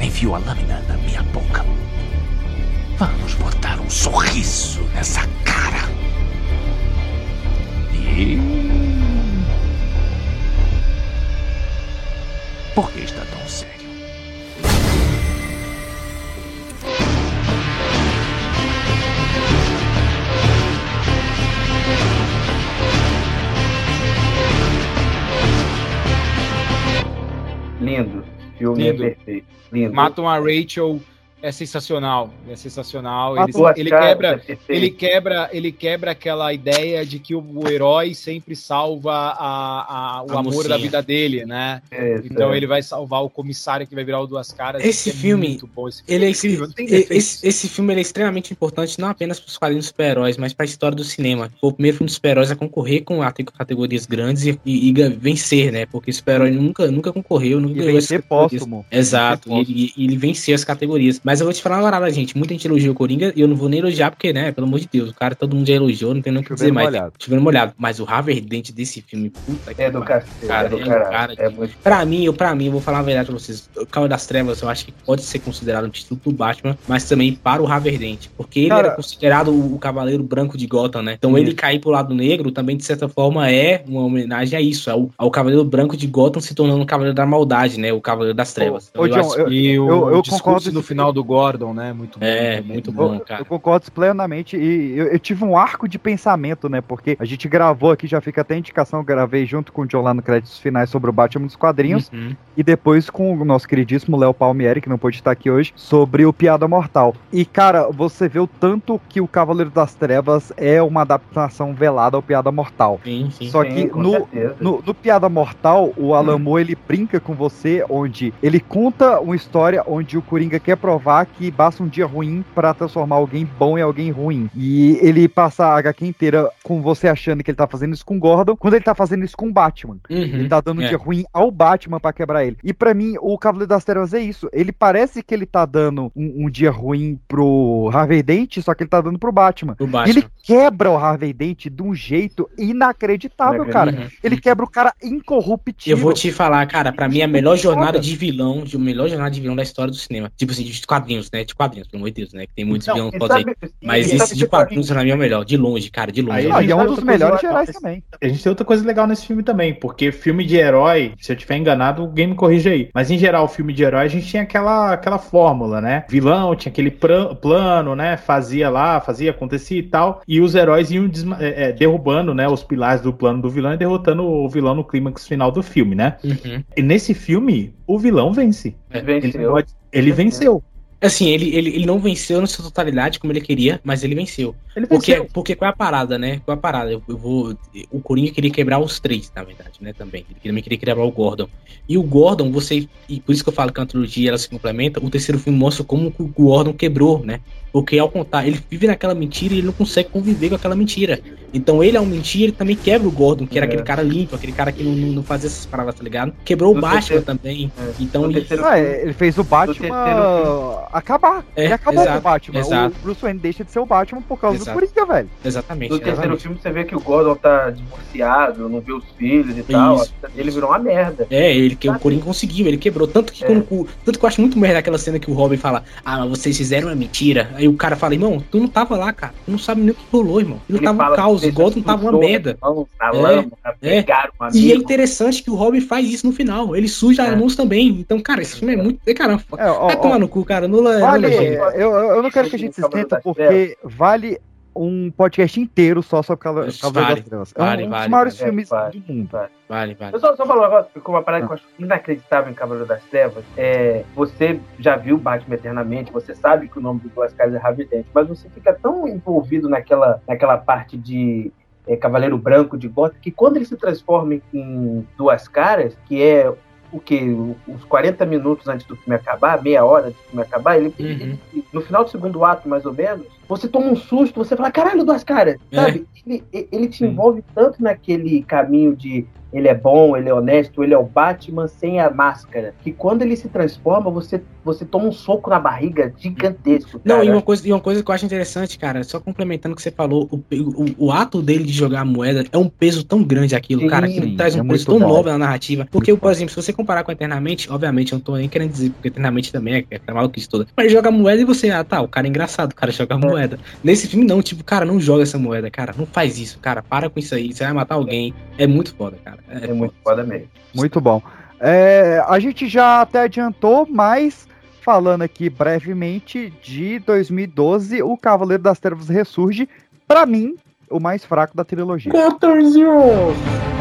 Enfiou a lâmina na minha boca. Vamos botar um sorriso nessa cara. E. Por que está Lindo. Filme Lindo. perfeito. Lindo. Matam a Rachel é sensacional, é sensacional. Ele, ele quebra, é ele quebra, ele quebra aquela ideia de que o, o herói sempre salva a, a- o A amor mocinha. da vida dele, né? É, então é. ele vai salvar o comissário que vai virar o duas caras. Esse que é filme, muito bom. Esse Ele é incrível, esse, esse filme ele é extremamente importante, não apenas para os quadrinhos super-heróis, mas para a história do cinema. Foi o primeiro filme de super-heróis a concorrer com categorias grandes e, e- e vencer, né? Porque super-herói nunca, nunca concorreu, nunca E ganhou póstumo. Exato, e ele, e ele venceu as categorias. Mas eu vou te falar uma parada, gente. Muita gente elogiou o Coringa e eu não vou nem elogiar, porque, né, pelo amor de Deus, o cara todo mundo já elogiou, não tem nem o que dizer mais. molhado. Chovendo molhado. Mas o Harvey Dent desse filme, puta que É do pariu, cacete, cara, é do é cara é muito- Pra mim, eu, pra mim, eu vou falar a verdade pra vocês. O Cavaleiro das Trevas, eu acho que pode ser considerado um título pro Batman, mas também para o Haverdente. Porque ele Cara- era considerado o, Cavaleiro Branco de Gotham, né? Então ele cair pro lado negro também, de certa forma, é uma homenagem a isso, ao, ao Cavaleiro Branco de Gotham se tornando o Cavaleiro da Maldade, né? O Cavaleiro das Trevas. Ô, eu John, acho eu- eu- eu discurso concordo no final do Gordon, né? Muito bom. É, muito bom, Eu- cara. Eu concordo plenamente e eu, eu tive um arco de pensamento, né? Porque a gente gravou aqui, já fica até a indicação, eu gravei junto com o John lá no créditos finais sobre o Batman dos quadrinhos Uhum. e depois com o nosso queridíssimo Léo Palmieri, que não pôde estar aqui hoje, sobre o Piada Mortal. E, cara, você vê o tanto que o Cavaleiro das Trevas é uma adaptação velada ao Piada Mortal. Sim, sim. Só Sim, que no, no, no Piada Mortal, o Alan Moore, ele brinca com você, onde ele conta uma história onde o Coringa quer provar que basta um dia ruim pra transformar alguém bom em alguém ruim. E ele passa a HQ inteira com você achando que ele tá fazendo isso com o Gordon, quando ele tá fazendo isso com o Batman. Uhum. Ele tá dando um É. dia ruim ao Batman pra quebrar ele. E pra mim, o Cavaleiro das Trevas é isso. Ele parece que ele tá dando um, um dia ruim pro Harvey Dent, só que ele tá dando pro Batman. E Batman. ele quebra o Harvey Dent de um jeito inacreditável, cara. Uhum. Ele quebra o cara incorruptível. Eu vou te falar, cara, pra mim a melhor jornada de vilão, de melhor jornada de vilão da história do cinema. Tipo assim, de quadrinhos, né? De quadrinhos, pelo amor de Deus, né? Que tem muitos Não, vilões aí. Mas esse de quadrinhos, pra mim, é o melhor. De longe, cara, de longe. Aí e é um dos melhores gerais também. A gente tem outra coisa legal nesse filme também, porque filme de herói, se eu tiver enganado, alguém me corrige aí. Mas em geral, filme de herói, a gente tinha aquela, aquela fórmula, né? Vilão tinha aquele plano, né? Fazia lá, fazia, acontecia e tal. E os heróis iam é, é, derrubando, né? Os pilares do plano do vilão e derrotando o vilão no clímax final do filme, né? Uhum. E nesse filme, o vilão vence. Ele, Venceu. pode- ele venceu. Assim, ele, ele, ele não venceu na sua totalidade como ele queria, mas ele venceu. Ele Porque, venceu. porque qual é a parada, né? Qual é a parada? Eu, eu vou. O Coringa queria quebrar os três, na verdade, né? Também. Ele também queria quebrar o Gordon. E o Gordon, você. E por isso que eu falo que a trilogia ela se complementa. O terceiro filme mostra como o Gordon quebrou, né? Porque ao contar, ele vive naquela mentira e ele não consegue conviver com aquela mentira. Então ele é um mentira, ele também quebra o Gordon, que era É. aquele cara limpo, aquele cara que não, não, não fazia essas paradas, tá ligado? Quebrou o No Batman terceiro- também. É. Então No ele. terceiro Ah, filme- ele fez o Batman terceiro acabar. É, ele acabou exato, com o Batman. exato. O Bruce Wayne deixa de ser o Batman por causa Exato. do Coringa, velho. Exatamente. No terceiro exatamente. filme você vê que o Gordon tá divorciado, não vê os filhos e tal. Isso, dele virou uma merda. É, ele que o Coringa conseguiu, ele quebrou. Tanto que, quando, o- tanto que eu acho muito merda aquela cena que o Robin fala: Ah, mas vocês fizeram uma mentira. Aí o cara fala, irmão, tu não tava lá, cara. Tu não sabe nem o que rolou, irmão. Tu não Ele tava fala um caos, igual tu não tava uma merda. as mãos na É, lama, é. pegaram um E é interessante que o Robin faz isso no final. Ele suja as mãos também. Então, cara, esse filme é muito. Caramba, vai tomar no cu, cara. Nula, Vale, Nula, eu, eu não quero que a gente se esquenta porque vale um podcast inteiro só sobre Cavaleiro Vale, das Trevas. É um, vale, um dos vale, maiores vale. filmes Vale, do mundo. Vale, vale. Eu só, só falar um negócio, com uma parada que eu acho inacreditável em Cavaleiro das Trevas. É, você já viu Batman Eternamente, você sabe que o nome do Duas Caras é Harvey Dent, mas você fica tão envolvido naquela, naquela parte de é, Cavaleiro Branco de Gotham que quando ele se transforma em Duas Caras, que é o que? Uns 40 minutos antes do filme acabar, meia hora antes do filme acabar, ele, ele- no final do segundo ato, mais ou menos, você toma um susto, você fala, caralho, duas caras, É. sabe? Ele, ele te envolve tanto naquele caminho de ele é bom, ele é honesto, ele é o Batman sem a máscara, que quando ele se transforma, você, você toma um soco na barriga gigantesco. Não, cara. e uma, coisa, e uma coisa que eu acho interessante, cara, só complementando o que você falou, o, o, o ato dele de jogar a moeda é um peso tão grande aquilo, Sim, cara, que traz um é peso tão bom. nobre na narrativa. Porque, por exemplo, se você comparar com Eternamente, obviamente, eu não tô nem querendo dizer, porque Eternamente também é, é maluquice toda. Mas ele joga moeda e você, ah, tá, o cara é engraçado, o cara joga a moeda. Nesse filme, não, tipo, cara, não joga essa moeda, cara, não faz isso, cara, para com isso aí, você vai matar alguém. É muito foda, cara. É, muito foda mesmo. Muito bom. É, a gente já até adiantou, mas falando aqui brevemente de 2012, o Cavaleiro das Trevas ressurge, pra mim, o mais fraco da trilogia. 14 anos!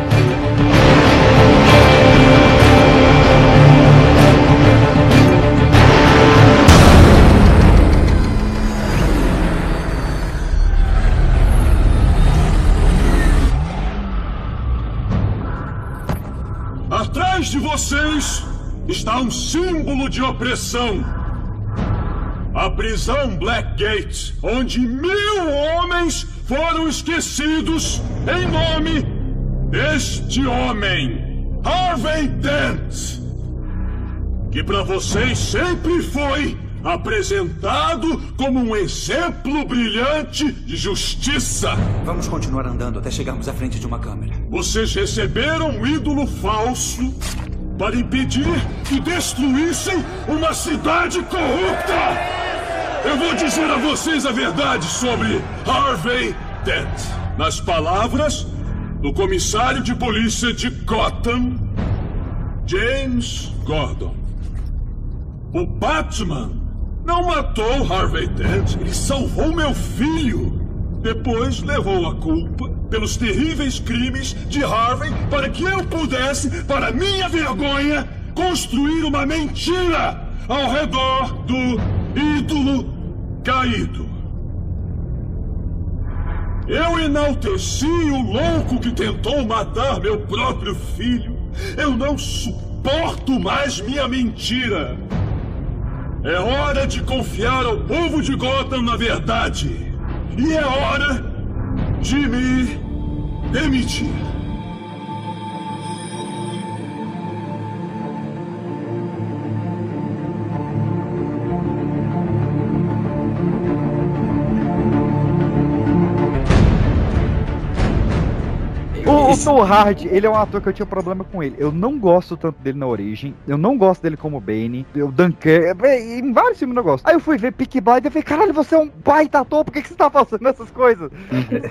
De vocês está um símbolo de opressão. A prisão Blackgate, onde mil homens foram esquecidos em nome deste homem, Harvey Dent. Que para vocês sempre foi apresentado como um exemplo brilhante de justiça. Vamos continuar andando até chegarmos à frente de uma câmera. Vocês receberam um ídolo falso para impedir que destruíssem uma cidade corrupta. Eu vou dizer a vocês a verdade sobre Harvey Dent. Nas palavras do comissário de polícia de Gotham, James Gordon. O Batman não matou Harvey Dent, ele salvou meu filho. Depois levou a culpa pelos terríveis crimes de Harvey para que eu pudesse, para minha vergonha, construir uma mentira ao redor do ídolo caído. Eu enalteci o louco que tentou matar meu próprio filho. Eu não suporto mais minha mentira. É hora de confiar ao povo de Gotham na verdade. E é hora de me demitir. O, o Tom Hardy, ele é um ator que eu tinha problema com ele. Eu não gosto tanto dele na origem. Eu não gosto dele como Bane. Eu Dunker. Em vários filmes eu não gosto. Aí eu fui ver Peaky Blind e falei, caralho, você é um baita ator, por que, que você tá fazendo essas coisas?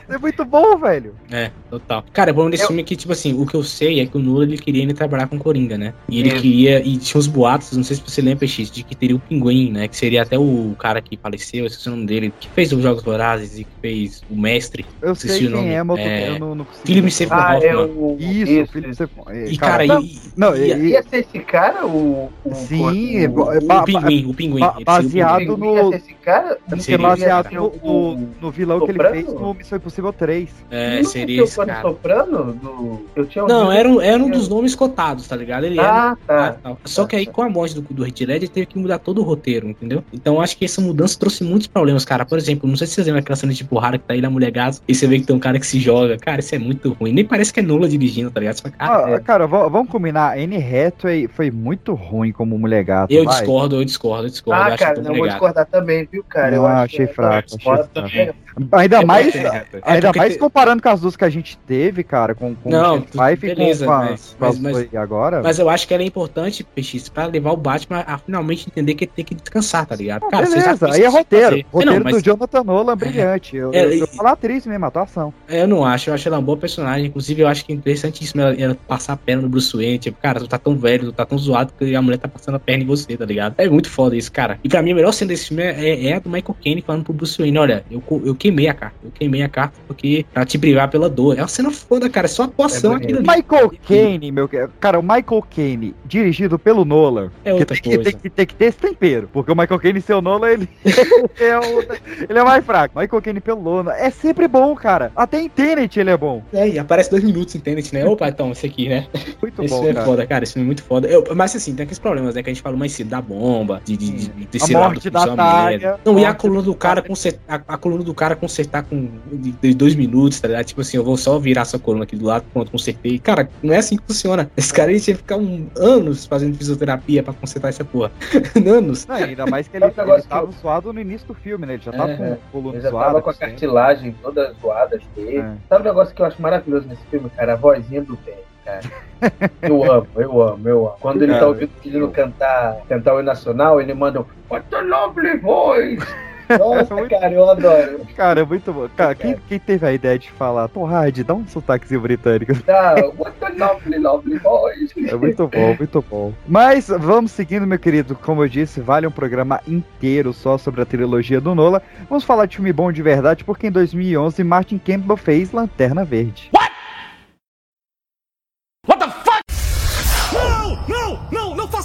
é muito bom, velho. É, total. Cara, é bom desse filme que, tipo assim, o que eu sei é que o Nula ele queria ir trabalhar com o Coringa, né? E ele Isso. queria. E tinha uns boatos, não sei se você lembra, X, de que teria o Pinguim, né? Que seria até o cara que faleceu, eu esqueci o nome dele, que fez os Jogos Vorazes e que fez o Mestre. Eu sei o nome. quem é, mas eu É, eu não, não consigo. Seymour Ah, é Hoffman. o. Isso, Philip Seymour- é, E, cara, cara, não, e- não, e- e- Ia ser esse cara, o. o Sim, o, é é ba- o Pinguim, o Pinguim. ele o baseado no. Esse cara? é baseado no, no- vilão que ele fez no Missão Impossível 3. É, Não seria o esse cara. Soprano? Do... Eu tinha Não, era, um- era um dos nomes cotados, tá ligado? Ele Ah, era. tá. tal. Só que aí, com a morte do, do Heath Ledger, teve que mudar todo o roteiro, entendeu? Então, eu acho que essa mudança trouxe muitos problemas, cara. Por exemplo, não sei se vocês lembram aquela cena de porrada que tá aí na mulher gato e você vê que tem um cara que se joga. Cara, isso é muito ruim. Nem parece parece que é Nola dirigindo, tá ligado? Fala, cara, Ah, é- Cara, vamos combinar. Anne Hathaway foi muito ruim como mulher gato. eu vai. discordo, eu discordo, eu discordo. eu Ah, acho cara, que não eu vou discordar também, viu, cara? Não, eu achei fraco, achei Discordo fraco. também. Ainda É mais, é ainda porque mais te- comparando com as duas que a gente teve, cara, com, com Não, o Michelle Pfeiffer e beleza, com, a- mas- mas- agora. Mas eu acho que ela é importante, PX, pra levar o Batman a finalmente entender que ele tem que descansar, tá ligado? Não, Cara, vocês beleza, aí é roteiro. fazer. Roteiro Não, do Jonathan Nolan, brilhante. Eu, É, eu, eu falo atriz mesmo, atuação. É, Eu não acho, eu acho ela uma boa personagem. Inclusive, eu acho que é interessantíssimo ela, ela passar a perna no Bruce Wayne. Tipo, cara, tu tá tão velho, tu tá tão zoado que a mulher tá passando a perna em você, tá ligado? É muito foda isso, cara. E pra mim, a melhor cena desse filme é, é a do Michael Caine falando pro Bruce Wayne: olha, eu, eu queimei a carta. Eu queimei a carta porque pra te privar pela dor. É uma cena foda, cara. É só atuação É aquilo ali. Michael Caine, meu cara, o Michael Caine, dirigido pelo Nolan, É outra tem, que, coisa. tem, que, tem que ter esse tempero, porque o Michael Caine seu Nolan, ele, [LAUGHS] é o- ele é mais fraco. Michael Caine pelo Nolan é sempre bom, cara. Até em Tenet ele é bom. É, e aparece dois minutos, entende? né? Opa, então, esse aqui, né? Muito esse bom, é cara. foda, cara. Esse filme é muito foda. Eu- mas assim, tem aqueles problemas, né? Que a gente falou mais cedo da bomba, de, de, de, de A morte do da Tália, merda. Não, e a coluna do cara consertar, a, a coluna do cara consertar com de, de dois minutos, tá ligado? Tipo assim, eu vou só virar essa coluna aqui do lado, pronto, consertei. Cara, não é assim que funciona. Esse cara ele tinha que ficar um, anos fazendo fisioterapia pra consertar essa porra. [LAUGHS] anos. Não, ainda mais que ele, negócio ele tava suado no início do filme, né? Ele já É, tava com o coluna Ele já zoada. tava com a assim. cartilagem toda zoada dele. É. Sabe um negócio que eu acho maravilhoso nesse filme, cara? A vozinha do Ben, cara. [LAUGHS] Eu amo, eu amo, eu amo. Quando ele tá ouvindo o menino cantar, cantar o nacional, ele manda um What a lovely voice! Nossa, cara, eu adoro. Cara, é muito bom. Cara, quem, quem teve a ideia de falar, Torrad, dá um sotaquezinho britânico? Tá, what a lovely, lovely voice! É muito bom, muito bom. Mas vamos seguindo, meu querido. Como eu disse, vale um programa inteiro só sobre a trilogia do Nola. Vamos falar de filme bom de verdade, porque em 2011 Martin Campbell fez Lanterna Verde. Não,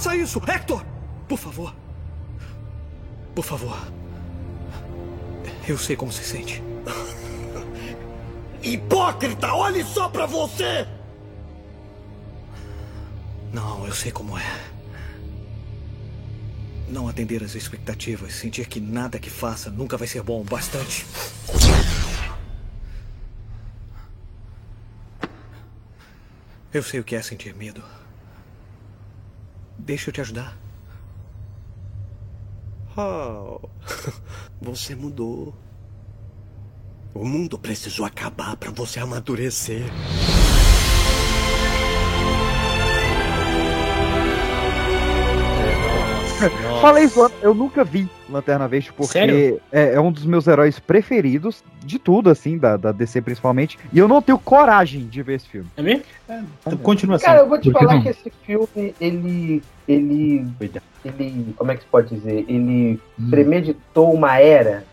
faça isso, Hector! Por favor. Por favor. Eu sei como se sente. [LAUGHS] Hipócrita, olhe só pra você! Não, eu sei como é. Não atender às expectativas, sentir que nada que faça nunca vai ser bom o bastante. Eu sei o que é sentir medo. Deixa eu te ajudar. Oh, [LAUGHS] você mudou. O mundo precisou acabar pra você amadurecer. Falei isso, eu nunca vi Lanterna Verde, porque é, é um dos meus heróis preferidos, de tudo, assim, da, da DC principalmente, e eu não tenho coragem de ver esse filme. É mesmo? Continua assim. Cara, eu vou te falar não? que esse filme, ele. Ele. Ele. Como é que se pode dizer? Ele premeditou uma era.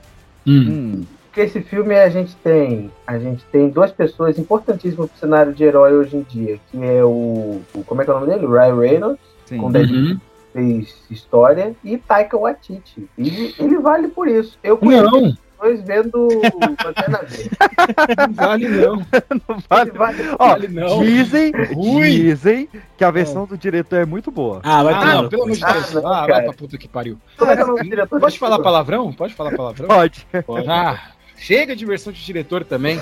Hum. Porque esse filme a gente tem. A gente tem duas pessoas importantíssimas pro cenário de herói hoje em dia, que é o. o- como é que é o nome dele? O Ryan Reynolds, Sim. com Deadpool Uhum. Fez história, e Taika Waititi. Ele, ele vale por isso. Eu Não. dois vendo Lanterna Verde. Não vale não. [LAUGHS] Vale, Ó, Vale não. dizem, Rui. dizem que a versão do diretor é muito boa. Ah, vai Ah, tomar não, pelo amor de Deus. Ah, não, Ah, vai pra puta que pariu. Como é é Pode falar palavrão? Pode falar palavrão? Pode. Ah, chega de versão de diretor também.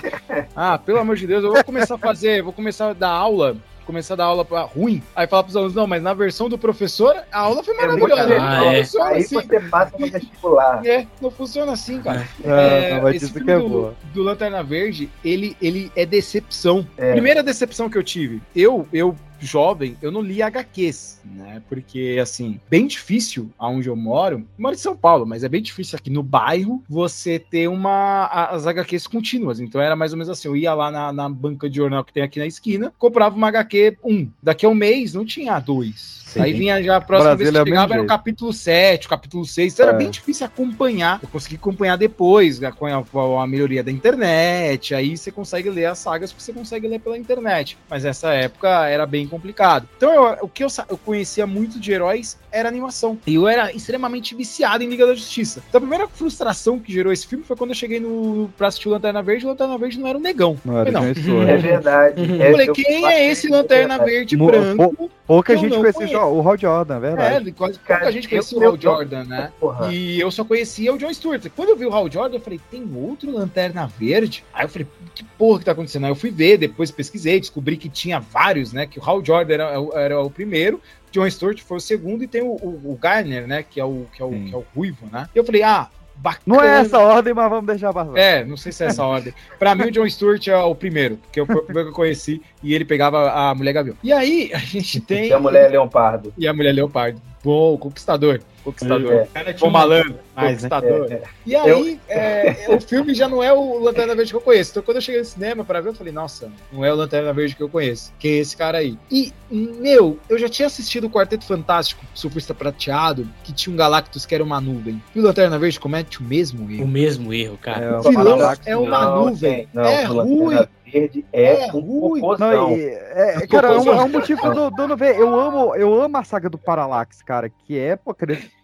Ah, pelo amor de Deus, eu vou começar a fazer, vou começar a dar aula, começar a dar aula pra ruim. Aí falar pros alunos, não, mas na versão do professor, a aula foi É maravilhosa. legal. Ah, é. Não funciona Aí assim. você passa no vestibular. É, não funciona assim, cara. É, não, mas esse isso filme que é do, boa. do Lanterna Verde, ele, ele é decepção. É. Primeira decepção que eu tive, eu, eu jovem, eu não li HQs, né? Porque, assim, bem difícil aonde eu moro. Eu moro em São Paulo, mas é bem difícil aqui no bairro você ter uma as HQs contínuas. Então era mais ou menos assim, eu ia lá na, na banca de jornal que tem aqui na esquina, comprava uma HQ um. Daqui a um mês não tinha dois. Sim. Aí vinha já a próxima Brasília vez que é chegava era o capítulo 7, o capítulo 6. Então era É. bem difícil acompanhar. Eu consegui acompanhar depois, né, com a, com a melhoria da internet. Aí você consegue ler as sagas que você consegue ler pela internet. Mas nessa época era bem complicado. Então eu- o que eu, eu conhecia muito de heróis era animação. E eu era extremamente viciado em Liga da Justiça. Então a primeira frustração que gerou esse filme foi quando eu cheguei no, pra assistir o Lanterna Verde. O Lanterna Verde não era um negão. Não era Falei, conhecedor. É verdade. Eu É, falei, eu quem passei é esse Lanterna. Verde Mo- branco Pouca Eu gente não conhecia conheço. o Hal Jordan, é É, verdade. quase Cara, pouca gente conhecia o Hal Jordan, né? Porra. E eu só conhecia o John Stewart. Quando eu vi o Hal Jordan, eu falei, tem outro Lanterna Verde? Aí eu falei, que porra que tá acontecendo? Aí eu fui ver, depois pesquisei, descobri que tinha vários, né? Que o Hal Jordan era, era o primeiro, John Stewart foi o segundo, e tem o, o, o Garner, né? Que é o, que, é o, que é o Ruivo, né? E eu falei, ah, bacana. Não é essa ordem, mas vamos deixar passar. É, não sei se é essa ordem. Pra mim, o John Stewart é o primeiro, porque foi o primeiro que eu conheci e ele pegava a mulher gavião. E aí, a gente tem. E a mulher Leopardo. E a mulher leopardo. Bom, conquistador. Conquistador. É. Cara, malandro. mais, né? Conquistador. É, é. E aí, é, o filme já não é o Lanterna Verde que eu conheço. Então, quando eu cheguei no cinema pra ver, eu falei, nossa, não é o Lanterna Verde que eu conheço. Que é esse cara aí. E, meu, eu já tinha assistido o Quarteto Fantástico, Surfista Prateado, que tinha um Galactus que era uma nuvem. E o Lanterna Verde comete o mesmo erro. O mesmo erro, cara. É, O vilão é uma Não, nuvem. não, é ruim. Verde é, É um ruim. Não, e, é, cara, é um, é um motivo do, do não ver. Eu amo, eu amo a saga do Parallax, cara, que é, pô, Cre-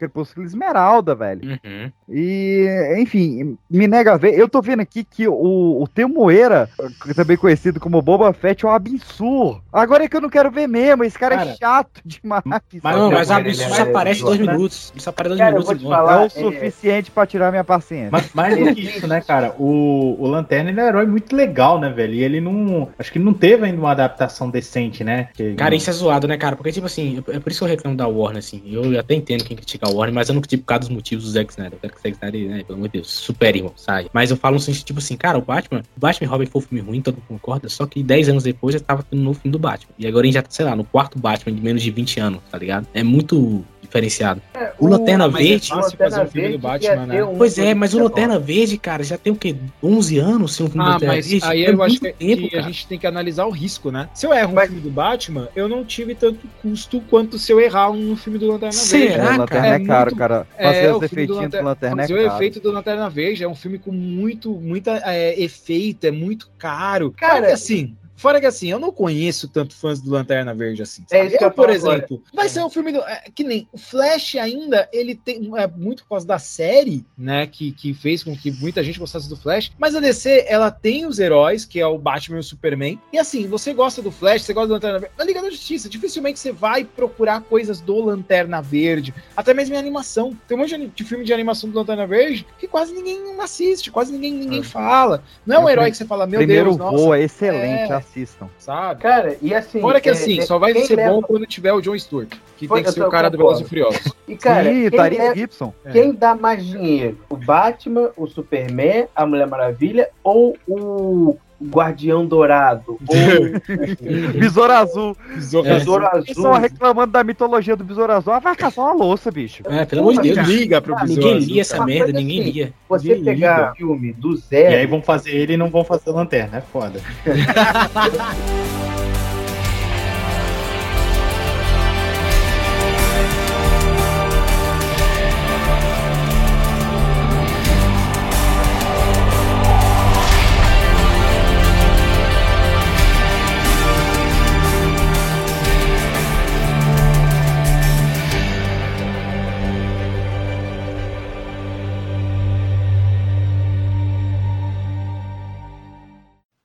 Crepúsculo Esmeralda, velho. Uhum. E, enfim, me nega a ver. Eu tô vendo aqui que o, o Temoeira, também conhecido como Boba Fett, é um absurdo. Agora é que eu não quero ver mesmo, esse cara, Cara, é chato demais. mas não, mas quero Absurdo só é aparece dois minutos. Só aparece dois Cara, eu minutos vou te volta. É falar, o suficiente pra tirar minha paciência. Mas mais do que isso, né, cara? O, o Lanterna ele é um herói muito legal, né, velho? E ele não. Acho que não teve ainda uma adaptação decente, né? Que- Cara, isso é zoado, né, cara? Porque, tipo assim, é por isso que eu reclamo da Warner, assim. Eu até entendo quem critica a Warner, mas eu não critico por causa dos motivos do Zack Snyder. Eu quero que o Zack Snyder, né, pelo amor de Deus, super irmão, sai. Mas eu falo no sentido, tipo assim, cara, o Batman, o Batman e Robin foi um filme ruim, todo mundo concorda, só que 10 anos depois já tava novo filme do Batman. E agora a gente já tá, sei lá, no quarto Batman de menos de 20 anos, tá ligado? É muito diferenciado. o Lanterna mas é Verde. fácil fazer um filme do Batman, né? Pois é, mas o Lanterna Verde, cara, já tem o quê? 11 anos sem um filme do Ah, Lanterna mas Verde? aí É eu acho que, tempo, que a gente tem que analisar o risco, né? Se eu erro um filme do Batman, eu não tive tanto custo quanto se eu errar um filme do Lanterna Verde. É, o Lanterna é, caro, cara. Fazer É, os o filme do efeitinhos do Lanterna, Lanterna é fazer o caro. efeito do Lanterna Verde é um filme com muito, muita é, efeito, é muito caro. Cara, assim, fora que assim, eu não conheço tanto fãs do Lanterna Verde assim. É eu eu, por exemplo, vai ser um filme do, é, que nem o Flash ainda, ele tem é, muito por causa da série, né, que, que fez com que muita gente gostasse do Flash, mas a DC, ela tem os heróis, que é o Batman e o Superman, e assim, você gosta do Flash, você gosta do Lanterna Verde, na Liga da Justiça, dificilmente você vai procurar coisas do Lanterna Verde, até mesmo em animação. Tem um monte de, filme de animação do Lanterna Verde que quase ninguém assiste, quase ninguém, ninguém fala. Não é um É, herói que você fala, meu Primeiro Deus, nossa, voo é excelente, é, assistam. sabe? Cara, e assim. Fora que é- assim, é- só vai ser leva- bom quando tiver o John Stewart, que Foi, tem que ser o cara do. Velozes e Furiosos. E, cara, Ih, quem, Gibson. quem dá mais dinheiro? O Batman, o Superman, a Mulher Maravilha ou o Guardião Dourado? Ou [LAUGHS] Besouro Azul. Besouro É. Besouro Eles estão Azul? reclamando da mitologia do Besouro Azul. Ah, vai caçar uma louça, bicho. É, pelo amor de Deus. Cara, liga pro Ah, Besouro Ninguém Azul, lia essa merda, Mas, ninguém assim, lia. Você Ninguém pegar liga. filme do E zero. aí vão fazer ele e não vão fazer lanterna, é foda. [LAUGHS]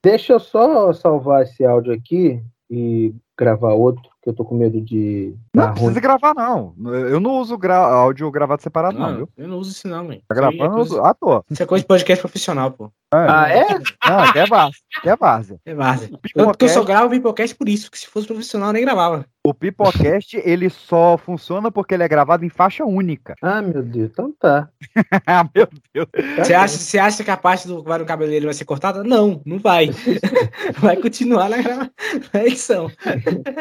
Deixa eu só salvar esse áudio aqui e gravar outro, que eu tô com medo de. Não dar precisa ruim. gravar, não. Eu não uso gra- áudio gravado separado, não, Não, viu? eu não uso isso não, velho. Tá é gravando coisa- à toa. Isso é coisa de podcast profissional, pô. Ah, é? Não, até é várzea. Até é várzea. É várzea. Tanto que eu só gravo Pipocast por isso, que se fosse profissional eu nem gravava. o Pipocast, ele só funciona porque ele é gravado em faixa única. Ah, meu Deus, então tá. [LAUGHS] ah, meu Deus. Você acha, você acha que a parte do vai no cabeleireiro vai ser cortada? Não, não vai. [LAUGHS] vai continuar na, grava- na edição. [LAUGHS]